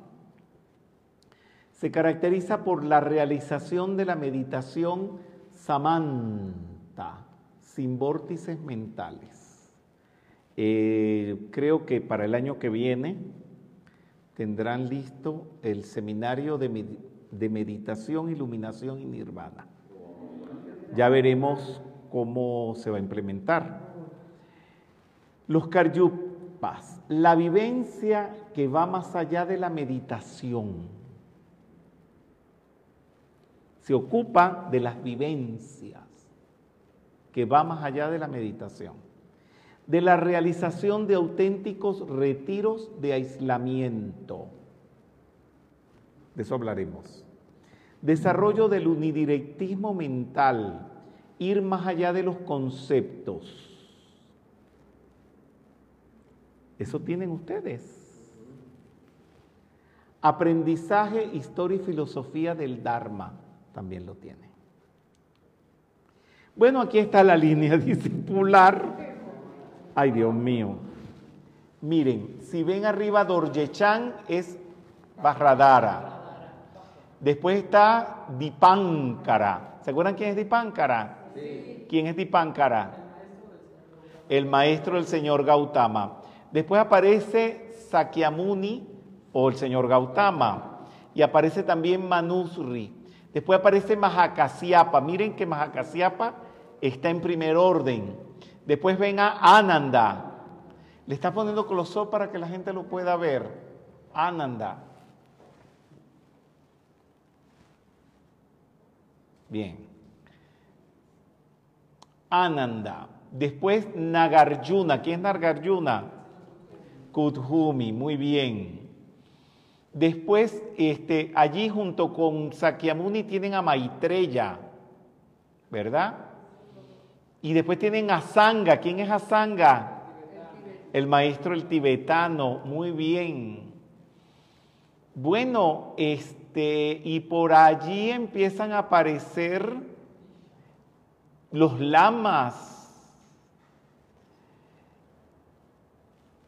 Se caracteriza por la realización de la meditación samanta, sin vórtices mentales. Eh, creo que para el año que viene tendrán listo el seminario de, de meditación, iluminación y nirvana. Ya veremos cómo se va a implementar. Los karyupas, la vivencia que va más allá de la meditación. Se ocupa de las vivencias que va más allá de la meditación. De la realización de auténticos retiros de aislamiento. De eso hablaremos. Desarrollo del unidirectismo mental, ir más allá de los conceptos. Eso tienen ustedes. Aprendizaje, historia y filosofía del Dharma, también lo tienen. Bueno, aquí está la línea discipular. Ay, Dios mío. Miren, si ven arriba Dorjechan es Vajradara. Después está Dipankara. ¿Se acuerdan quién es Dipankara? ¿Quién es Dipankara? El maestro del señor Gautama. Después aparece Sakyamuni o el señor Gautama. Y aparece también Manusri. Después aparece Mahakasyapa. Miren que Mahakasyapa está en primer orden. Después ven a Ananda. Le está poniendo close para que la gente lo pueda ver. Ananda. Bien. Ananda. Después Nagarjuna. ¿Quién es Nagarjuna? Kudhumi. Muy bien. Después, este, allí junto con Sakyamuni tienen a Maitreya, ¿verdad? Y después tienen a Sanga. ¿Quién es Asanga? El maestro el tibetano. Muy bien. Bueno, este, y por allí empiezan a aparecer los lamas.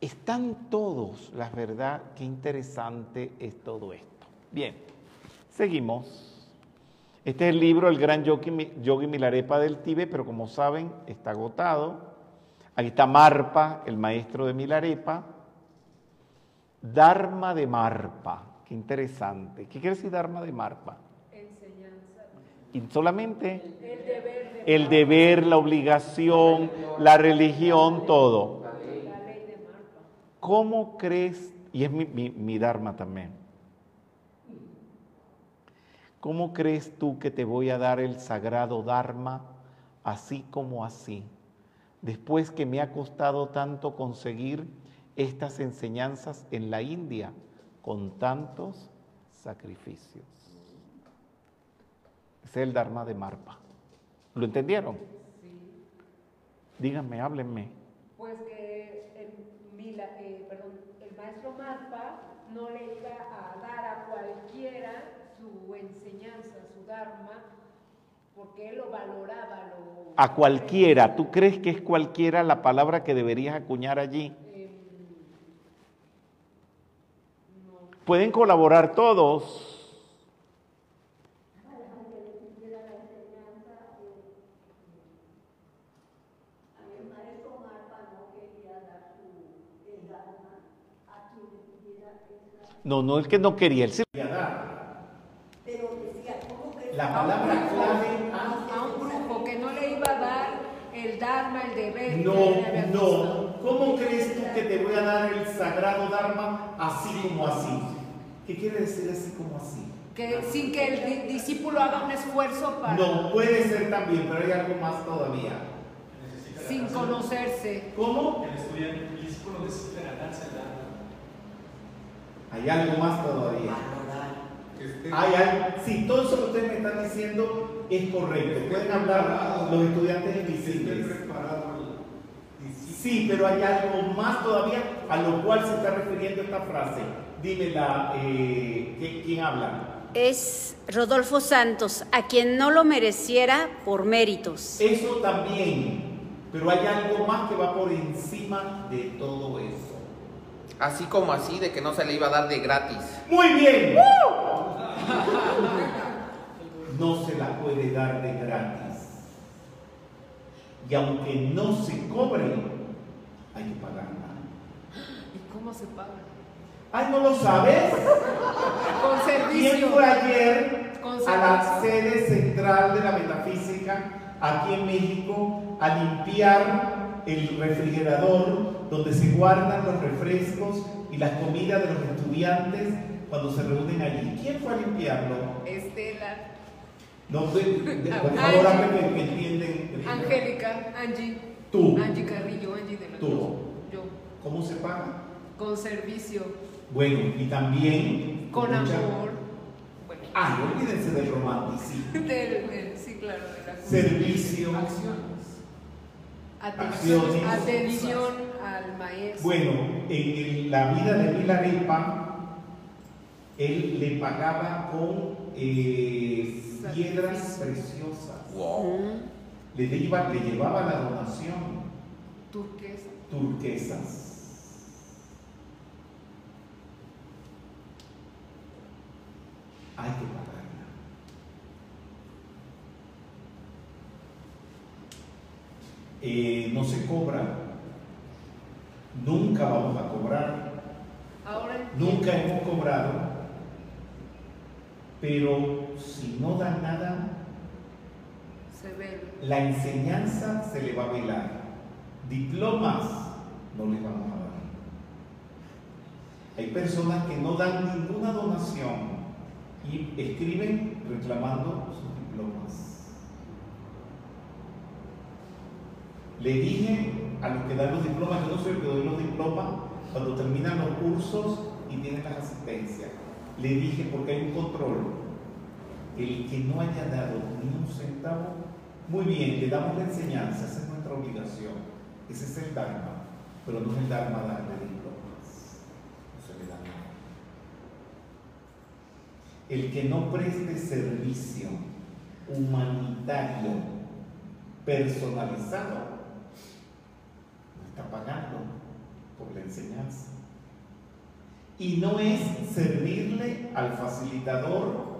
Están todos, la verdad, qué interesante es todo esto. Bien, seguimos. Este es el libro El Gran Yogi, Yogi Milarepa del Tíbet, pero como saben, está agotado. Aquí está Marpa, el maestro de Milarepa. Dharma de Marpa, qué interesante. ¿Qué quiere decir Dharma de Marpa? Enseñanza. Y solamente El deber de el deber, la obligación, la religión, todo. la ley de Marpa. ¿Cómo crees, y es mi, mi, mi Dharma también, ¿cómo crees tú que te voy a dar el sagrado Dharma así como así? Después que me ha costado tanto conseguir estas enseñanzas en la India con tantos sacrificios. Es el Dharma de Marpa. ¿Lo entendieron? Sí. Díganme, háblenme. Pues que eh, perdón, el maestro Marpa no le iba a dar a cualquiera su enseñanza, su dharma, porque él lo valoraba, lo... A cualquiera, ¿tú crees que es cualquiera la palabra que deberías acuñar allí? Em, no, Pueden colaborar todos. El maestro Marpa no quería dar su el Dharma a quien le pidiera esa. No, no es que no quería, él sí. Pero decía, ¿cómo que La palabra clave. a, a un grupo que no le iba a dar el dharma, el deber. No, no. ¿Cómo crees tú que te voy a dar el sagrado Dharma así como así? ¿Qué quiere decir así como así? Que sin que el di- discípulo haga un esfuerzo para, No, puede ser también, pero hay algo más todavía. sin conocerse. ¿Cómo? El estudiante, el discípulo necesita ganarse el alma. Hay algo más todavía. Esté- Hay algo. Sí, todo eso que ustedes me están diciendo es correcto. Pueden hablar los estudiantes invisibles. Sí, pero hay algo más todavía a lo cual se está refiriendo esta frase. Dímela, eh, ¿qué- ¿quién habla? Es Rodolfo Santos, a quien no lo mereciera por méritos. Eso también, pero hay algo más que va por encima de todo eso. Así como así, de que no se le iba a dar de gratis. Muy bien. No se la puede dar de gratis. Y aunque no se cobre, hay que pagarla. ¿Y cómo se paga? Ay, ¿no lo sabes? Con ¿Quién servicio. fue ayer Con a la sede central de la metafísica aquí en México a limpiar el refrigerador donde se guardan los refrescos y las comidas de los estudiantes cuando se reúnen allí? ¿Quién fue a limpiarlo? Estela, No, de- de- por favor, háblame que, entienden. Angélica, Angie. Tú. Angie Carrillo, Angie de la Tú. Yo. ¿Cómo se paga? Con servicio, Bueno, y también... con mucha- amor. Bueno, Ay, olvídense del romanticismo. del, del- sí, claro, de la Servicio. Atención, atención al maestro. Bueno, en el- la vida de Milarepa, él le pagaba con eh, piedras preciosas. Wow. Le, iba- le llevaba la donación, Turquesa. turquesas. Hay que pagarla. Eh, no se cobra. nunca vamos a cobrar, Ahora nunca hemos cobrado, pero si no dan nada, se ve. la enseñanza se le va a velar. Diplomas no les vamos a dar. Hay personas que no dan ninguna donación y escriben reclamando sus diplomas. Le dije a los que dan los diplomas, yo no soy el que doy los diplomas, cuando terminan los cursos y tienen las asistencias, le dije porque hay un control, el que no haya dado ni un centavo, muy bien, le damos la enseñanza, esa es nuestra obligación, ese es el Dharma, pero no es el Dharma darle diplomas, no se le da nada. El que no preste servicio humanitario personalizado está pagando por la enseñanza. Y no es servirle al facilitador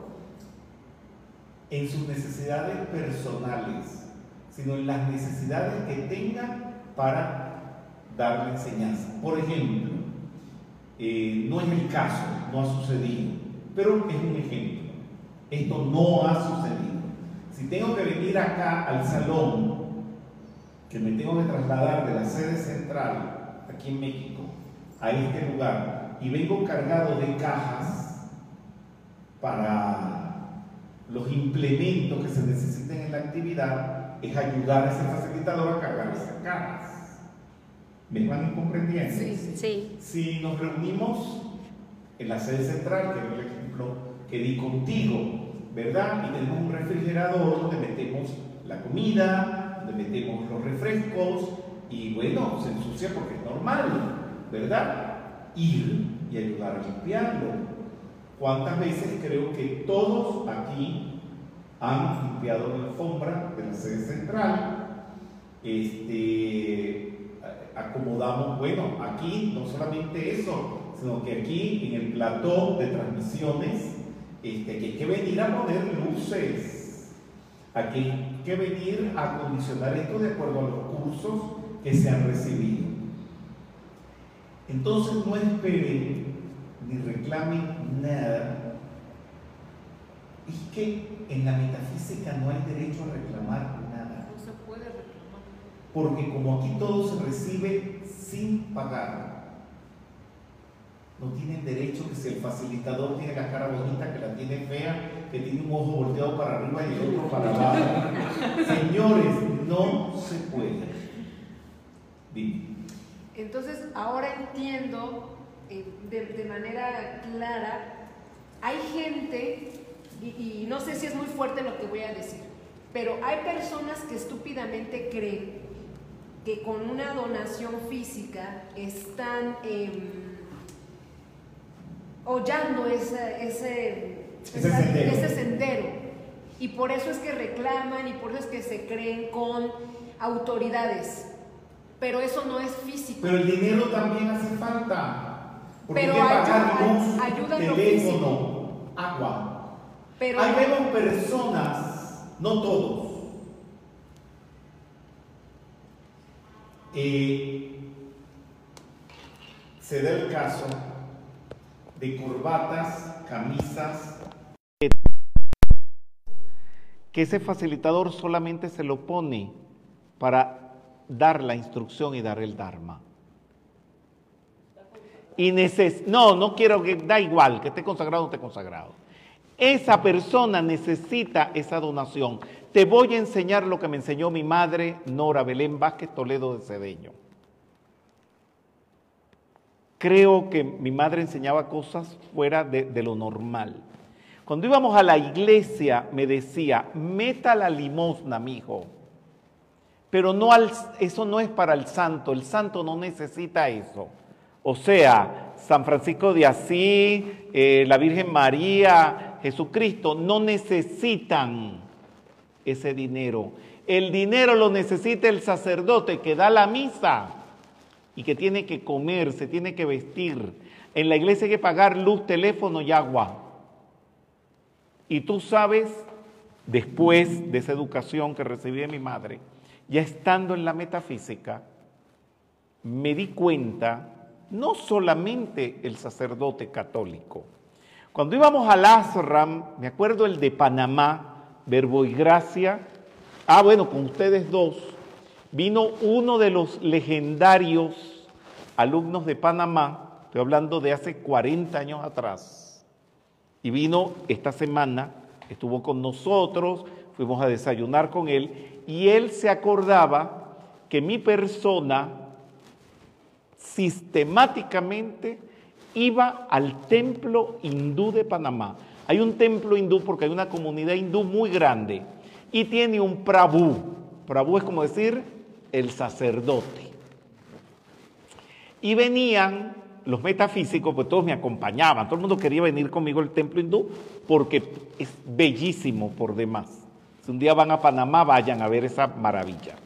en sus necesidades personales, sino en las necesidades que tenga para dar la enseñanza. Por ejemplo, eh, no es el caso, no ha sucedido, pero es un ejemplo. Esto no ha sucedido. Si tengo que venir acá al salón, que me tengo que trasladar de la sede central, aquí en México, a este lugar, y vengo cargado de cajas para los implementos que se necesiten en la actividad, es ayudar a ese facilitador a cargar esas cajas. ¿Me van comprendiendo? Sí. Sí. Si nos reunimos en la sede central, que es el ejemplo que di contigo, ¿verdad? Y tenemos un refrigerador donde metemos la comida, donde metemos los refrescos, y bueno, se ensucia porque es normal, ¿verdad? Ir y ayudar a limpiarlo. ¿Cuántas veces creo que todos aquí han limpiado la alfombra de la sede central? Este, acomodamos, bueno, aquí no solamente eso, sino que aquí en el plató de transmisiones, este, que hay que venir a poner luces, aquí que venir a acondicionar esto de acuerdo a los cursos que se han recibido. Entonces no esperen ni reclamen nada. Es que en la metafísica no hay derecho a reclamar nada. No se puede reclamar. Porque como aquí todo se recibe sin pagar, no tienen derecho que si el facilitador tiene la cara bonita, que la tiene fea, que tiene un ojo volteado para arriba y el otro para abajo. Señores, no se puede. Dime. Entonces, ahora entiendo eh, de, de manera clara, hay gente, y, y no sé si es muy fuerte lo que voy a decir, pero hay personas que estúpidamente creen que con una donación física están em, hollando ese, ese, Ese esa- sendero. ese sendero. Y por eso es que reclaman y por eso es que se creen con autoridades. Pero eso no es físico. Pero el dinero también hace falta. Porque Pero hay que pagar ayuda- luz, ayuda teléfono, agua. Pero Ahí vemos personas, no todos, eh, se da el caso de corbatas, camisas, que ese facilitador solamente se lo pone para dar la instrucción y dar el Dharma. Y neces no, no quiero que, da igual, que esté consagrado o no esté consagrado. Esa persona necesita esa donación. Te voy a enseñar lo que me enseñó mi madre, Nora Belén Vázquez Toledo de Cedeño. Creo que mi madre enseñaba cosas fuera de, lo normal. Cuando íbamos a la iglesia me decía, meta la limosna, mijo. Pero no al, eso no es para el santo, el santo no necesita eso. O sea, San Francisco de Asís, eh, la Virgen María, Jesucristo, no necesitan ese dinero. El dinero lo necesita el sacerdote que da la misa y que tiene que comer, se tiene que vestir. En la iglesia hay que pagar luz, teléfono y agua. Y tú sabes, después de esa educación que recibí de mi madre, ya estando en la metafísica, me di cuenta, no solamente el sacerdote católico, cuando íbamos al Asram, me acuerdo el de Panamá, Verbo y Gracia, ah bueno, con ustedes dos, vino uno de los legendarios alumnos de Panamá, estoy hablando de hace 40 años atrás, y vino esta semana, estuvo con nosotros, fuimos a desayunar con él, y él se acordaba que mi persona sistemáticamente iba al templo hindú de Panamá. Hay un templo hindú porque hay una comunidad hindú muy grande y tiene un Prabhu. Prabhu es como decir el sacerdote. Y venían los metafísicos, pues todos me acompañaban, todo el mundo quería venir conmigo al templo hindú porque es bellísimo por demás. Si un día van a Panamá, vayan a ver esa maravilla.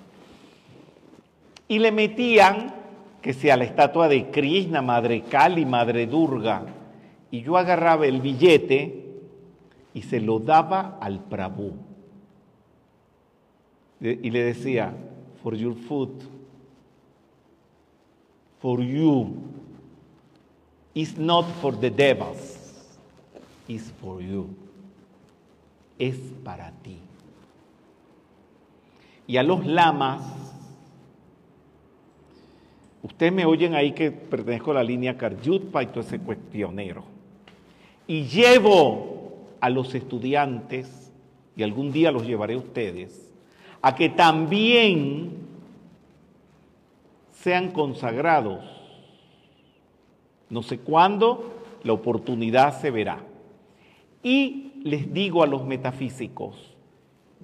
Y le metían que sea la estatua de Krishna, Madre Kali, Madre Durga. Y yo agarraba el billete y se lo daba al Prabhu. Y le decía, for your food, for you, it's not for the devils, it's for you. Es para ti y a los lamas. Ustedes me oyen ahí que pertenezco a la línea Karyutpa y todo ese cuestionero. Y llevo a los estudiantes, y algún día los llevaré a ustedes, a que también sean consagrados. No sé cuándo la oportunidad se verá. Y les digo a los metafísicos,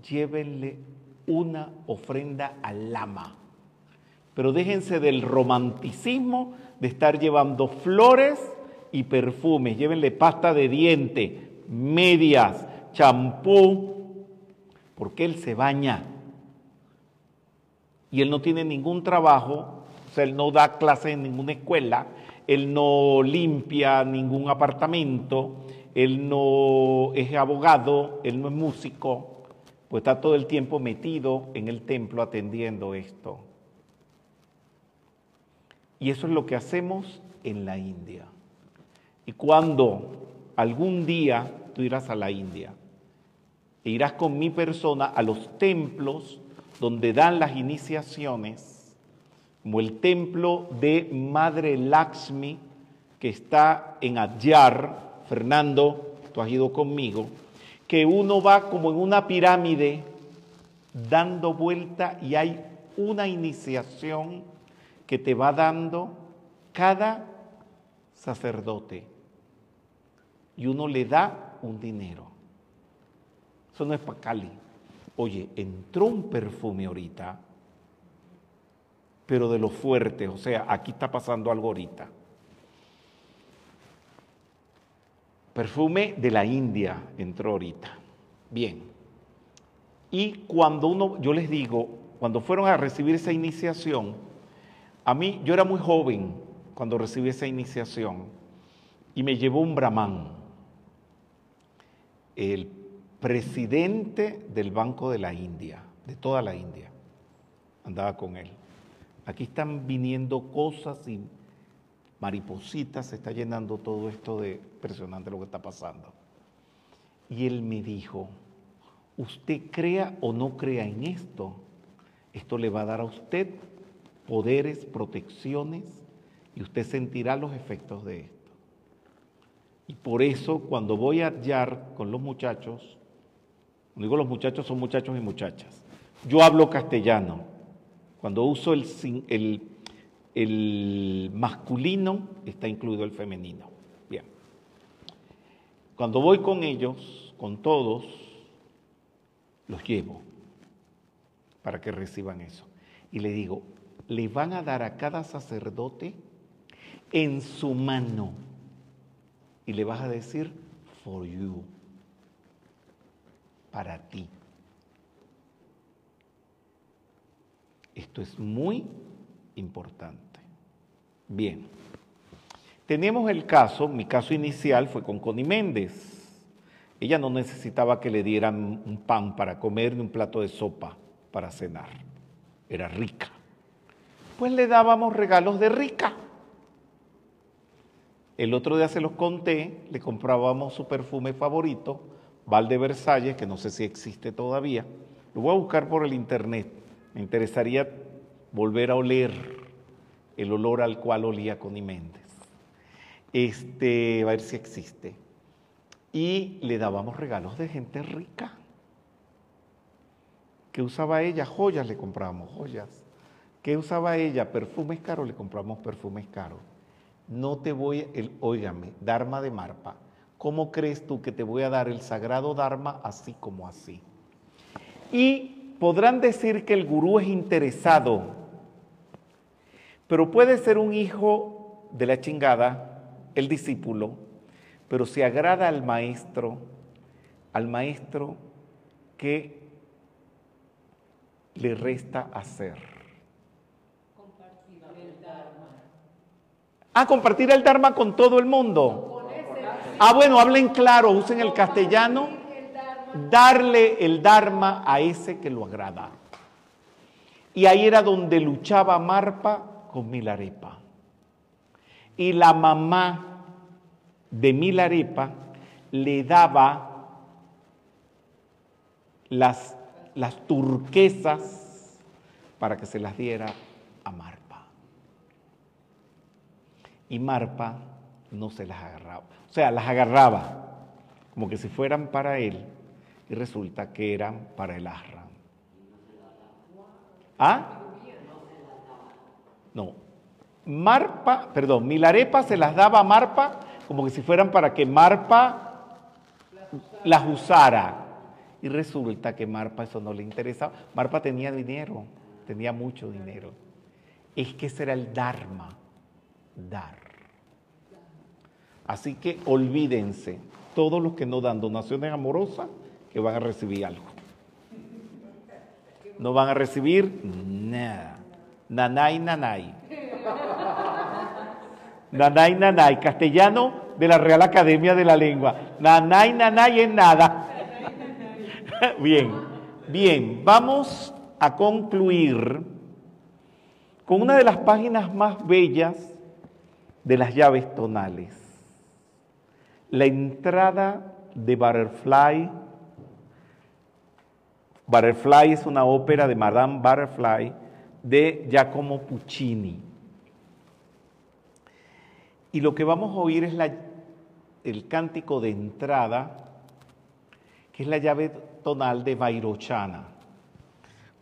llévenle una ofrenda al lama. Pero déjense del romanticismo de estar llevando flores y perfumes. Llévenle pasta de diente, medias, champú, porque él se baña. Y él no tiene ningún trabajo, o sea, él no da clases en ninguna escuela, él no limpia ningún apartamento, él no es abogado, él no es músico, pues está todo el tiempo metido en el templo atendiendo esto. Y eso es lo que hacemos en la India. Y cuando algún día tú irás a la India e irás con mi persona a los templos donde dan las iniciaciones, como el templo de Madre Lakshmi, que está en Adyar, Fernando, tú has ido conmigo, que uno va como en una pirámide dando vuelta y hay una iniciación que te va dando cada sacerdote y uno le da un dinero. Eso no es para Cali. Oye, entró un perfume ahorita, pero de lo fuerte, o sea, aquí está pasando algo ahorita. Perfume de la India entró ahorita. Bien. Y cuando uno, yo les digo, cuando fueron a recibir esa iniciación, a mí, yo era muy joven cuando recibí esa iniciación y me llevó un brahman, el presidente del Banco de la India, de toda la India, andaba con él. Aquí están viniendo cosas y maripositas, se está llenando todo esto de impresionante lo que está pasando. Y él me dijo, usted crea o no crea en esto, esto le va a dar a usted poderes, protecciones, y usted sentirá los efectos de esto. Y por eso cuando voy a hallar con los muchachos, cuando digo los muchachos son muchachos y muchachas, yo hablo castellano. Cuando uso el, el el masculino está incluido el femenino. Bien. Cuando voy con ellos, con todos, los llevo para que reciban eso. Y le digo, le van a dar a cada sacerdote en su mano. Y le vas a decir, for you, para ti. Esto es muy importante. Bien. Tenemos el caso, mi caso inicial fue con Connie Méndez. Ella no necesitaba que le dieran un pan para comer ni un plato de sopa para cenar. Era rica. pues le dábamos regalos de rica. El otro día se los conté, le comprábamos su perfume favorito, Val de Versalles, que no sé si existe todavía. Lo voy a buscar por el internet. Me interesaría volver a oler el olor al cual olía Connie Méndez. Este, a ver si existe. Y le dábamos regalos de gente rica. ¿Qué usaba ella? Joyas, le comprábamos joyas. ¿Qué usaba ella? Perfumes caros, le compramos perfumes caros. No te voy, el, óigame, Dharma de Marpa, ¿cómo crees tú que te voy a dar el sagrado Dharma así como así? Y podrán decir que el gurú es interesado, pero puede ser un hijo de la chingada, el discípulo, pero se agrada al maestro, al maestro que le resta hacer. Compartir el Dharma. Ah, compartir el Dharma con todo el mundo. Ah, bueno, hablen claro, usen el castellano. Darle el Dharma a ese que lo agrada. Y ahí era donde luchaba Marpa con Milarepa. Y la mamá de Milarepa le daba las turquesas para que se las diera a Marpa. Y Marpa no se las agarraba. O sea, las agarraba como que si fueran para él y resulta que eran para el Ashram. ¿Ah? No. Marpa, perdón, Milarepa se las daba a Marpa como que si fueran para que Marpa las usara. Y resulta que Marpa eso no le interesaba. Marpa tenía dinero, tenía mucho dinero. Es que ese era el Dharma, dar. Así que olvídense, todos los que no dan donaciones amorosas, que van a recibir algo. No van a recibir nada. Nanay, nanay. Nanay, nanay. Castellano de la Real Academia de la Lengua. Nanay, nanay es nada. Bien, bien. Vamos a concluir con una de las páginas más bellas de las llaves tonales. La entrada de Butterfly. Butterfly es una ópera de Madame Butterfly de Giacomo Puccini. Y lo que vamos a oír es el cántico de entrada, que es la llave tonal de Vairochana.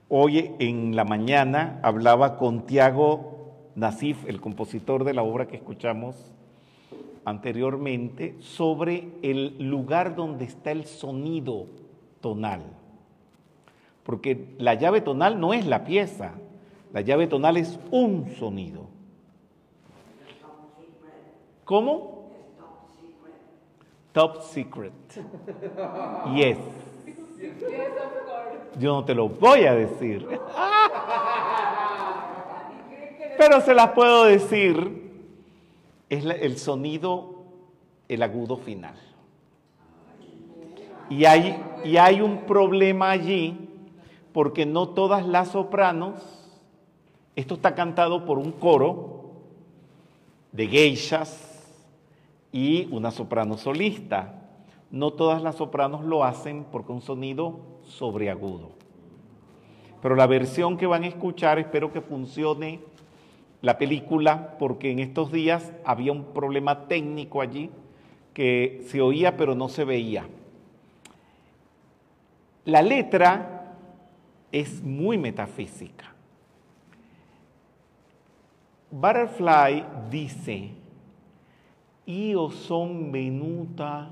Hoy en la mañana hablaba con Tiago Nasif, el compositor de la obra que escuchamos anteriormente, sobre el lugar donde está el sonido tonal. Porque la llave tonal no es la pieza, la llave tonal es un sonido. ¿Cómo? Top secret. Yes. Yo no te lo voy a decir. Pero se las puedo decir. Es el sonido, el agudo final. Y hay, y hay un problema allí porque no todas las sopranos, esto está cantado por un coro de geishas y una soprano solista. No todas las sopranos lo hacen porque un sonido sobreagudo. Pero la versión que van a escuchar espero que funcione la película porque en estos días había un problema técnico allí que se oía pero no se veía. La letra es muy metafísica. Butterfly dice, io son venuta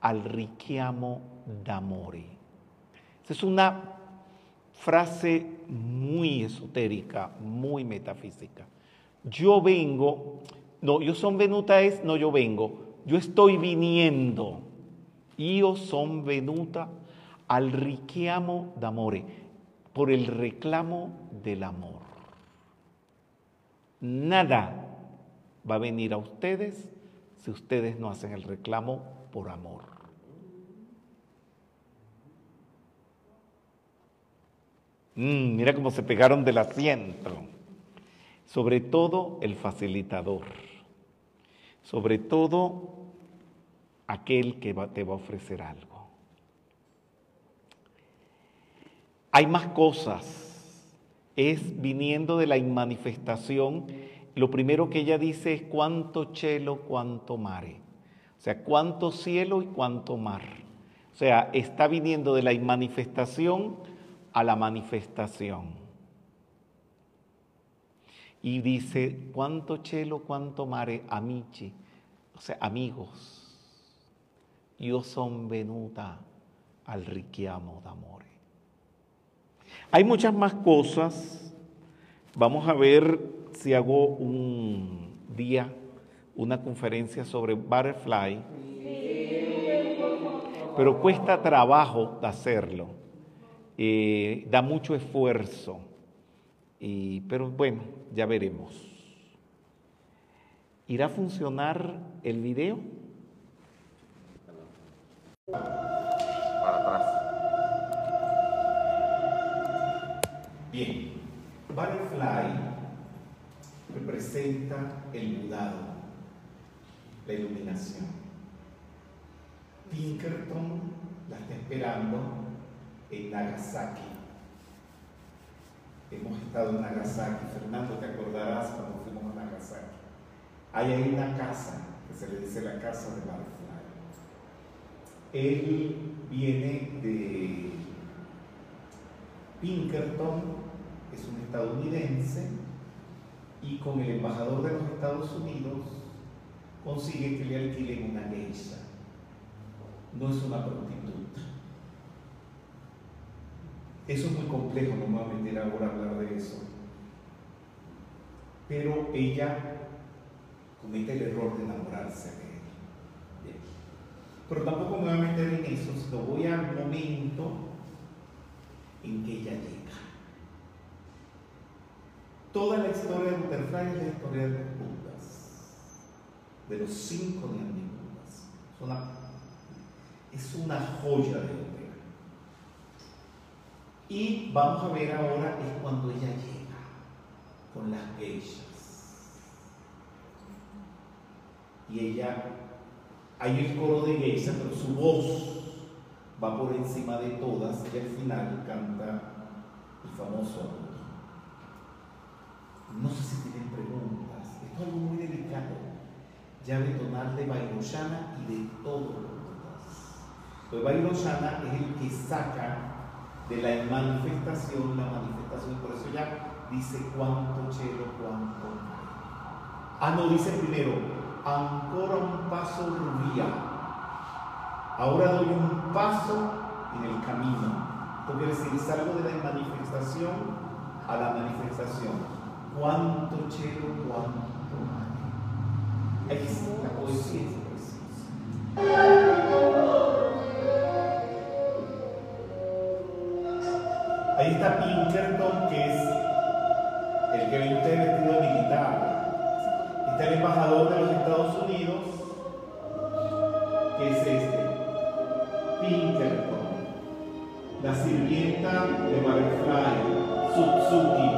al richiamo d'amore. Es una frase muy esotérica, muy metafísica. Yo vengo, no, yo son venuta es, no yo vengo, yo estoy viniendo. Io son venuta al richiamo d'amore, por el reclamo del amor. Nada va a venir a ustedes si ustedes no hacen el reclamo por amor. Mm, mira cómo se pegaron del asiento. sobre todo el facilitador, sobre todo aquel que te va a ofrecer algo. Hay más cosas, es viniendo de la inmanifestación, lo primero que ella dice es cuánto cielo, cuánto mare, o sea, cuánto cielo y cuánto mar. O sea, está viniendo de la inmanifestación a la manifestación. Y dice, cuánto cielo, cuánto mare, amici, o sea, amigos. Io son venuta al richiamo d'amore. Hay muchas más cosas. Vamos a ver si hago un día, una conferencia sobre butterfly. Pero cuesta trabajo hacerlo. Eh, da mucho esfuerzo. Y, pero bueno, ya veremos. ¿Irá a funcionar el video? Para atrás. Bien, Butterfly representa el mudado, la iluminación. Pinkerton la está esperando en Nagasaki. Hemos estado en Nagasaki, Fernando, te acordarás cuando fuimos a Nagasaki. Ahí hay una casa que se le dice la casa de Butterfly. Él viene de Pinkerton, es un estadounidense, y con el embajador de los Estados Unidos consigue que le alquilen una geisha. No es una prostituta. Eso es muy complejo, no me voy a meter ahora a hablar de eso. Pero ella comete el error de enamorarse de él. Pero tampoco me voy a meter en eso, sino voy al momento en que ella llega. Toda la historia de Butterfly es la historia de los Budas, de los cinco Budas. Es una, es una joya de. Y vamos a ver ahora es cuando ella llega con las geishas. Y ella hay el coro de Geisha, pero su voz va por encima de todas y al final canta el famoso No sé si tienen preguntas, es algo muy delicado. Llave tonal de Bairoshana y de todos los Budas. Pues Bairoshana es el que saca de la manifestación la manifestación, por eso ya dice cuánto chelo, cuánto. Ah, no, dice primero, ancora un paso rubia. Ahora doy un paso en el camino. Porque decir, salgo de la manifestación a la manifestación. Cuánto chelo, cuánto Ahí la Ahí está Pinkerton, que es el que viene usted vestido militar. El embajador de los Estados Unidos, que es este, Pinkerton, la sirvienta de Butterfly, Sutsuki,